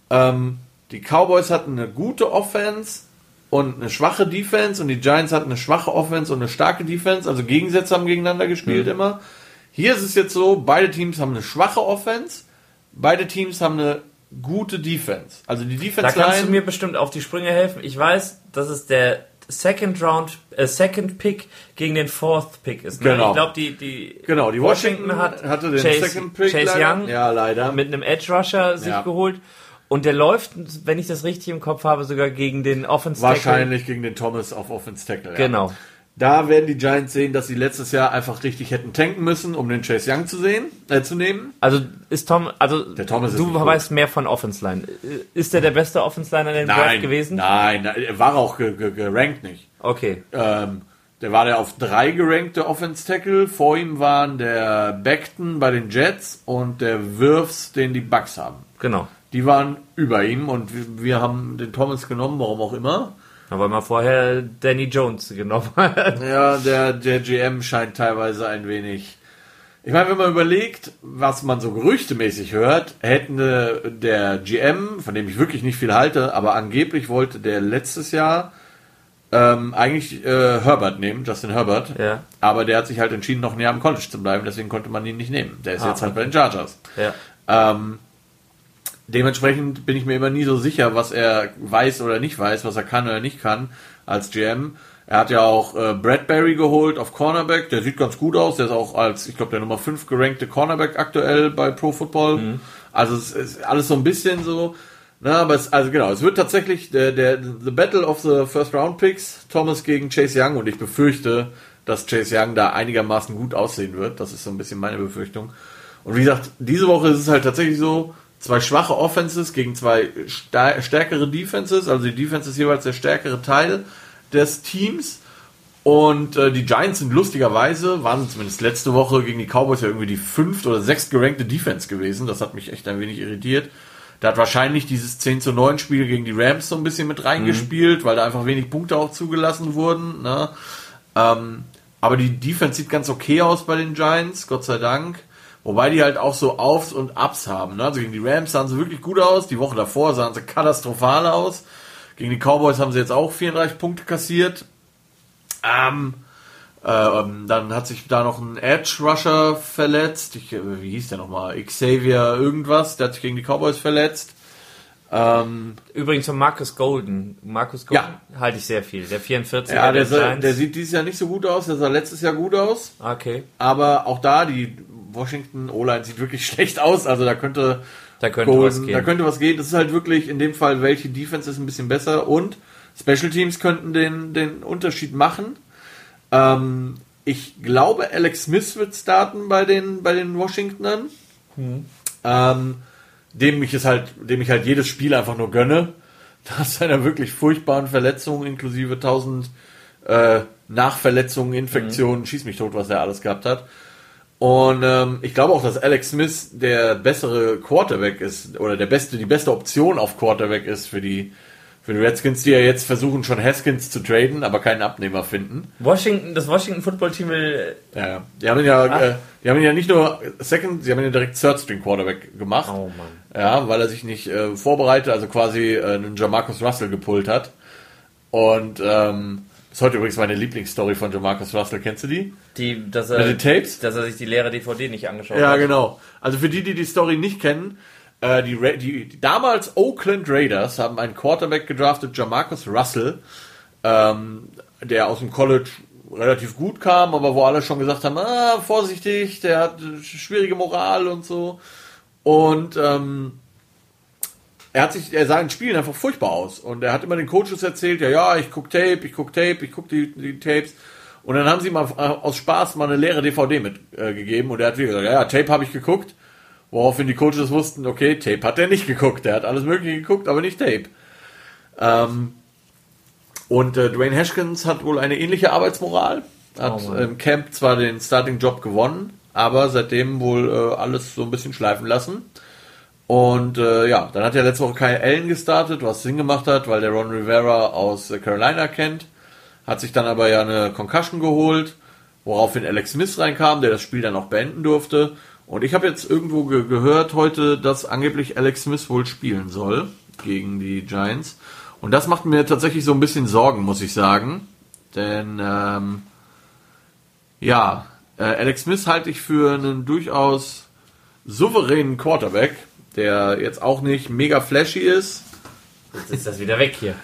A: ähm, die Cowboys hatten eine gute Offense und eine schwache Defense und die Giants hatten eine schwache Offense und eine starke Defense, also Gegensätze haben gegeneinander gespielt mhm. immer. Hier ist es jetzt so, beide Teams haben eine schwache Offense, beide Teams haben eine gute Defense. Also die Defense
B: Da kannst du mir bestimmt auf die Sprünge helfen. Ich weiß, dass es der Second Round, äh, Second Pick gegen den Fourth Pick ist.
A: Ne? Genau.
B: Ich glaube, die, die
A: genau, die Washington, Washington hat
B: hatte den Chase, Second Pick Chase leider. Young
A: ja, leider.
B: mit einem Edge Rusher sich ja. geholt. Und der läuft, wenn ich das richtig im Kopf habe, sogar gegen den Offense
A: Tackle. Wahrscheinlich gegen den Thomas auf Offense Tackle.
B: Ja. Genau.
A: Da werden die Giants sehen, dass sie letztes Jahr einfach richtig hätten tanken müssen, um den Chase Young zu sehen, äh, zu nehmen.
B: Also ist Tom, also
A: der Thomas
B: du weißt gut. mehr von Offense Line. Ist der der beste Offense Line an den Draft gewesen?
A: Nein, er war auch gerankt nicht.
B: Okay.
A: Ähm, der war der auf drei gerankte Offense Tackle. Vor ihm waren der Beckton bei den Jets und der Wirfs, den die Bucks haben.
B: Genau
A: die waren über ihm und wir, wir haben den Thomas genommen, warum auch immer.
B: Aber mal vorher Danny Jones genommen hat.
A: Ja, der, der GM scheint teilweise ein wenig. Ich meine, wenn man überlegt, was man so gerüchtemäßig hört, hätten der GM, von dem ich wirklich nicht viel halte, aber angeblich wollte der letztes Jahr ähm, eigentlich äh, Herbert nehmen, Justin Herbert.
B: Ja.
A: Aber der hat sich halt entschieden, noch ein Jahr im College zu bleiben, deswegen konnte man ihn nicht nehmen. Der ist ah, jetzt halt bei den Chargers.
B: Ja.
A: Ähm, dementsprechend bin ich mir immer nie so sicher, was er weiß oder nicht weiß, was er kann oder nicht kann als GM. Er hat ja auch äh, Bradbury geholt auf Cornerback, der sieht ganz gut aus, der ist auch als, ich glaube, der Nummer 5 gerankte Cornerback aktuell bei Pro Football. Mhm. Also es ist alles so ein bisschen so, na, aber es, also genau, es wird tatsächlich der, der, the Battle of the First Round Picks, Thomas gegen Chase Young und ich befürchte, dass Chase Young da einigermaßen gut aussehen wird. Das ist so ein bisschen meine Befürchtung. Und wie gesagt, diese Woche ist es halt tatsächlich so, zwei schwache Offenses gegen zwei stärkere Defenses. Also die Defense ist jeweils der stärkere Teil des Teams. Und äh, die Giants sind lustigerweise, waren zumindest letzte Woche gegen die Cowboys ja irgendwie die fünft oder sechst gerankte Defense gewesen. Das hat mich echt ein wenig irritiert. Da hat wahrscheinlich dieses 10 zu 9 Spiel gegen die Rams so ein bisschen mit reingespielt, mhm. weil da einfach wenig Punkte auch zugelassen wurden. Ne? Ähm, aber die Defense sieht ganz okay aus bei den Giants, Gott sei Dank. Wobei die halt auch so Aufs und Ups haben. Ne? Also gegen die Rams sahen sie wirklich gut aus. Die Woche davor sahen sie katastrophal aus. Gegen die Cowboys haben sie jetzt auch 34 Punkte kassiert. Ähm, äh, dann hat sich da noch ein Edge Rusher verletzt. Ich, wie hieß der nochmal? Xavier irgendwas. Der hat sich gegen die Cowboys verletzt.
B: Ähm, Übrigens von Marcus Golden. Marcus Golden ja. halte ich sehr viel. Der 44
A: Ja, der, der, der, sieht dieses Jahr nicht so gut aus. Der sah letztes Jahr gut aus.
B: Okay.
A: Aber auch da, die Washington O-Line sieht wirklich *laughs* schlecht aus. Also da könnte,
B: da könnte Golden, was gehen.
A: Da könnte was gehen. Das ist halt wirklich in dem Fall, welche Defense ist ein bisschen besser und Special Teams könnten den, den Unterschied machen. Ähm, ich glaube, Alex Smith wird starten bei den, bei den Washingtonern. Mhm. Ähm, dem ich es halt, dem ich halt jedes Spiel einfach nur gönne. *laughs* Nach seiner wirklich furchtbaren Verletzung, inklusive 1000 äh, Nachverletzungen, Infektionen, mhm. schieß mich tot, was er alles gehabt hat. Und ähm, ich glaube auch, dass Alex Smith der bessere Quarterback ist oder der beste, die beste Option auf Quarterback ist für die für die Redskins, die ja jetzt versuchen schon Haskins zu traden, aber keinen Abnehmer finden.
B: Washington, das Washington Football Team will.
A: Ja, die haben ja, äh, die haben ihn ja nicht nur Second, sie haben ihn ja direkt Third String Quarterback gemacht.
B: Oh Mann.
A: Ja, weil er sich nicht äh, vorbereitet, also quasi äh, einen Jamarcus Russell gepult hat. Und ähm, ist heute übrigens meine Lieblingsstory von Jamarcus Russell. Kennst du die?
B: Die, dass er,
A: Mit den Tapes?
B: dass er sich die leere DVD nicht angeschaut
A: Ja,
B: hat.
A: genau. Also für die, die die Story nicht kennen, äh, die, die, die damals Oakland Raiders haben einen Quarterback gedraftet, Jamarcus Russell, ähm, der aus dem College relativ gut kam, aber wo alle schon gesagt haben, ah, vorsichtig, der hat äh, schwierige Moral und so. Und ähm, er hat sich, er sah in Spielen einfach furchtbar aus. Und er hat immer den Coaches erzählt, ja, ja, ich guck Tape, ich guck Tape, ich guck die, die Tapes. Und dann haben sie mal äh, aus Spaß mal eine leere DVD mitgegeben äh, und er hat wieder gesagt, ja, ja, Tape habe ich geguckt. Woraufhin die Coaches wussten, okay, Tape hat er nicht geguckt. Er hat alles mögliche geguckt, aber nicht Tape. Ähm, und äh, Dwayne Haskins hat wohl eine ähnliche Arbeitsmoral. Hat
B: Oh
A: im Camp zwar den Starting-Job gewonnen, aber seitdem wohl äh, alles so ein bisschen schleifen lassen. Und äh, ja, dann hat er letzte Woche Kyle Allen gestartet, was Sinn gemacht hat, weil der Ron Rivera aus Carolina kennt. Hat sich dann aber ja eine Concussion geholt, woraufhin Alex Smith reinkam, der das Spiel dann auch beenden durfte. Und ich habe jetzt irgendwo ge gehört heute, dass angeblich Alex Smith wohl spielen soll gegen die Giants. Und das macht mir tatsächlich so ein bisschen Sorgen, muss ich sagen. Denn ähm, ja, äh, Alex Smith halte ich für einen durchaus souveränen Quarterback, der jetzt auch nicht mega flashy ist,
B: Jetzt ist das wieder weg hier.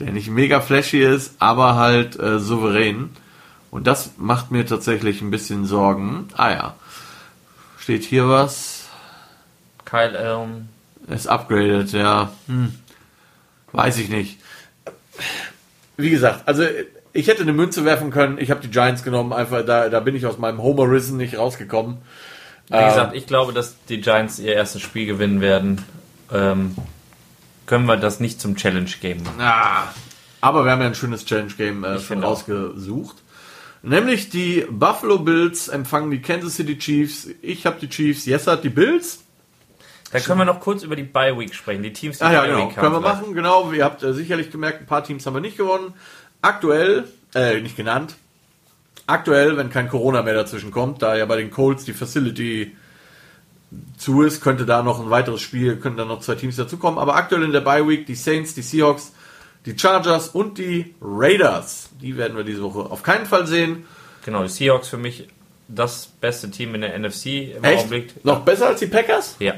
A: der nicht mega flashy ist, aber halt äh, souverän. Und das macht mir tatsächlich ein bisschen Sorgen. Ah ja, steht hier was.
B: Kyle Allen.
A: Ist upgraded, ja. Hm. Weiß ich nicht. Wie gesagt, also ich hätte eine Münze werfen können. Ich habe die Giants genommen, einfach da, da bin ich aus meinem Homerism nicht rausgekommen.
B: Wie gesagt, ich glaube, dass die Giants ihr erstes Spiel gewinnen werden. Ähm, können wir das nicht zum Challenge Game machen.
A: Ah, aber wir haben ja ein schönes Challenge Game äh, schon rausgesucht. Nämlich die Buffalo Bills empfangen die Kansas City Chiefs. Ich habe die Chiefs, Yes hat die Bills.
B: Da können wir noch kurz über die Bye Week sprechen. Die Teams, die
A: Ah ja,
B: Bye
A: genau.
B: Week
A: Können wir
B: vielleicht.
A: machen, genau. Ihr habt äh, sicherlich gemerkt, ein paar Teams haben wir nicht gewonnen. Aktuell, äh, nicht genannt. Aktuell, wenn kein Corona mehr dazwischen kommt, da ja bei den Colts die Facility zu ist, könnte da noch ein weiteres Spiel, können da noch zwei Teams dazukommen. Aber aktuell in der Bye Week die Saints, die Seahawks, die Chargers und die Raiders. Die werden wir diese Woche auf keinen Fall sehen.
B: Genau, die Seahawks für mich das beste Team in der NFC im
A: Echt?
B: Augenblick.
A: Noch besser als die Packers?
B: Ja.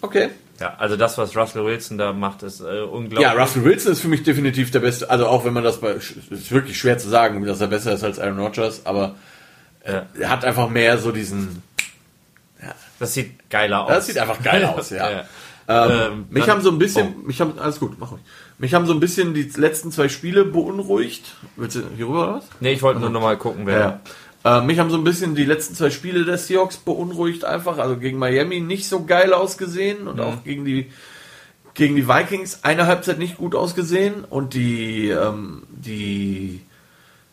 A: Okay.
B: Ja, also das, was Russell Wilson da macht, ist äh, unglaublich.
A: Ja, Russell Wilson ist für mich definitiv der Beste. Also auch wenn man das bei, ist wirklich schwer zu sagen, dass er besser ist als Aaron Rodgers, aber äh, er hat einfach mehr so diesen,
B: Das sieht geiler aus.
A: das sieht einfach geil *laughs* aus, ja.
B: Ja.
A: Ähm,
B: Ähm,
A: mich haben so ein bisschen, mich haben, alles gut, mach ruhig. Mich haben so ein bisschen die letzten zwei Spiele beunruhigt. Willst du hier rüber oder was?
B: Nee, ich wollte nur noch mal gucken, wer.
A: Ja. Äh, mich haben so ein bisschen die letzten zwei Spiele der Seahawks beunruhigt einfach. Also gegen Miami nicht so geil ausgesehen und auch gegen die gegen die Vikings eine Halbzeit nicht gut ausgesehen und die ähm, die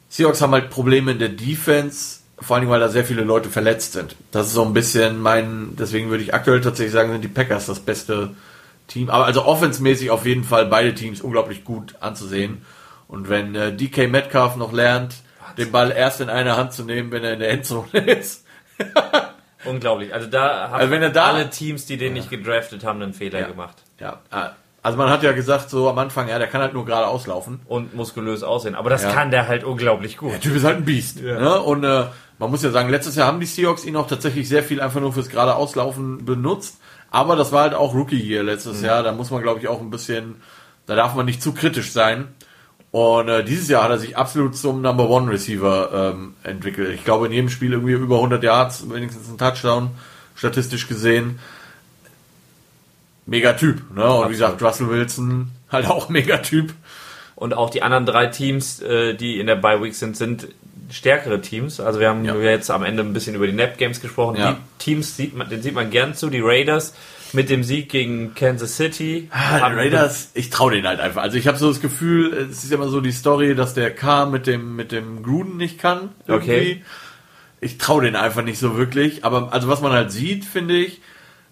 A: Seahawks haben halt Probleme in der Defense, vor allem weil da sehr viele Leute verletzt sind. Das ist so ein bisschen mein, deswegen würde ich aktuell tatsächlich sagen, sind die Packers das beste Team. Aber also offensmäßig auf jeden Fall beide Teams unglaublich gut anzusehen. Und wenn äh, DK Metcalf noch lernt, den Ball erst in einer Hand zu nehmen, wenn er in der Endzone ist. *laughs*
B: Unglaublich. Also da haben
A: Also da-
B: alle Teams, die den nicht gedraftet haben, einen Fehler
A: Ja.
B: gemacht.
A: Ja, äh, also man hat ja gesagt so am Anfang, ja, der kann halt nur gerade auslaufen.
B: Und muskulös aussehen. Aber das
A: Ja.
B: kann der halt unglaublich gut.
A: Der Typ ist halt ein Biest. Ne? Und äh, man muss ja sagen, letztes Jahr haben die Seahawks ihn auch tatsächlich sehr viel einfach nur fürs gerade Auslaufen benutzt. Aber das war halt auch Rookie hier letztes Jahr. Da muss man, glaube ich, auch ein bisschen, da darf man nicht zu kritisch sein. Und äh, dieses Jahr hat er sich absolut zum Number One Receiver ähm, entwickelt. Ich glaube, in jedem Spiel irgendwie über 100 Yards, wenigstens ein Touchdown, statistisch gesehen. Mega Typ. Ne? Und wie gesagt, Russell Wilson halt auch mega Typ.
B: Und auch die anderen drei Teams, äh, die in der Bye Week sind, sind stärkere Teams. Also wir haben
A: Ja.
B: jetzt am Ende ein bisschen über die Nap Games gesprochen.
A: Ja.
B: Die Teams sieht man, den sieht man gern zu. Die Raiders mit dem Sieg gegen Kansas City.
A: Ah, die Raiders, ich traue denen halt einfach. Also ich habe so das Gefühl, es ist immer so die Story, dass der K mit dem mit dem Gruden nicht kann. Irgendwie.
B: Okay.
A: Ich traue denen einfach nicht so wirklich. Aber also was man halt sieht, finde ich,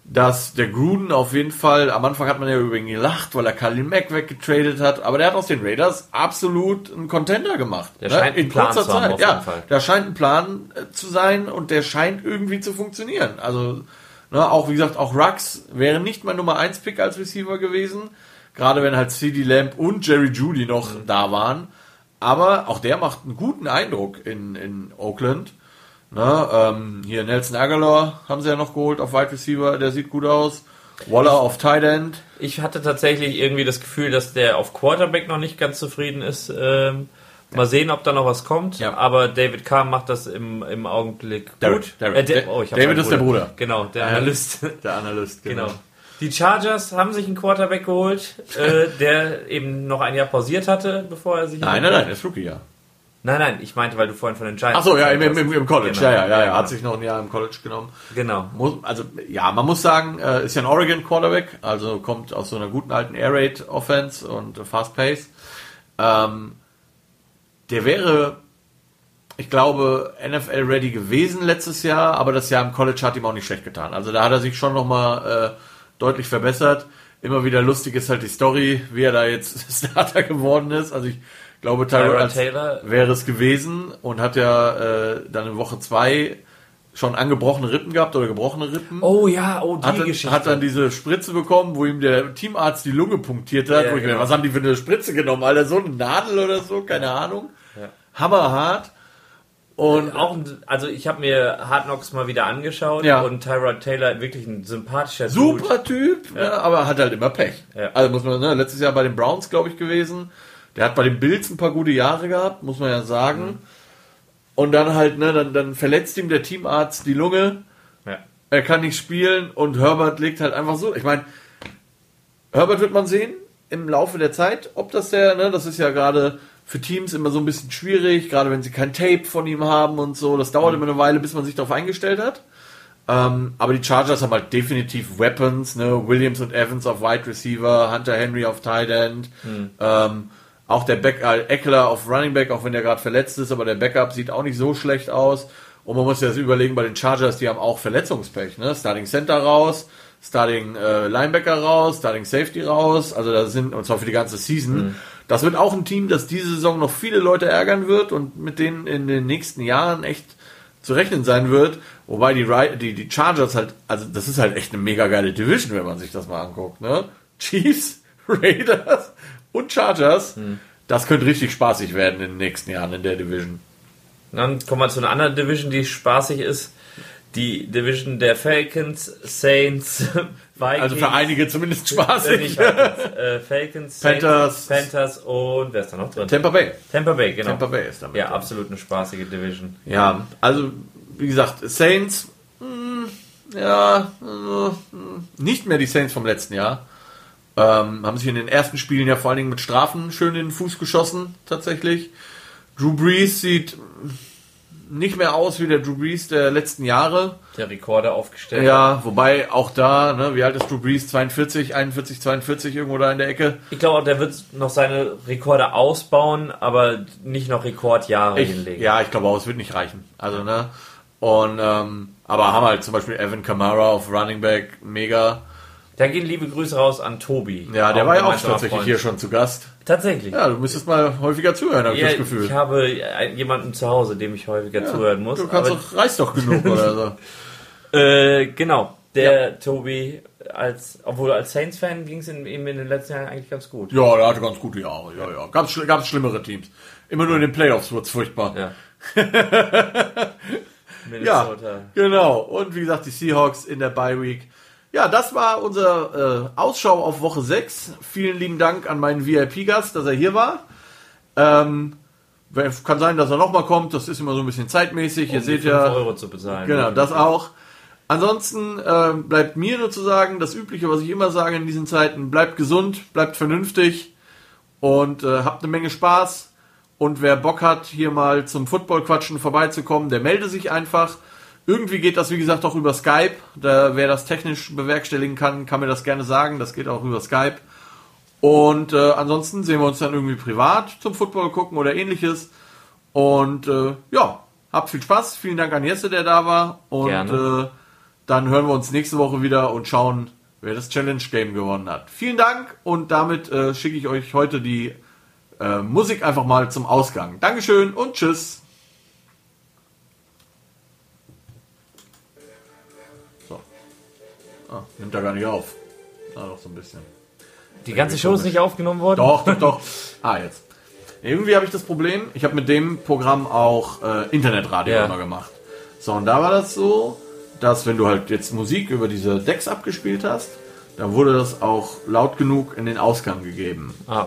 A: dass der Gruden auf jeden Fall, am Anfang hat man ja über ihn gelacht, weil er Kalin Mack weggetradet hat, aber der hat aus den Raiders absolut einen Contender gemacht.
B: Der scheint einen Plan zu haben, auf
A: ja, da scheint ein Plan äh, zu sein und der scheint irgendwie zu funktionieren. Also, ne, auch wie gesagt, auch Rux wäre nicht mein Nummer 1 Pick als Receiver gewesen. Gerade wenn halt CD Lamb und Jerry Judy noch
B: Mhm.
A: da waren. aber auch der macht einen guten Eindruck in, in Oakland. Ne, ähm, hier Nelson Aguilar haben sie ja noch geholt auf Wide Receiver, der sieht gut aus. Waller auf Tight End.
B: Ich hatte tatsächlich irgendwie das Gefühl, dass der auf Quarterback noch nicht ganz zufrieden ist. Ähm, mal sehen, ob da noch was kommt. Ja. Aber David Carr macht das im, im Augenblick
A: gut. David, äh, oh, David ist der Bruder.
B: Genau, der Analyst. *laughs*
A: Der Analyst, genau. genau.
B: Die Chargers haben sich einen Quarterback geholt, äh, *laughs* der eben noch ein Jahr pausiert hatte, bevor er sich.
A: Nein, nein, nein, das Rookie-Jahr.
B: Nein, nein, ich meinte, weil du vorhin von den Giants.
A: Ach so, ja, im, im, im College, genau. ja, ja, ja, ja, hat sich noch ein Jahr im College genommen.
B: Genau.
A: Muss, also, ja, man muss sagen, äh, ist ja ein Oregon Quarterback, also kommt aus so einer guten alten Air Raid Offense und Fast Pace. Ähm, der wäre, ich glaube, NFL ready gewesen letztes Jahr, aber das Jahr im College hat ihm auch nicht schlecht getan. Also da hat er sich schon nochmal äh, deutlich verbessert. Immer wieder lustig ist halt die Story, wie er da jetzt *laughs* Starter geworden ist. Also ich glaube, Tyrod Taylor wäre es gewesen und hat ja äh, dann in Woche zwei schon angebrochene Rippen gehabt oder gebrochene Rippen.
B: Oh ja, oh die
A: hat,
B: Geschichte.
A: Hat dann diese Spritze bekommen, wo ihm der Teamarzt die Lunge punktiert hat. Ja, genau. meine, was haben die für eine Spritze genommen? Alter, so eine Nadel oder so? Keine Ahnung. Ja. Hammerhart.
B: Und auch, also ich habe mir Hard Knocks mal wieder angeschaut ja. und Tyrod Taylor wirklich ein sympathischer
A: Super Dude. Typ, ja. Ne, aber hat halt immer Pech. Ja. Also muss man, ne, letztes Jahr bei den Browns, glaube ich, gewesen der hat bei den Bills ein paar gute Jahre gehabt, muss man ja sagen. Mhm. Und dann halt, ne, dann, dann verletzt ihm der Teamarzt die Lunge. Ja. Er kann nicht spielen und Herbert legt halt einfach so. Ich meine, Herbert wird man sehen im Laufe der Zeit, ob das der, ne, das ist ja gerade für Teams immer so ein bisschen schwierig, gerade wenn sie kein Tape von ihm haben und so. Das dauert mhm. immer eine Weile, bis man sich darauf eingestellt hat. Ähm, aber die Chargers haben halt definitiv Weapons, ne? Williams und Evans auf Wide Receiver, Hunter Henry auf Tight End. Mhm. Ähm, auch der Back, äh, Eckler auf Running Back, auch wenn der gerade verletzt ist, aber der Backup sieht auch nicht so schlecht aus. Und man muss ja überlegen, bei den Chargers, die haben auch Verletzungspech. Ne? Starting Center raus, Starting äh, Linebacker raus, Starting Safety raus. Also das sind, und zwar für die ganze Season. Mhm. Das wird auch ein Team, das diese Saison noch viele Leute ärgern wird und mit denen in den nächsten Jahren echt zu rechnen sein wird. Wobei die, die, die Chargers halt, also das ist halt echt eine mega geile Division, wenn man sich das mal anguckt. Ne? Chiefs, *laughs* Raiders, und Chargers. Hm. Das könnte richtig spaßig werden in den nächsten Jahren in der Division.
B: Dann kommen wir zu einer anderen Division, die spaßig ist. Die Division der Falcons, Saints, *laughs*
A: Vikings. Also für einige zumindest spaßig.
B: Äh, Falcons,
A: Panthers,
B: Saints, Panthers und wer ist da noch drin?
A: Tampa Bay.
B: Tampa Bay, genau.
A: Tampa Bay ist damit.
B: Ja, drin. absolut eine spaßige Division.
A: Ja, also wie gesagt, Saints, mh, hm, ja, mh, hm, nicht mehr die Saints vom letzten Jahr. Ähm, haben sich in den ersten Spielen ja vor allen Dingen mit Strafen schön in den Fuß geschossen, tatsächlich. Drew Brees sieht nicht mehr aus wie der Drew Brees der letzten Jahre.
B: Der Rekorde aufgestellt.
A: Ja, wobei auch da, ne, wie alt ist Drew Brees? 42, 41, 42 irgendwo da in der Ecke.
B: Ich glaube, der wird noch seine Rekorde ausbauen, aber nicht noch Rekordjahre
A: ich,
B: hinlegen.
A: Ja, ich glaube auch, es wird nicht reichen. Also, ne. Und, ähm, aber haben halt zum Beispiel Evan Kamara auf Running Back, mega.
B: Da gehen liebe Grüße raus an Tobi.
A: Ja, der war ja auch tatsächlich Freund. hier schon zu Gast.
B: Tatsächlich.
A: Ja, du müsstest mal häufiger zuhören, habe ja, ich das Gefühl.
B: Ich habe jemanden zu Hause, dem ich häufiger ja, zuhören muss.
A: Du kannst doch, reißt doch genug oder
B: so. *laughs* äh, genau. Der ja. Tobi, als, obwohl als Saints-Fan ging es ihm in den letzten Jahren eigentlich ganz gut.
A: Ja, der hatte ganz gute Jahre. Ja, ja. Gab es schlimmere Teams. Immer nur in den Playoffs wurde es furchtbar. Ja. *laughs* ja, genau. Und wie gesagt, die Seahawks in der Bye Week ja, das war unser äh, Ausschau auf Woche 6. Vielen lieben Dank an meinen VIP-Gast, dass er hier war. Ähm, kann sein, dass er nochmal kommt. Das ist immer so ein bisschen zeitmäßig. Um Ihr seht ja.
B: Euro zu bezahlen.
A: Genau, das auch. Ansonsten äh, bleibt mir nur zu sagen, das Übliche, was ich immer sage in diesen Zeiten, bleibt gesund, bleibt vernünftig und äh, habt eine Menge Spaß. Und wer Bock hat, hier mal zum Football-Quatschen vorbeizukommen, der melde sich einfach. Irgendwie geht das, wie gesagt, auch über Skype. Da, wer das technisch bewerkstelligen kann, kann mir das gerne sagen. Das geht auch über Skype. Und äh, ansonsten sehen wir uns dann irgendwie privat zum Football gucken oder ähnliches. Und äh, ja, habt viel Spaß. Vielen Dank an Jesse, der da war. Und äh, dann hören wir uns nächste Woche wieder und schauen, wer das Challenge Game gewonnen hat. Vielen Dank und damit äh, schicke ich euch heute die äh, Musik einfach mal zum Ausgang. Dankeschön und tschüss. Ah, nimmt er gar nicht auf. Ah, doch so ein bisschen.
B: Die ganze Show ist nicht aufgenommen worden?
A: Doch, doch, doch. *laughs* Ah, jetzt. Irgendwie habe ich das Problem, ich habe mit dem Programm auch äh, Internetradio ja. immer gemacht. So, und da war das so, dass wenn du halt jetzt Musik über diese Decks abgespielt hast, dann wurde das auch laut genug in den Ausgang gegeben.
B: Ah,